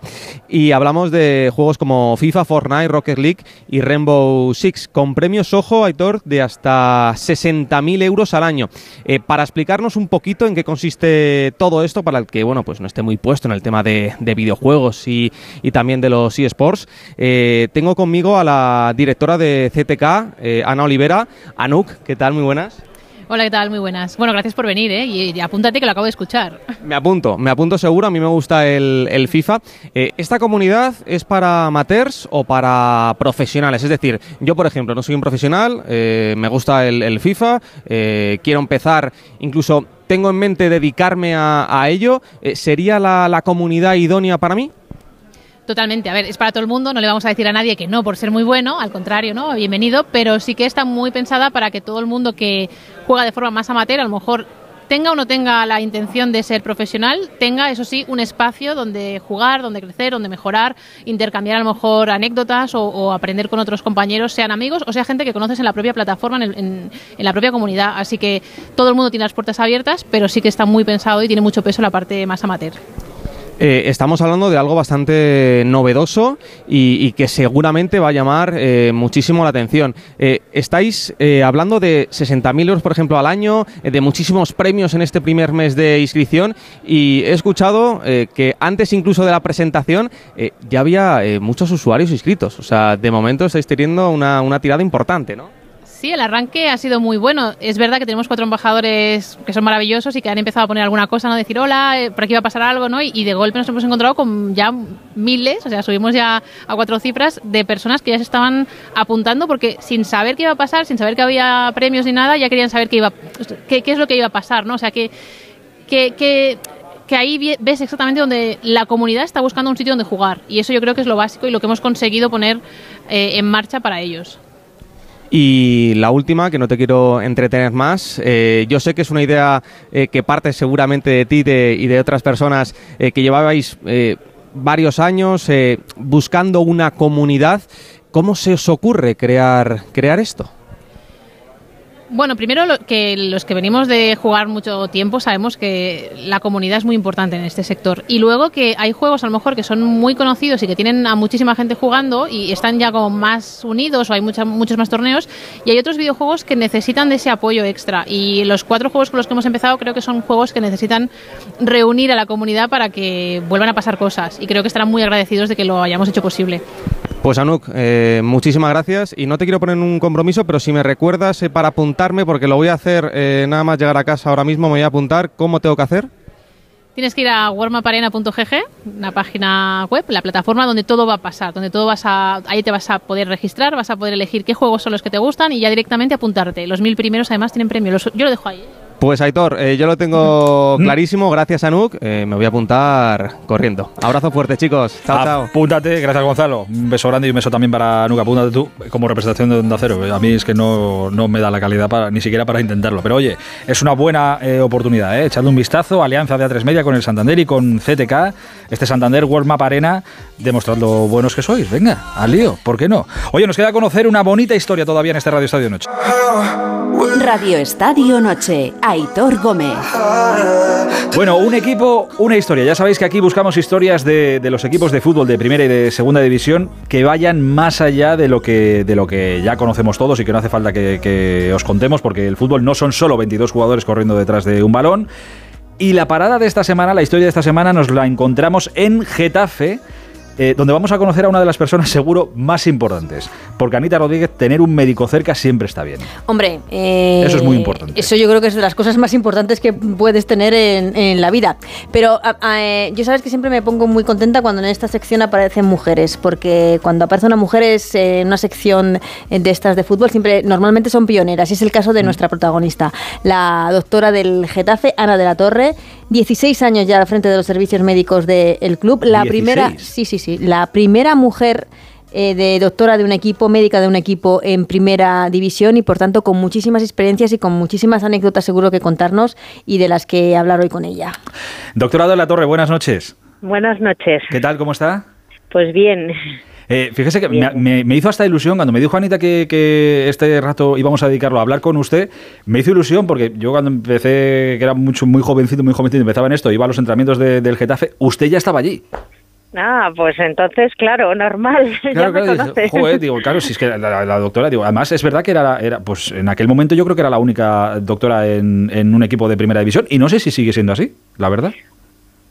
Y hablamos de juegos como FIFA, Fortnite, Rocket League y Rainbow Six, con premios, ojo, Aitor, de hasta 60.000 euros al año. Eh, para explicarnos un poquito en qué consiste todo esto, para el que, bueno, pues no esté muy puesto en el tema de, de videojuegos y, y también de los eSports, eh, tengo conmigo a la directora de CTK, eh, Ana Olivera. Anuk, ¿qué tal? Muy buenas. Hola, ¿qué tal? Muy buenas. Bueno, gracias por venir, ¿eh? Y, y apúntate que lo acabo de escuchar. Me apunto, me apunto seguro, a mí me gusta el, el FIFA. Eh, ¿Esta comunidad es para amateurs o para profesionales? Es decir, yo por ejemplo no soy un profesional, eh, me gusta el, el FIFA, eh, quiero empezar, incluso tengo en mente dedicarme a, a ello. ¿Sería la, la comunidad idónea para mí? Totalmente. A ver, es para todo el mundo, no le vamos a decir a nadie que no por ser muy bueno, al contrario, ¿no? Bienvenido, pero sí que está muy pensada para que todo el mundo que juega de forma más amateur, a lo mejor tenga o no tenga la intención de ser profesional, tenga, eso sí, un espacio donde jugar, donde crecer, donde mejorar, intercambiar a lo mejor anécdotas o, o aprender con otros compañeros, sean amigos o sea gente que conoces en la propia plataforma, en, el- en- en la propia comunidad. Así que todo el mundo tiene las puertas abiertas, pero sí que está muy pensado y tiene mucho peso la parte más amateur. Eh, estamos hablando de algo bastante novedoso y, que seguramente va a llamar eh, muchísimo la atención. Eh, estáis eh, hablando de 60.000 euros, por ejemplo, al año, de muchísimos premios en este primer mes de inscripción y he escuchado que antes incluso de la presentación ya había muchos usuarios inscritos. O sea, de momento estáis teniendo una, una tirada importante, ¿no? Sí, el arranque ha sido muy bueno. Es verdad que tenemos cuatro embajadores que son maravillosos y que han empezado a poner alguna cosa, ¿no? Decir, hola, eh, por aquí va a pasar algo, ¿no? Y, de golpe nos hemos encontrado con ya miles, o sea, subimos ya a cuatro cifras de personas que ya se estaban apuntando porque sin saber qué iba a pasar, sin saber que había premios ni nada, ya querían saber qué, iba, qué, es lo que iba a pasar, ¿no? O sea, que, que, que ahí ves exactamente donde la comunidad está buscando un sitio donde jugar. Y eso yo creo que es lo básico y lo que hemos conseguido poner eh, en marcha para ellos. Y la última, que no te quiero entretener más, eh, yo sé que es una idea eh, que parte seguramente de ti y de otras personas eh, que llevabais varios años buscando una comunidad. ¿Cómo se os ocurre crear, crear esto? Bueno, primero lo- que los que venimos de jugar mucho tiempo sabemos que la comunidad es muy importante en este sector. Y luego que hay juegos a lo mejor que son muy conocidos y que tienen a muchísima gente jugando y están ya como más unidos o hay mucha- muchos más torneos. Y hay otros videojuegos que necesitan de ese apoyo extra. Y los cuatro juegos con los que hemos empezado creo que son juegos que necesitan reunir a la comunidad para que vuelvan a pasar cosas. Y creo que estarán muy agradecidos de que lo hayamos hecho posible. Pues Anuk, eh, muchísimas gracias y no te quiero poner un compromiso, pero si me recuerdas eh, para apuntarme, porque lo voy a hacer eh, nada más llegar a casa ahora mismo, me voy a apuntar, ¿cómo tengo que hacer? Tienes que ir a warmaparena.gg, una página web, la plataforma donde todo va a pasar, donde todo vas a, ahí te vas a poder registrar, vas a poder elegir qué juegos son los que te gustan y ya directamente apuntarte. Los mil primeros además tienen premio. Yo lo dejo ahí. Pues Aitor, eh, yo lo tengo clarísimo, gracias Anuk, eh, me voy a apuntar corriendo. Abrazo fuerte chicos, chao, chao. Apúntate, gracias Gonzalo. Un beso grande y un beso también para Nuca. Apúntate tú como representación de Onda Cero. A mí es que no, no me da la calidad para, ni siquiera para intentarlo. Pero oye, es una buena eh, oportunidad. ¿eh? Echadle un vistazo. Alianza de A3 Media con el Santander y con CTK. Este Santander World Map Arena. Demostrad lo buenos que sois. Venga, al lío. ¿Por qué no? Oye, nos queda conocer una bonita historia todavía en este Radio Estadio Noche. Radio Estadio Noche. Aitor Gómez. Bueno, un equipo, una historia. Ya sabéis que aquí buscamos historias de, los equipos de fútbol de primera y de segunda división que vayan más allá de lo que, de lo que ya conocemos todos y que no hace falta que, que os contemos porque el fútbol no son solo 22 jugadores corriendo detrás de un balón. Y la parada de esta semana, la historia de esta semana, nos la encontramos en Getafe eh, donde vamos a conocer a una de las personas seguro más importantes. Porque Anita Rodríguez, tener un médico cerca siempre está bien. Hombre, eh, Eso es muy importante. Eso yo creo que es de las cosas más importantes que puedes tener en, en la vida. Pero eh, yo sabes que siempre me pongo muy contenta cuando en esta sección aparecen mujeres, porque cuando aparece una mujer es eh, una sección de estas de fútbol, siempre normalmente son pioneras. Y es el caso Mm. de nuestra protagonista, la doctora del Getafe, Ana de la Torre, 16 años ya al frente de los servicios médicos del club. La 16. primera, sí, sí, sí, la primera mujer eh, de doctora de un equipo, médica de un equipo en primera división y por tanto con muchísimas experiencias y con muchísimas anécdotas seguro que contarnos y de las que hablar hoy con ella. Doctorado de la Torre, buenas noches. Buenas noches. ¿Qué tal? ¿Cómo está? Pues bien. Eh, fíjese que me, me- me hizo hasta ilusión cuando me dijo Anita que, que este rato íbamos a dedicarlo a hablar con usted. Me hizo ilusión porque yo cuando empecé, que era mucho, muy jovencito, muy jovencito, empezaba en esto, iba a los entrenamientos de- del Getafe, usted ya estaba allí. Ah, pues entonces, claro, normal. ya Claro, me claro, joder, digo, claro, si es que la, la- la doctora, digo, además es verdad que era, era, pues en aquel momento yo creo que era la única doctora en, en un equipo de primera división y no sé si sigue siendo así, la verdad.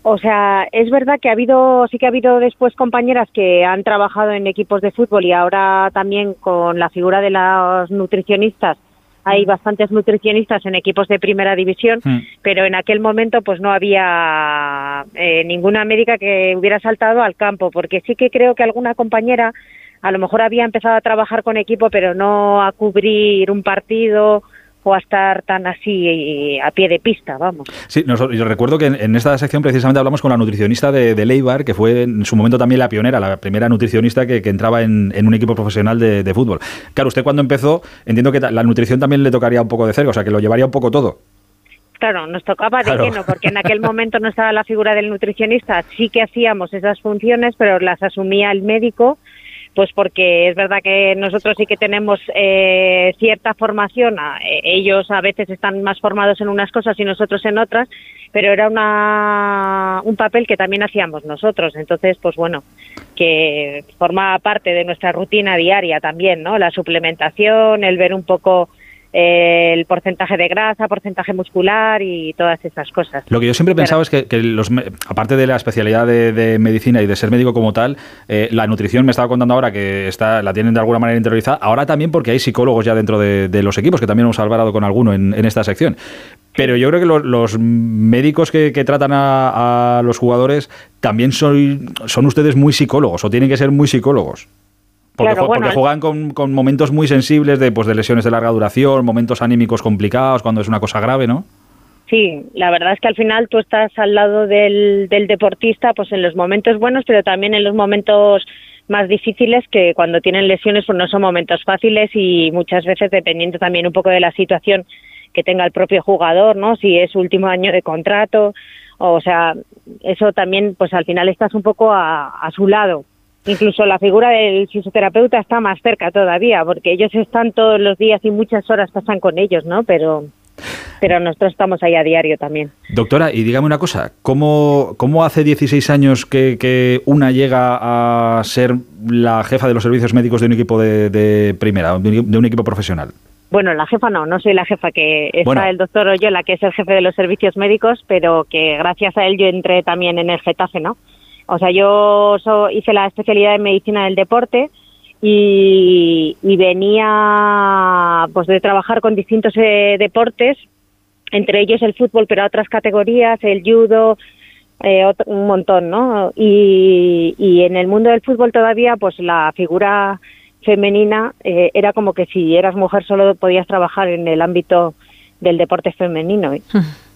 O sea, es verdad que ha habido, sí que ha habido después compañeras que han trabajado en equipos de fútbol y ahora también con la figura de los nutricionistas. Hay bastantes nutricionistas en equipos de primera división, pero en aquel momento pues no había eh, ninguna médica que hubiera saltado al campo, porque sí que creo que alguna compañera a lo mejor había empezado a trabajar con equipo, pero no a cubrir un partido o a estar tan así eh, a pie de pista, vamos. Sí, nosotros- yo recuerdo que en, en esta sección precisamente hablamos con la nutricionista de, de Leibar, que fue en su momento también la pionera, la primera nutricionista que, que entraba en, en un equipo profesional de, de fútbol. Claro, usted cuando empezó, entiendo que la nutrición también le tocaría un poco de cerca, o sea, que lo llevaría un poco todo. Claro, nos tocaba de Claro. lleno, porque en aquel momento no estaba la figura del nutricionista, sí que hacíamos esas funciones, pero las asumía el médico, pues porque es verdad que nosotros sí que tenemos eh, cierta formación, eh, ellos a veces están más formados en unas cosas y nosotros en otras, pero era una, un papel que también hacíamos nosotros, entonces, pues bueno, que formaba parte de nuestra rutina diaria también, ¿no? La suplementación, el ver un poco el porcentaje de grasa, porcentaje muscular y todas esas cosas. Lo que yo siempre he pensado es que, que los, aparte de la especialidad de, de medicina y de ser médico como tal, eh, la nutrición me estaba contando ahora que está, la tienen de alguna manera interiorizada, ahora también porque hay psicólogos ya dentro de, de los equipos, que también hemos hablado con alguno en, en esta sección. Pero yo creo que lo- los médicos que, que tratan a, a los jugadores también son, son ustedes muy psicólogos o tienen que ser muy psicólogos. Porque, Claro, porque juegan con, con momentos muy sensibles de, pues, de lesiones de larga duración, momentos anímicos complicados, cuando es una cosa grave, ¿no? Sí, la verdad es que al final tú estás al lado del, del deportista, pues en los momentos buenos, pero también en los momentos más difíciles que cuando tienen lesiones pues no son momentos fáciles y muchas veces dependiendo también un poco de la situación que tenga el propio jugador, ¿no? Si es su último año de contrato, o sea, eso también pues al final estás un poco a, a su lado. Incluso la figura del fisioterapeuta está más cerca todavía, porque ellos están todos los días y muchas horas pasan con ellos, ¿no? Pero pero nosotros estamos ahí a diario también. Doctora, y dígame una cosa, ¿cómo, cómo hace 16 años que, que una llega a ser la jefa de los servicios médicos de un equipo de, de primera, de un, equipo profesional? Bueno, la jefa no, no soy la jefa, que está Bueno. el doctor Oyola, que es el jefe de los servicios médicos, pero que gracias a él yo entré también en el Getafe, ¿no? O sea, yo so- hice la especialidad en medicina del deporte y, y venía pues de trabajar con distintos eh, deportes, entre ellos el fútbol, pero a otras categorías, el judo, eh, un montón, ¿no? Y, y en el mundo del fútbol todavía, pues la figura femenina eh, era como que si eras mujer solo podías trabajar en el ámbito del deporte femenino. Y,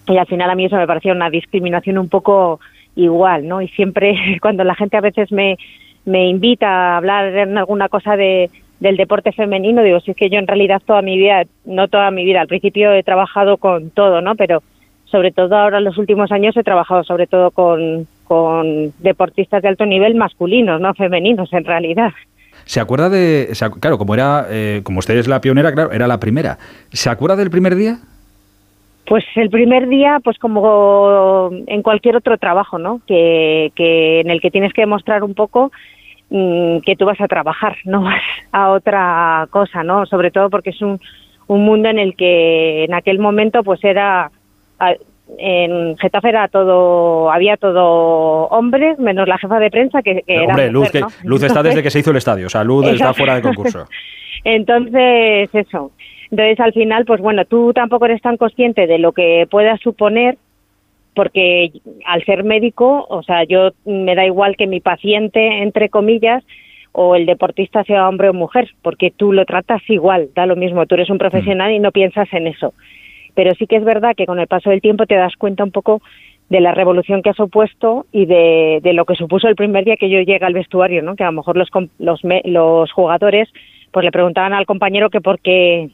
y al final a mí eso me parecía una discriminación un poco igual, ¿no? Y siempre cuando la gente a veces me, me invita a hablar en alguna cosa de, del deporte femenino, digo, si es que yo en realidad toda mi vida, no toda mi vida, al principio he trabajado con todo, ¿no? Pero sobre todo ahora en los últimos años he trabajado sobre todo con, con deportistas de alto nivel masculinos, no femeninos en realidad. ¿Se acuerda de, claro, como era, eh, como usted es la pionera, claro, era la primera. ¿Se acuerda del primer día? Pues el primer día, pues como en cualquier otro trabajo, ¿no? Que, que en el que tienes que demostrar un poco mm, que tú vas a trabajar, no vas a otra cosa, ¿no? Sobre todo porque es un, un mundo en el que en aquel momento pues era en Getafe era todo, había todo hombres, menos la jefa de prensa que, que era Hombre, Luz, mujer, que, ¿no? Luz está desde que se hizo el estadio, o sea, Luz está fuera de concurso. Entonces, eso. Entonces, al final, pues bueno, tú tampoco eres tan consciente de lo que pueda suponer, porque al ser médico, o sea, yo me da igual que mi paciente, entre comillas, o el deportista sea hombre o mujer, porque tú lo tratas igual, da lo mismo, tú eres un profesional y no piensas en eso. Pero sí que es verdad que con el paso del tiempo te das cuenta un poco de la revolución que ha supuesto y de, lo que supuso el primer día que yo llegué al vestuario, ¿no? Que a lo mejor los, los, los jugadores pues le preguntaban al compañero que por qué,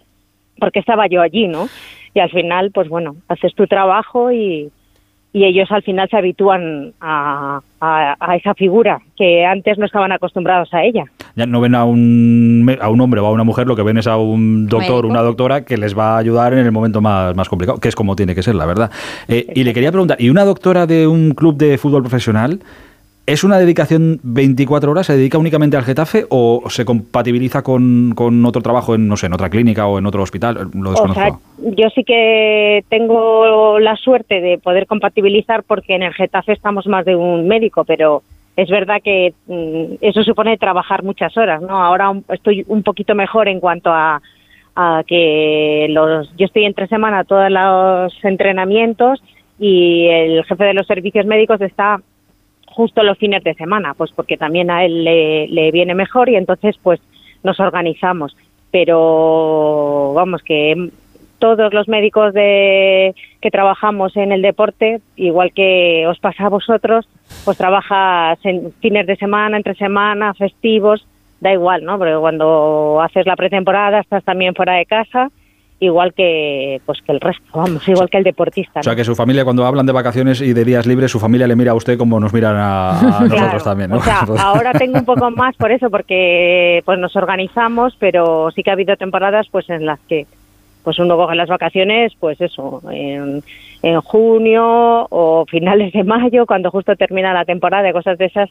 por qué estaba yo allí, ¿no? Y al final, pues bueno, haces tu trabajo y, y ellos al final se habitúan a, a- a esa figura que antes no estaban acostumbrados a ella. Ya no ven a un, me- a un hombre o a una mujer, lo que ven es a un doctor o una doctora que les va a ayudar en el momento más, más complicado, que es como tiene que ser, la verdad. Eh, y le quería preguntar, ¿y una doctora de un club de fútbol profesional es una dedicación 24 horas? ¿Se dedica únicamente al Getafe o se compatibiliza con, con otro trabajo en, no sé, en otra clínica o en otro hospital? Lo O desconozco. sea, yo sí que tengo la suerte de poder compatibilizar porque en el Getafe estamos más de un médico, pero es verdad que mm, eso supone trabajar muchas horas, ¿no? Ahora estoy un poquito mejor en cuanto a, a que los yo estoy entre semana todos los entrenamientos y el jefe de los servicios médicos está justo los fines de semana, pues porque también a él le, le viene mejor y entonces pues nos organizamos. Pero vamos que todos los médicos de que trabajamos en el deporte, igual que os pasa a vosotros, pues trabajas en fines de semana, entre semana, festivos, da igual, ¿no? Porque cuando haces la pretemporada estás también fuera de casa, igual que pues que el resto, vamos, igual que el deportista. O sea, que su familia, cuando hablan de vacaciones y de días libres, su familia le mira a usted como nos miran a, a nosotros Claro. también, ¿no? O sea, ahora tengo un poco más por eso, porque pues nos organizamos, pero sí que ha habido temporadas pues en las que pues uno coge las vacaciones, pues eso, en, en junio o finales de mayo, cuando justo termina la temporada, cosas de esas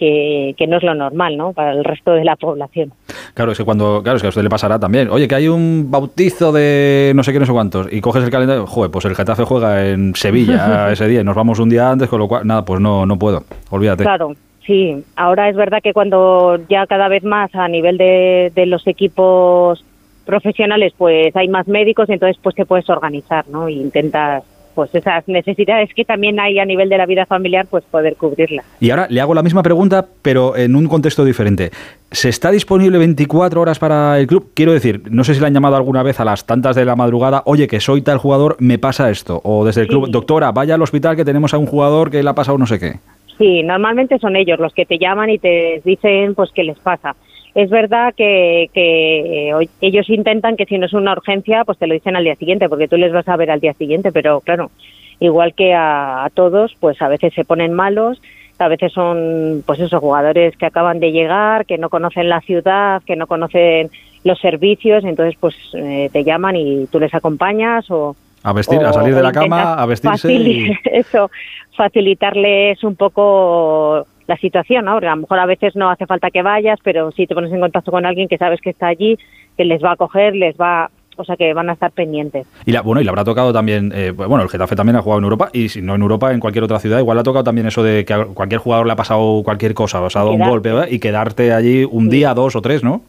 que, que no es lo normal, ¿no? Para el resto de la población. Claro, es que cuando, claro, es que a usted le pasará también. Oye, que hay un bautizo de no sé qué, no sé cuántos, y coges el calendario, joder, pues el Getafe juega en Sevilla ese día, y nos vamos un día antes, con lo cual, nada, pues no, no puedo, olvídate. Claro, sí. Ahora es verdad que cuando ya cada vez más a nivel de, de los equipos profesionales, pues hay más médicos, y entonces pues te puedes organizar, ¿no? Y intentas, pues esas necesidades que también hay a nivel de la vida familiar, pues poder cubrirlas. Y ahora le hago la misma pregunta, pero en un contexto diferente. ¿Se está disponible 24 horas para el club? Quiero decir, no sé si le han llamado alguna vez a las tantas de la madrugada, oye, que soy tal jugador, me pasa esto. O desde el club, doctora, vaya al hospital que tenemos a un jugador que le ha pasado no sé qué. Sí, normalmente son ellos los que te llaman y te dicen pues qué les pasa. Es verdad que, que eh, ellos intentan que si no es una urgencia, pues te lo dicen al día siguiente, porque tú les vas a ver al día siguiente, pero claro, igual que a, a todos, pues a veces se ponen malos, a veces son pues esos jugadores que acaban de llegar, que no conocen la ciudad, que no conocen los servicios, entonces pues eh, te llaman y tú les acompañas o, A vestir, a salir de la cama, a vestirse. y- Eso, facilitarles un poco la situación, ¿no? Porque a lo mejor a veces no hace falta que vayas, pero si te pones en contacto con alguien que sabes que está allí, que les va a coger, les va, o sea, que van a estar pendientes. Y la, bueno, y le habrá tocado también, eh, bueno, el Getafe también ha jugado en Europa, y si no en Europa, en cualquier otra ciudad, igual le ha tocado también eso de que a cualquier jugador le ha pasado cualquier cosa, o se ha dado un golpe, ¿verdad? y quedarte allí un día, dos o tres, ¿no?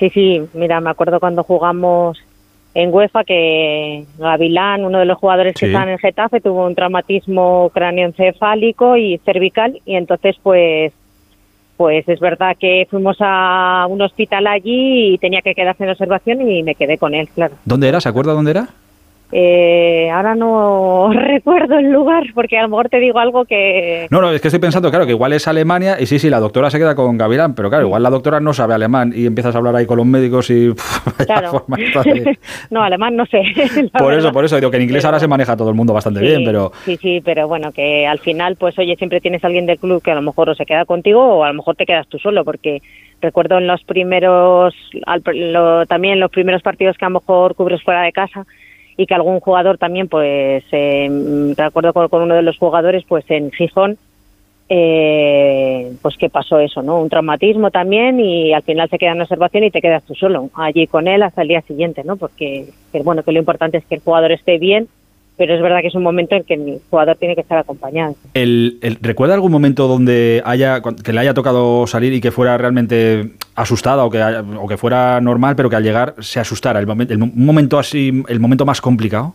Sí, sí, mira, me acuerdo cuando jugamos en UEFA que Gavilán, uno de los jugadores que estaba en el Getafe, tuvo un traumatismo cráneoencefálico y cervical y entonces pues pues es verdad que fuimos a un hospital allí y tenía que quedarse en observación y me quedé con él, claro. ¿Dónde era? ¿Se acuerda dónde era? Eh, ahora no recuerdo el lugar porque a lo mejor te digo algo que... No, no, es que estoy pensando, claro, que igual es Alemania, y sí, sí, la doctora se queda con Gavilán, pero claro, igual la doctora no sabe alemán y empiezas a hablar ahí con los médicos y... pff, Claro. no, alemán no sé. Por eso, por eso, digo que en inglés ahora se maneja todo el mundo bastante Sí, bien, pero... Sí, sí, pero bueno, que al final, pues oye, siempre tienes a alguien del club que a lo mejor o se queda contigo o a lo mejor te quedas tú solo, porque recuerdo en los primeros, al- lo- también los primeros partidos que a lo mejor cubres fuera de casa y que algún jugador también, pues, eh, recuerdo con, uno de los jugadores, pues en Gijón, eh, pues que pasó eso, ¿no? Un traumatismo también y al final se queda en observación y te quedas tú solo allí con él hasta el día siguiente, ¿no? Porque, que, bueno, que lo importante es que el jugador esté bien pero es verdad que es un momento en que el jugador tiene que estar acompañado. El, el- ¿Recuerda algún momento donde haya que le haya tocado salir y que fuera realmente asustada o que, haya- o que fuera normal, pero que al llegar se asustara? El, momen- el un momento así, el momento más complicado.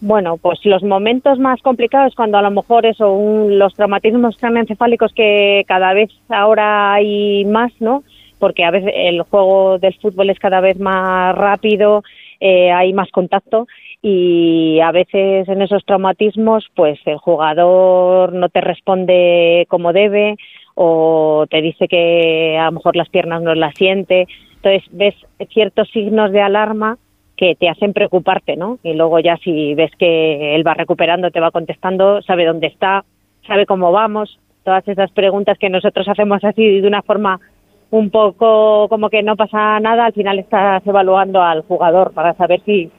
Bueno, pues los momentos más complicados cuando a lo mejor eso, un- los traumatismos craneoencefálicos que cada vez ahora hay más, ¿no? Porque a veces el juego del fútbol es cada vez más rápido, eh, hay más contacto y a veces en esos traumatismos pues el jugador no te responde como debe o te dice que a lo mejor las piernas no las siente. Entonces ves ciertos signos de alarma que te hacen preocuparte, ¿no? Y luego ya si ves que él va recuperando, te va contestando, sabe dónde está, sabe cómo vamos, todas esas preguntas que nosotros hacemos así de una forma un poco como que no pasa nada, al final estás evaluando al jugador para saber si,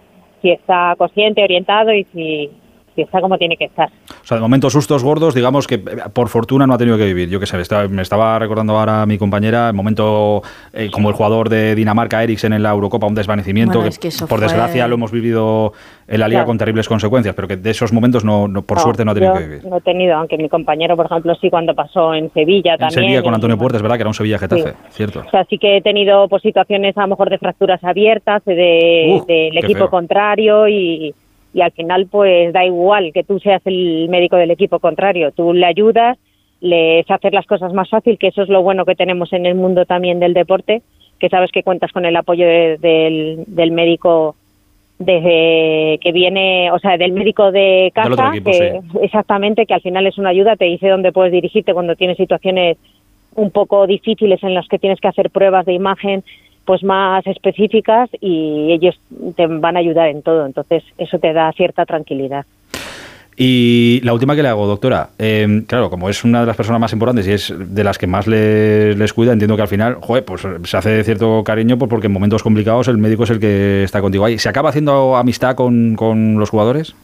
si está consciente, orientado y si, está como tiene que estar. O sea, de momento sustos gordos, digamos que eh, por fortuna no ha tenido que vivir. Yo qué sé, me estaba recordando ahora mi compañera, el momento eh, como el jugador de Dinamarca, Eriksen, en la Eurocopa, un desvanecimiento Bueno, es que por fue- desgracia lo hemos vivido en la liga Claro. con terribles consecuencias, pero que de esos momentos no, no- por suerte no ha tenido que vivir. No he tenido, aunque mi compañero, por ejemplo, sí cuando pasó en Sevilla En también. Sevilla con Antonio Puertas, ¿verdad? Que era un Sevilla-Getafe, Sí. cierto. O sea, sí que he tenido pues, situaciones a lo mejor de fracturas abiertas de, Uh, del equipo feo. contrario y, y al final pues da igual que tú seas el médico del equipo contrario, tú le ayudas, le haces hacer las cosas más fácil, que eso es lo bueno que tenemos en el mundo también del deporte, que sabes que cuentas con el apoyo de- del, del médico desde que viene, o sea, del médico de casa, equipo, que exactamente, que al final es una ayuda, te dice dónde puedes dirigirte cuando tienes situaciones un poco difíciles en las que tienes que hacer pruebas de imagen pues más específicas y ellos te van a ayudar en todo, entonces eso te da cierta tranquilidad. Y la última que le hago, doctora, eh, claro, como es una de las personas más importantes y es de las que más les, les cuida, entiendo que al final, joder, pues se hace cierto cariño pues, porque en momentos complicados el médico es el que está contigo ahí. ¿Se acaba haciendo amistad con, con los jugadores?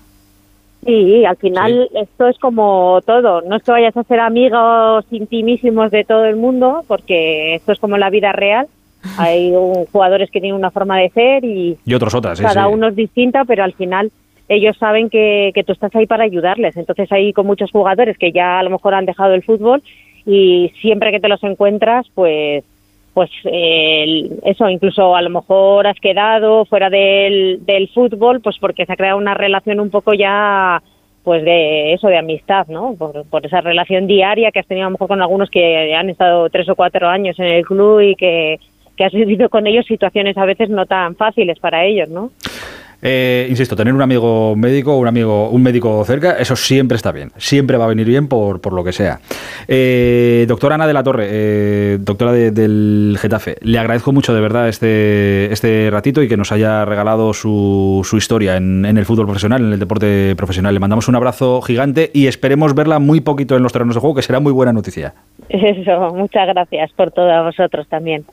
Sí, al final esto es como todo, no es que vayas a ser amigos intimísimos de todo el mundo, porque esto es como la vida real. Hay un- jugadores que tienen una forma de ser y Y otros otras, cada sí. uno es distinta, pero al final ellos saben que, que tú estás ahí para ayudarles. Entonces hay con muchos jugadores que ya a lo mejor han dejado el fútbol y siempre que te los encuentras, pues pues eh, eso, incluso a lo mejor has quedado fuera del, del fútbol, pues porque se ha creado una relación un poco ya pues de eso, de amistad, ¿no? Por, por esa relación diaria que has tenido a lo mejor con algunos que han estado tres o cuatro años en el club y que, que has vivido con ellos situaciones a veces no tan fáciles para ellos, ¿no? Eh, insisto, tener un amigo médico, un amigo, un médico cerca, eso siempre está bien, siempre va a venir bien por, por lo que sea. Eh, doctora Ana de la Torre, eh, doctora de- del Getafe, le agradezco mucho de verdad este, este ratito y que nos haya regalado su, su historia en, en el fútbol profesional, en el deporte profesional. Le mandamos un abrazo gigante y esperemos verla muy poquito en los terrenos de juego, que será muy buena noticia. Eso, muchas gracias por todo a vosotros también.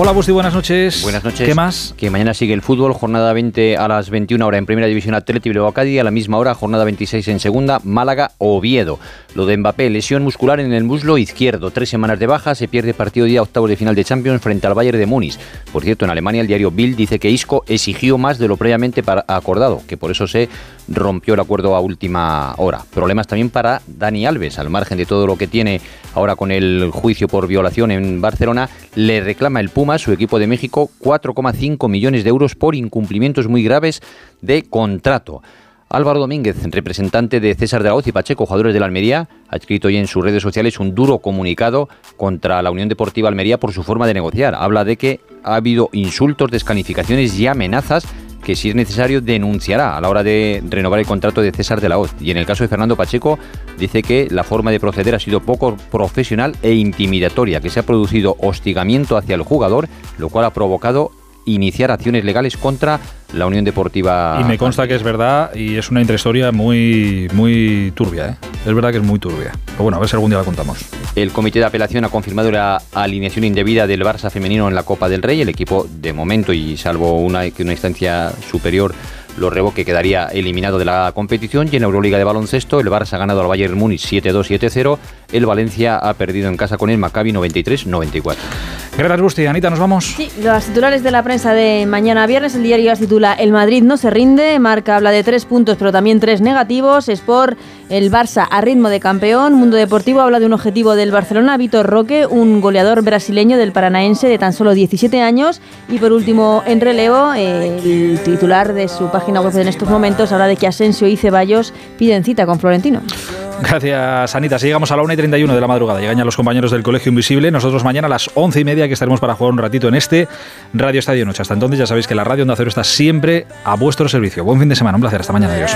Hola Busti, buenas noches. Buenas noches. ¿Qué más? Que mañana sigue el fútbol, jornada 20 a las 21 horas en Primera División Atleti Bilbao Cádiz, a la misma hora jornada 26 en Segunda, Málaga Oviedo. Lo de Mbappé, lesión muscular en el muslo izquierdo, tres semanas de baja, se pierde partido día octavos de final de Champions frente al Bayern de Múnich. Por cierto, en Alemania el diario Bild dice que Isco exigió más de lo previamente acordado, que por eso se rompió el acuerdo a última hora. Problemas también para Dani Alves, al margen de todo lo que tiene ahora con el juicio por violación en Barcelona, le reclama el Puma, su equipo de México, 4,5 millones de euros por incumplimientos muy graves de contrato. Álvaro Domínguez, representante de César de la Hoz y Pacheco, jugadores de la Almería, ha escrito hoy en sus redes sociales un duro comunicado contra la Unión Deportiva Almería por su forma de negociar. Habla de que ha habido insultos, descalificaciones y amenazas que si es necesario denunciará a la hora de renovar el contrato de César de la Hoz. Y en el caso de Fernando Pacheco dice que la forma de proceder ha sido poco profesional e intimidatoria, que se ha producido hostigamiento hacia el jugador, lo cual ha provocado iniciar acciones legales contra la Unión Deportiva. Y me consta que es verdad y es una intrahistoria muy, muy turbia, ¿eh? Es verdad que es muy turbia. Pero bueno, a ver si algún día la contamos. El comité de apelación ha confirmado la alineación indebida del Barça femenino en la Copa del Rey. El equipo, de momento, y salvo una, que una instancia superior lo revoque, quedaría eliminado de la competición. Y en Euroliga de baloncesto, el Barça ha ganado al Bayern Múnich 7-2-7-0. El Valencia ha perdido en casa con el Maccabi 93-94. Gracias, Busti. Anita, ¿nos vamos? Sí, los titulares de la prensa de mañana viernes. El diario titula El Madrid no se rinde. Marca habla de tres puntos, pero también tres negativos. Sport, el Barça a ritmo de campeón. Mundo Deportivo habla de un objetivo del Barcelona. Vitor Roque, un goleador brasileño del Paranaense de tan solo 17 años. Y por último, en relevo, eh, el titular de su página web en estos momentos habla de que Asensio y Ceballos piden cita con Florentino. Gracias, Anita. Si llegamos a la 1 y 31 de la madrugada, llegan ya los compañeros del Colegio Invisible. Nosotros mañana a las 11 y media que estaremos para jugar un ratito en este Radio Estadio Noche. Hasta entonces ya sabéis que la Radio Onda Cero está siempre a vuestro servicio. Buen fin de semana, un placer. Hasta mañana. Adiós.